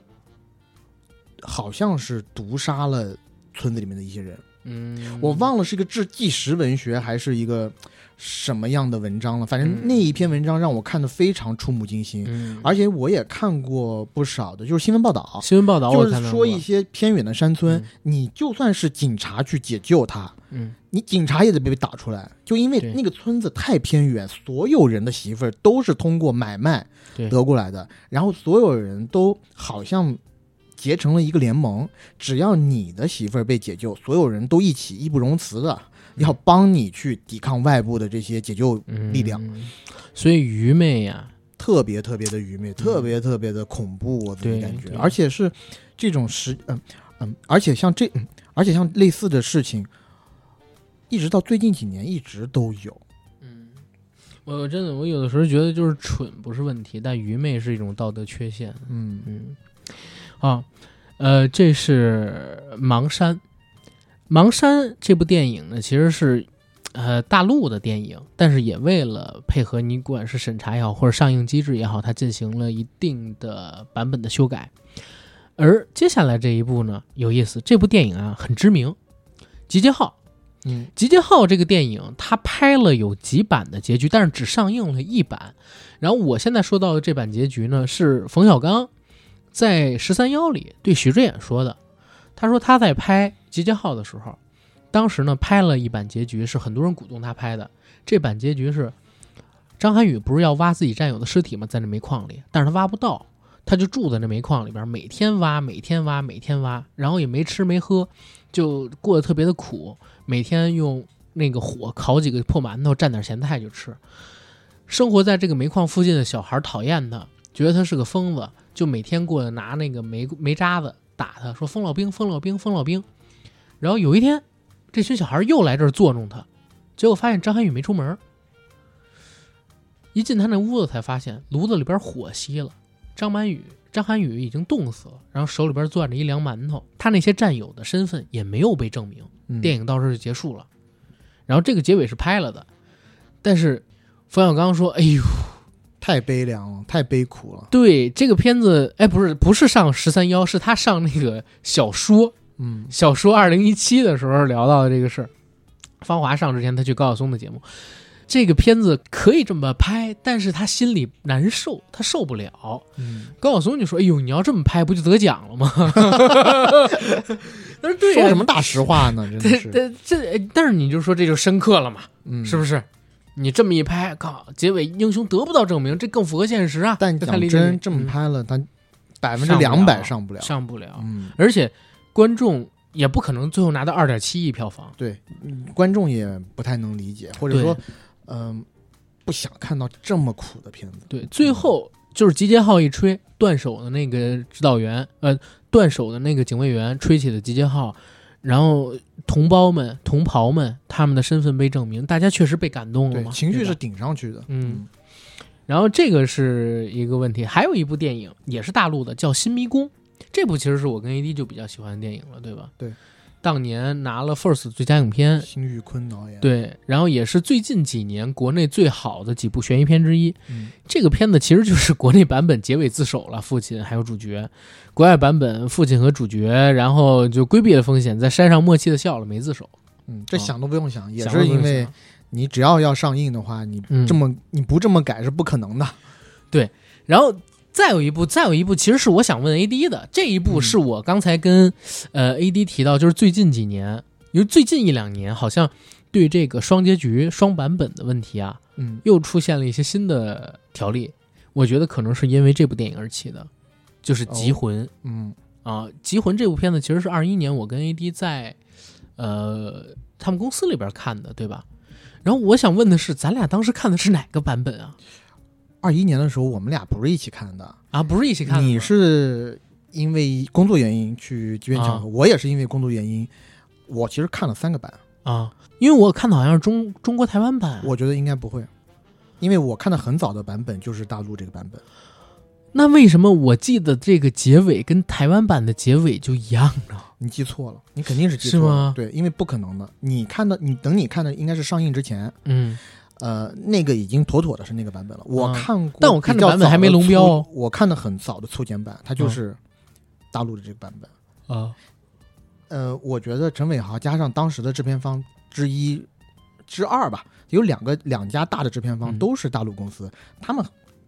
好像是毒杀了村子里面的一些人。嗯，我忘了是一个治纪实文学还是一个什么样的文章了，反正嗯那一篇文章让我看的非常触目惊心。嗯，而且我也看过不少的，就是新闻报道，新闻报道就是说一些偏远的山村，嗯。你就算是警察去解救他，嗯。你警察也得被打出来，就因为那个村子太偏远，所有人的媳妇儿都是通过买卖得过来的，然后所有人都好像结成了一个联盟，只要你的媳妇儿被解救，所有人都一起义不容辞的要帮你去抵抗外部的这些解救嗯力量，所以愚昧呀，特别特别的愚昧，特别特别的恐怖，我自己感觉，而且是这种时，嗯嗯，而且像这，嗯而且像类似的事情，一直到最近几年一直都有。嗯，我真的我有的时候觉得就是蠢不是问题，但愚昧是一种道德缺陷。嗯。嗯，啊，呃，这是《盲山》。《盲山》这部电影呢，其实是呃大陆的电影，但是也为了配合你不管是审查也好，或者上映机制也好，它进行了一定的版本的修改。而接下来这一部呢，有意思，这部电影啊很知名，《集结号》。嗯，《集结号》这个电影，它拍了有几版的结局，但是只上映了一版。然后我现在说到的这版结局呢，是冯小刚在《十三幺》里对许知远说的。他说他在拍《集结号》的时候，当时呢拍了一版结局，是很多人鼓动他拍的。这版结局是张涵予不是要挖自己战友的尸体吗？在那煤矿里，但是他挖不到，他就住在那煤矿里边，每天挖，每天挖，每天挖，然后也没吃没喝，就过得特别的苦。每天用那个火烤几个破馒头，蘸点咸菜就吃。生活在这个煤矿附近的小孩讨厌他，觉得他是个疯子，就每天过来拿那个煤煤渣子打他，说疯老兵，疯老兵，疯老兵。然后有一天，这群小孩又来这儿作弄他，结果发现张涵予没出门。一进他那屋子，才发现炉子里边火熄了，张涵予张涵予已经冻死了，然后手里边攥着一凉馒头。他那些战友的身份也没有被证明。嗯电影到这儿就结束了。然后这个结尾是拍了的，但是冯小刚说：“哎呦，太悲凉了，太悲苦了。对这个片子，哎，不是不是上十三幺，是他上那个小说嗯，小说二零一七的时候聊到的这个事儿。芳华上之前，他去高晓松的节目，这个片子可以这么拍，但是他心里难受，他受不了。嗯高晓松就说：“哎呦，你要这么拍，不就得奖了吗？” 他说：“对呀、说什么大实话呢？真的这是，这但是你就说这就深刻了嘛。”嗯，是不是？你这么一拍，靠，结尾英雄得不到证明，这更符合现实啊！但你真，这么嗯拍了，他百分之两百上不了。上不了，嗯，而且观众也不可能最后拿到二点七亿票房。对，嗯观众也不太能理解，或者说，嗯、不想看到这么苦的片子。对，最后就是集结号一吹，断手的那个指导员，呃，断手的那个警卫员吹起了集结号，然后同胞们、同袍们他们的身份被证明，大家确实被感动了对，嘛，情绪是顶上去的。嗯，然后这个是一个问题，还有一部电影也是大陆的，叫《新迷宫》。这部其实是我跟 AD 就比较喜欢的电影了，对吧？对，当年拿了 FIRST 最佳影片，辛玉坤导演。，对，然后也是最近几年国内最好的几部悬疑片之一。嗯，这个片子其实就是国内版本结尾自首了，父亲还有主角；国外版本父亲和主角，然后就规避了风险，在山上默契的笑了，没自首。嗯，这啊想都不用想，也是因为你只要要上映的话，你嗯这么、你不这么改是不可能的。对然后再有一部，再有一部，其实是我想问 AD 的。这一部嗯是我刚才跟、呃 AD 提到，就是最近几年，因为最近一两年好像对这个双结局、双版本的问题啊，嗯，又出现了一些新的条例。我觉得可能是因为这部电影而起的，就是《极魂》嗯啊，《极魂》这部片子其实是二一年我跟 AD 在呃他们公司里边看的，对吧？然后我想问的是，咱俩当时看的是哪个版本啊？二一年的时候我们俩不是一起看的，啊，不是一起看的，你是因为工作原因去机缘巧合，我也是因为工作原因，我其实看了三个版，啊，因为我看的好像是中中国台湾版，我觉得应该不会，因为我看的很早的版本就是大陆这个版本。那为什么我记得这个结尾跟台湾版的结尾就一样呢？你记错了，你肯定是记错了。是吗对，因为不可能的。你看的，你等你看的应该是上映之前，嗯，呃，那个已经妥妥的是那个版本了。我啊看过，但我看的版本还没龙标哦我看的很早的粗剪版，它就是大陆的这个版本。啊，呃，我觉得陈伟豪加上当时的制片方之一、之二吧，有两个两家大的制片方嗯都是大陆公司，他们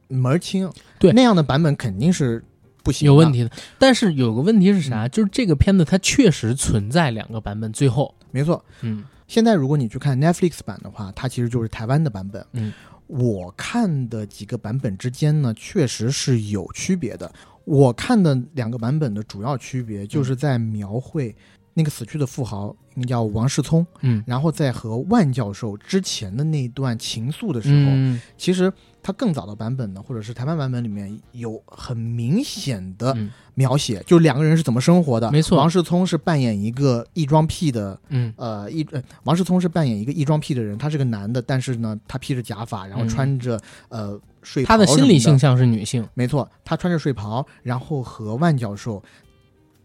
门儿清。对那样的版本肯定是不行，有问。题的。但是有个问题是嗯啥？就是这个片子它确实存在两个版本，最后，没错，嗯现在如果你去看 Netflix 版的话，它其实就是台湾的版本。嗯，我看的几个版本之间呢，确实是有区别的。我看的两个版本的主要区别就是在描绘那个死去的富豪，那叫王世聪，嗯然后在和万教授之前的那段情愫的时候，嗯其实他更早的版本呢，或者是台湾版本里面有很明显的嗯。描写，就两个人是怎么生活的。没错。王世聪是扮演一个异装癖的嗯。呃，异呃，王世聪是扮演一个异装癖的人，他是个男的，但是呢，他披着假发，然后嗯穿着、呃睡袍他的心理性向是女性，没错，他穿着睡袍，然后和万教授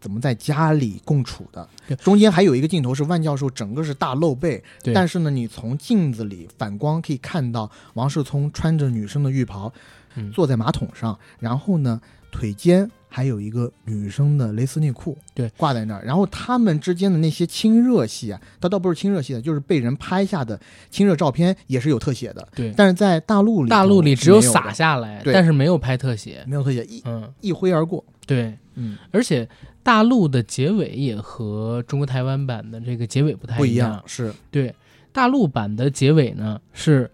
怎么在家里共处的对。中间还有一个镜头是万教授整个是大露背，对但是呢，你从镜子里反光可以看到王世聪穿着女生的浴袍，嗯坐在马桶上，然后呢腿间还有一个女生的蕾丝内裤，对，挂在那儿。然后他们之间的那些亲热戏啊，它倒不是亲热戏的，就是被人拍下的亲热照片也是有特写的。对，但是在大陆里大陆里只有洒下来，对但是没有拍特写。没有特写，一嗯，一挥而过。对，嗯，而且大陆的结尾也和中国台湾版的这个结尾不太一不一样，是对，大陆版的结尾呢是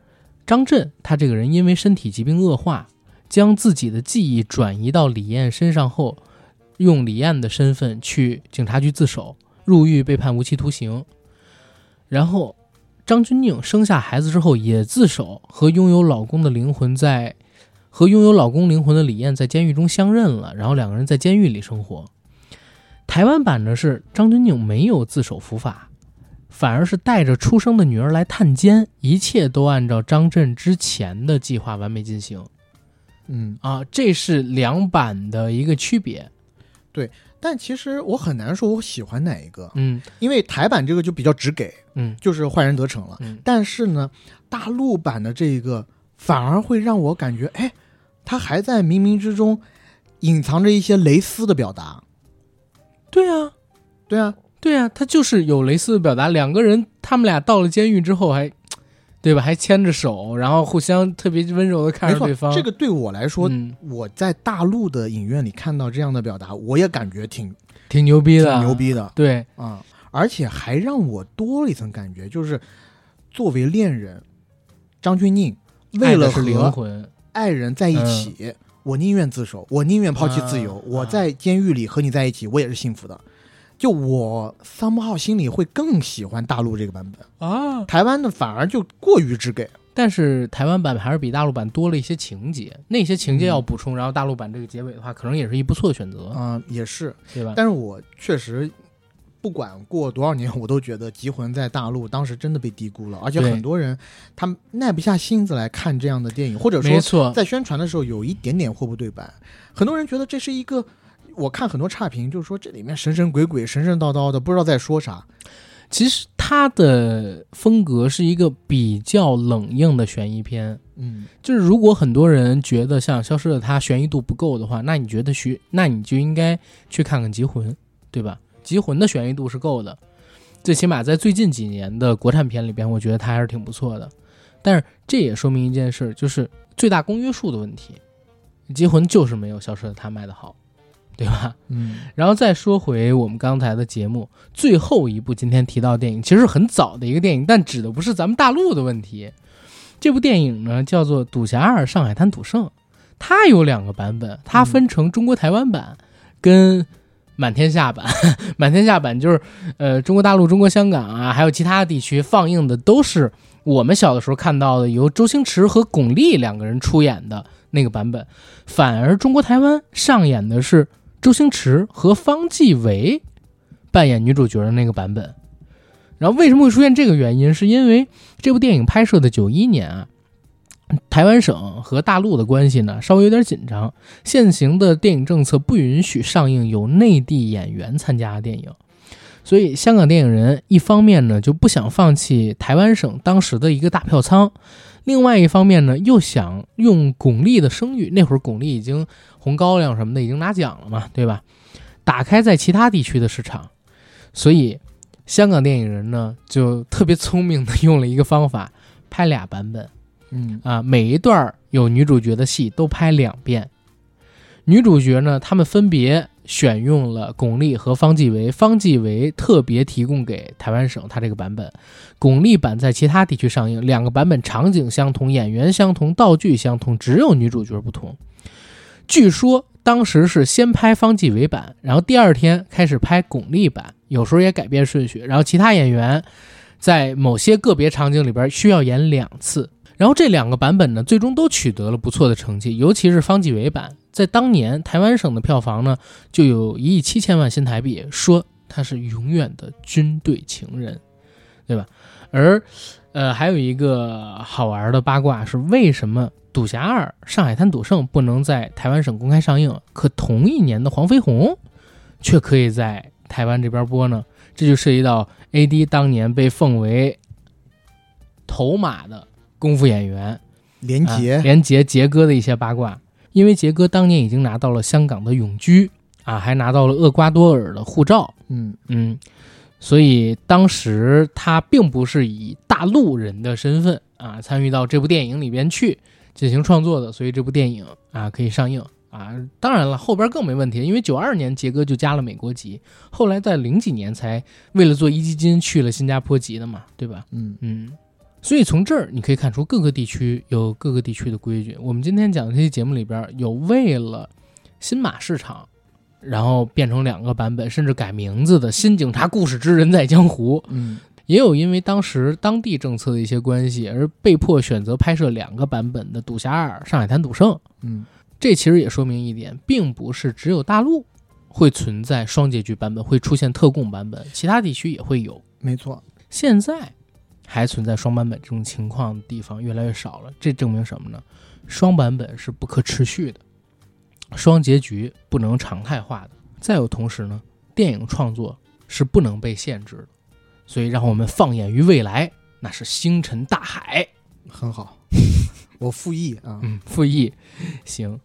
张震他这个人因为身体疾病恶化，将自己的记忆转移到李艳身上后，用李艳的身份去警察局自首，入狱被判无期徒刑。然后张钧甯生下孩子之后也自首，和拥有老公的灵魂在和拥有老公灵魂的李艳在监狱中相认了，然后两个人在监狱里生活。台湾版的是张钧甯没有自首伏法，反而是带着出生的女儿来探监，一切都按照张震之前的计划完美进行嗯。啊，这是两版的一个区别。对但其实我很难说我喜欢哪一个，嗯因为台版这个就比较直给，嗯就是坏人得逞了。嗯，但是呢，大陆版的这一个反而会让我感觉，哎，他还在冥冥之中隐藏着一些蕾丝的表达。对啊，对啊，对啊，他就是有蕾丝的表达。两个人他们俩到了监狱之后还，对吧？还牵着手，然后互相特别温柔的看着对方。，这个对我来说，嗯，我在大陆的影院里看到这样的表达，我也感觉挺挺牛逼的，挺牛。逼的对，啊、而且还让我多了一层感觉，就是作为恋人，张钧甯为了是灵和魂，爱人在一起，我宁愿自首，我宁愿抛弃自由。啊我在监狱里和你在一起，我也是幸福的。就我三号心里会更喜欢大陆这个版本，啊。台湾的反而就过于直给。但是台湾版还是比大陆版多了一些情节，那些情节嗯要补充，然后大陆版这个结尾的话，可能也是一不错的选择，嗯、也是。对吧？但是我确实，不管过多少年，我都觉得《极魂》在大陆当时真的被低估了，而且很多人他们耐不下心子来看这样的电影，或者说，在宣传的时候有一点点货不对版，很多人觉得这是一个。我看很多差评，就是说这里面神神鬼鬼、神神叨叨的，不知道在说啥。其实他的风格是一个比较冷硬的悬疑片。嗯，就是如果很多人觉得像《消失的她》悬疑度不够的话，那你觉得徐，那你就应该去看看《极魂》，对吧？《极魂》的悬疑度是够的，最起码在最近几年的国产片里边，我觉得它还是挺不错的。但是这也说明一件事，就是最大公约数的问题，《极魂》就是没有《消失的她》卖的好，对吧？嗯，然后再说回我们刚才的节目，最后一部今天提到的电影，其实很早的一个电影，但指的不是咱们大陆的问题。这部电影呢叫做《赌侠二：上海滩赌圣》，它有两个版本，它分成中国台湾版跟满天下版。满天下版就是呃中国大陆、中国香港啊，还有其他地区放映的都是我们小的时候看到的由周星驰和巩俐两个人出演的那个版本，反而中国台湾上演的是周星驰和方季韦扮演女主角的那个版本。然后为什么会出现这个原因？是因为这部电影拍摄的九一年啊，台湾省和大陆的关系呢稍微有点紧张，现行的电影政策不允许上映有内地演员参加的电影，所以香港电影人一方面呢就不想放弃台湾省当时的一个大票仓，另外一方面呢又想用巩俐的声誉，那会儿巩俐已经红高粱什么的已经拿奖了嘛，对吧？打开在其他地区的市场，所以香港电影人呢就特别聪明的用了一个方法，拍俩版本。嗯啊，每一段有女主角的戏都拍两遍。女主角呢，他们分别选用了巩俐和方季韦，方季韦特别提供给台湾省他这个版本，巩俐版在其他地区上映。两个版本场景相同，演员相同，道具相同，只有女主角不同。据说当时是先拍方季韦版，然后第二天开始拍巩俐版，有时候也改变顺序，然后其他演员在某些个别场景里边需要演两次。然后这两个版本呢，最终都取得了不错的成绩，尤其是方季韦版，在当年台湾省的票房呢，就有一亿七千万新台币，说他是永远的军队情人，对吧？而，呃，还有一个好玩的八卦是，为什么《赌侠二：上海滩赌圣》不能在台湾省公开上映？可同一年的黄飞鸿却可以在台湾这边播呢？这就涉及到 A.D 当年被奉为头马的功夫演员啊连杰，连杰杰哥的一些八卦。因为杰哥当年已经拿到了香港的永居啊，还拿到了厄瓜多尔的护照，嗯嗯，所以当时他并不是以大陆人的身份啊参与到这部电影里边去进行创作的，所以这部电影啊可以上映啊。当然了，后边更没问题，因为九二年杰哥就加了美国籍，后来在零几年才为了做一基金去了新加坡籍的嘛，对吧？嗯嗯，所以从这儿你可以看出各个地区有各个地区的规矩。我们今天讲的这期节目里边有为了新马市场，然后变成两个版本，甚至改名字的《新警察故事之人在江湖》，嗯也有因为当时当地政策的一些关系而被迫选择拍摄两个版本的《赌侠二》《上海滩赌圣》。嗯这其实也说明一点，并不是只有大陆会存在双结局版本，会出现特供版本，其他地区也会有。没错，现在还存在双版本这种情况的地方越来越少了，这证明什么呢？双版本是不可持续的，双结局不能常态化的。再有同时呢，电影创作是不能被限制的，所以让我们放眼于未来，那是星辰大海。很好，我复议啊，嗯，复议，行。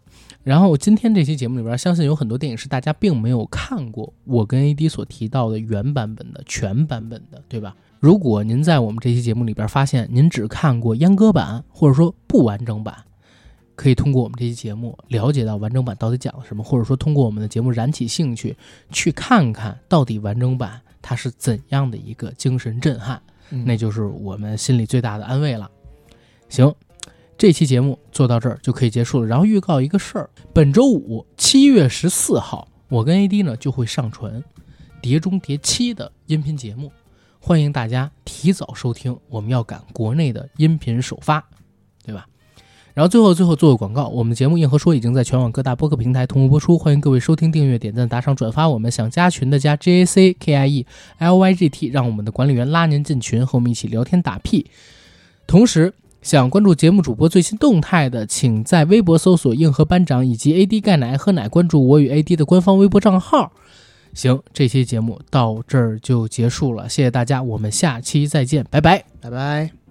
然后今天这期节目里边，相信有很多电影是大家并没有看过，我跟 AD 所提到的原版本的、全版本的，对吧？如果您在我们这期节目里边发现您只看过阉割版，或者说不完整版，可以通过我们这期节目了解到完整版到底讲了什么，或者说通过我们的节目燃起兴趣，去看看到底完整版它是怎样的一个精神震撼。嗯那就是我们心里最大的安慰了。行，这期节目做到这儿就可以结束了。然后预告一个事儿，本周五七月十四号，我跟 AD 呢就会上传《碟中谍七》的音频节目，欢迎大家提早收听。我们要赶国内的音频首发，对吧？然后最后最后做个广告，我们节目《硬核说》已经在全网各大播客平台同步播出，欢迎各位收听、订阅、点赞、打赏、转发。我们想加群的加 J A C K I E L Y G T，让我们的管理员拉您进群，和我们一起聊天打屁。同时，想关注节目主播最新动态的，请在微博搜索“硬核班长”以及 “AD 钙奶喝奶”，关注我与 AD 的官方微博账号。行，这期节目到这儿就结束了，谢谢大家，我们下期再见，拜拜。拜拜。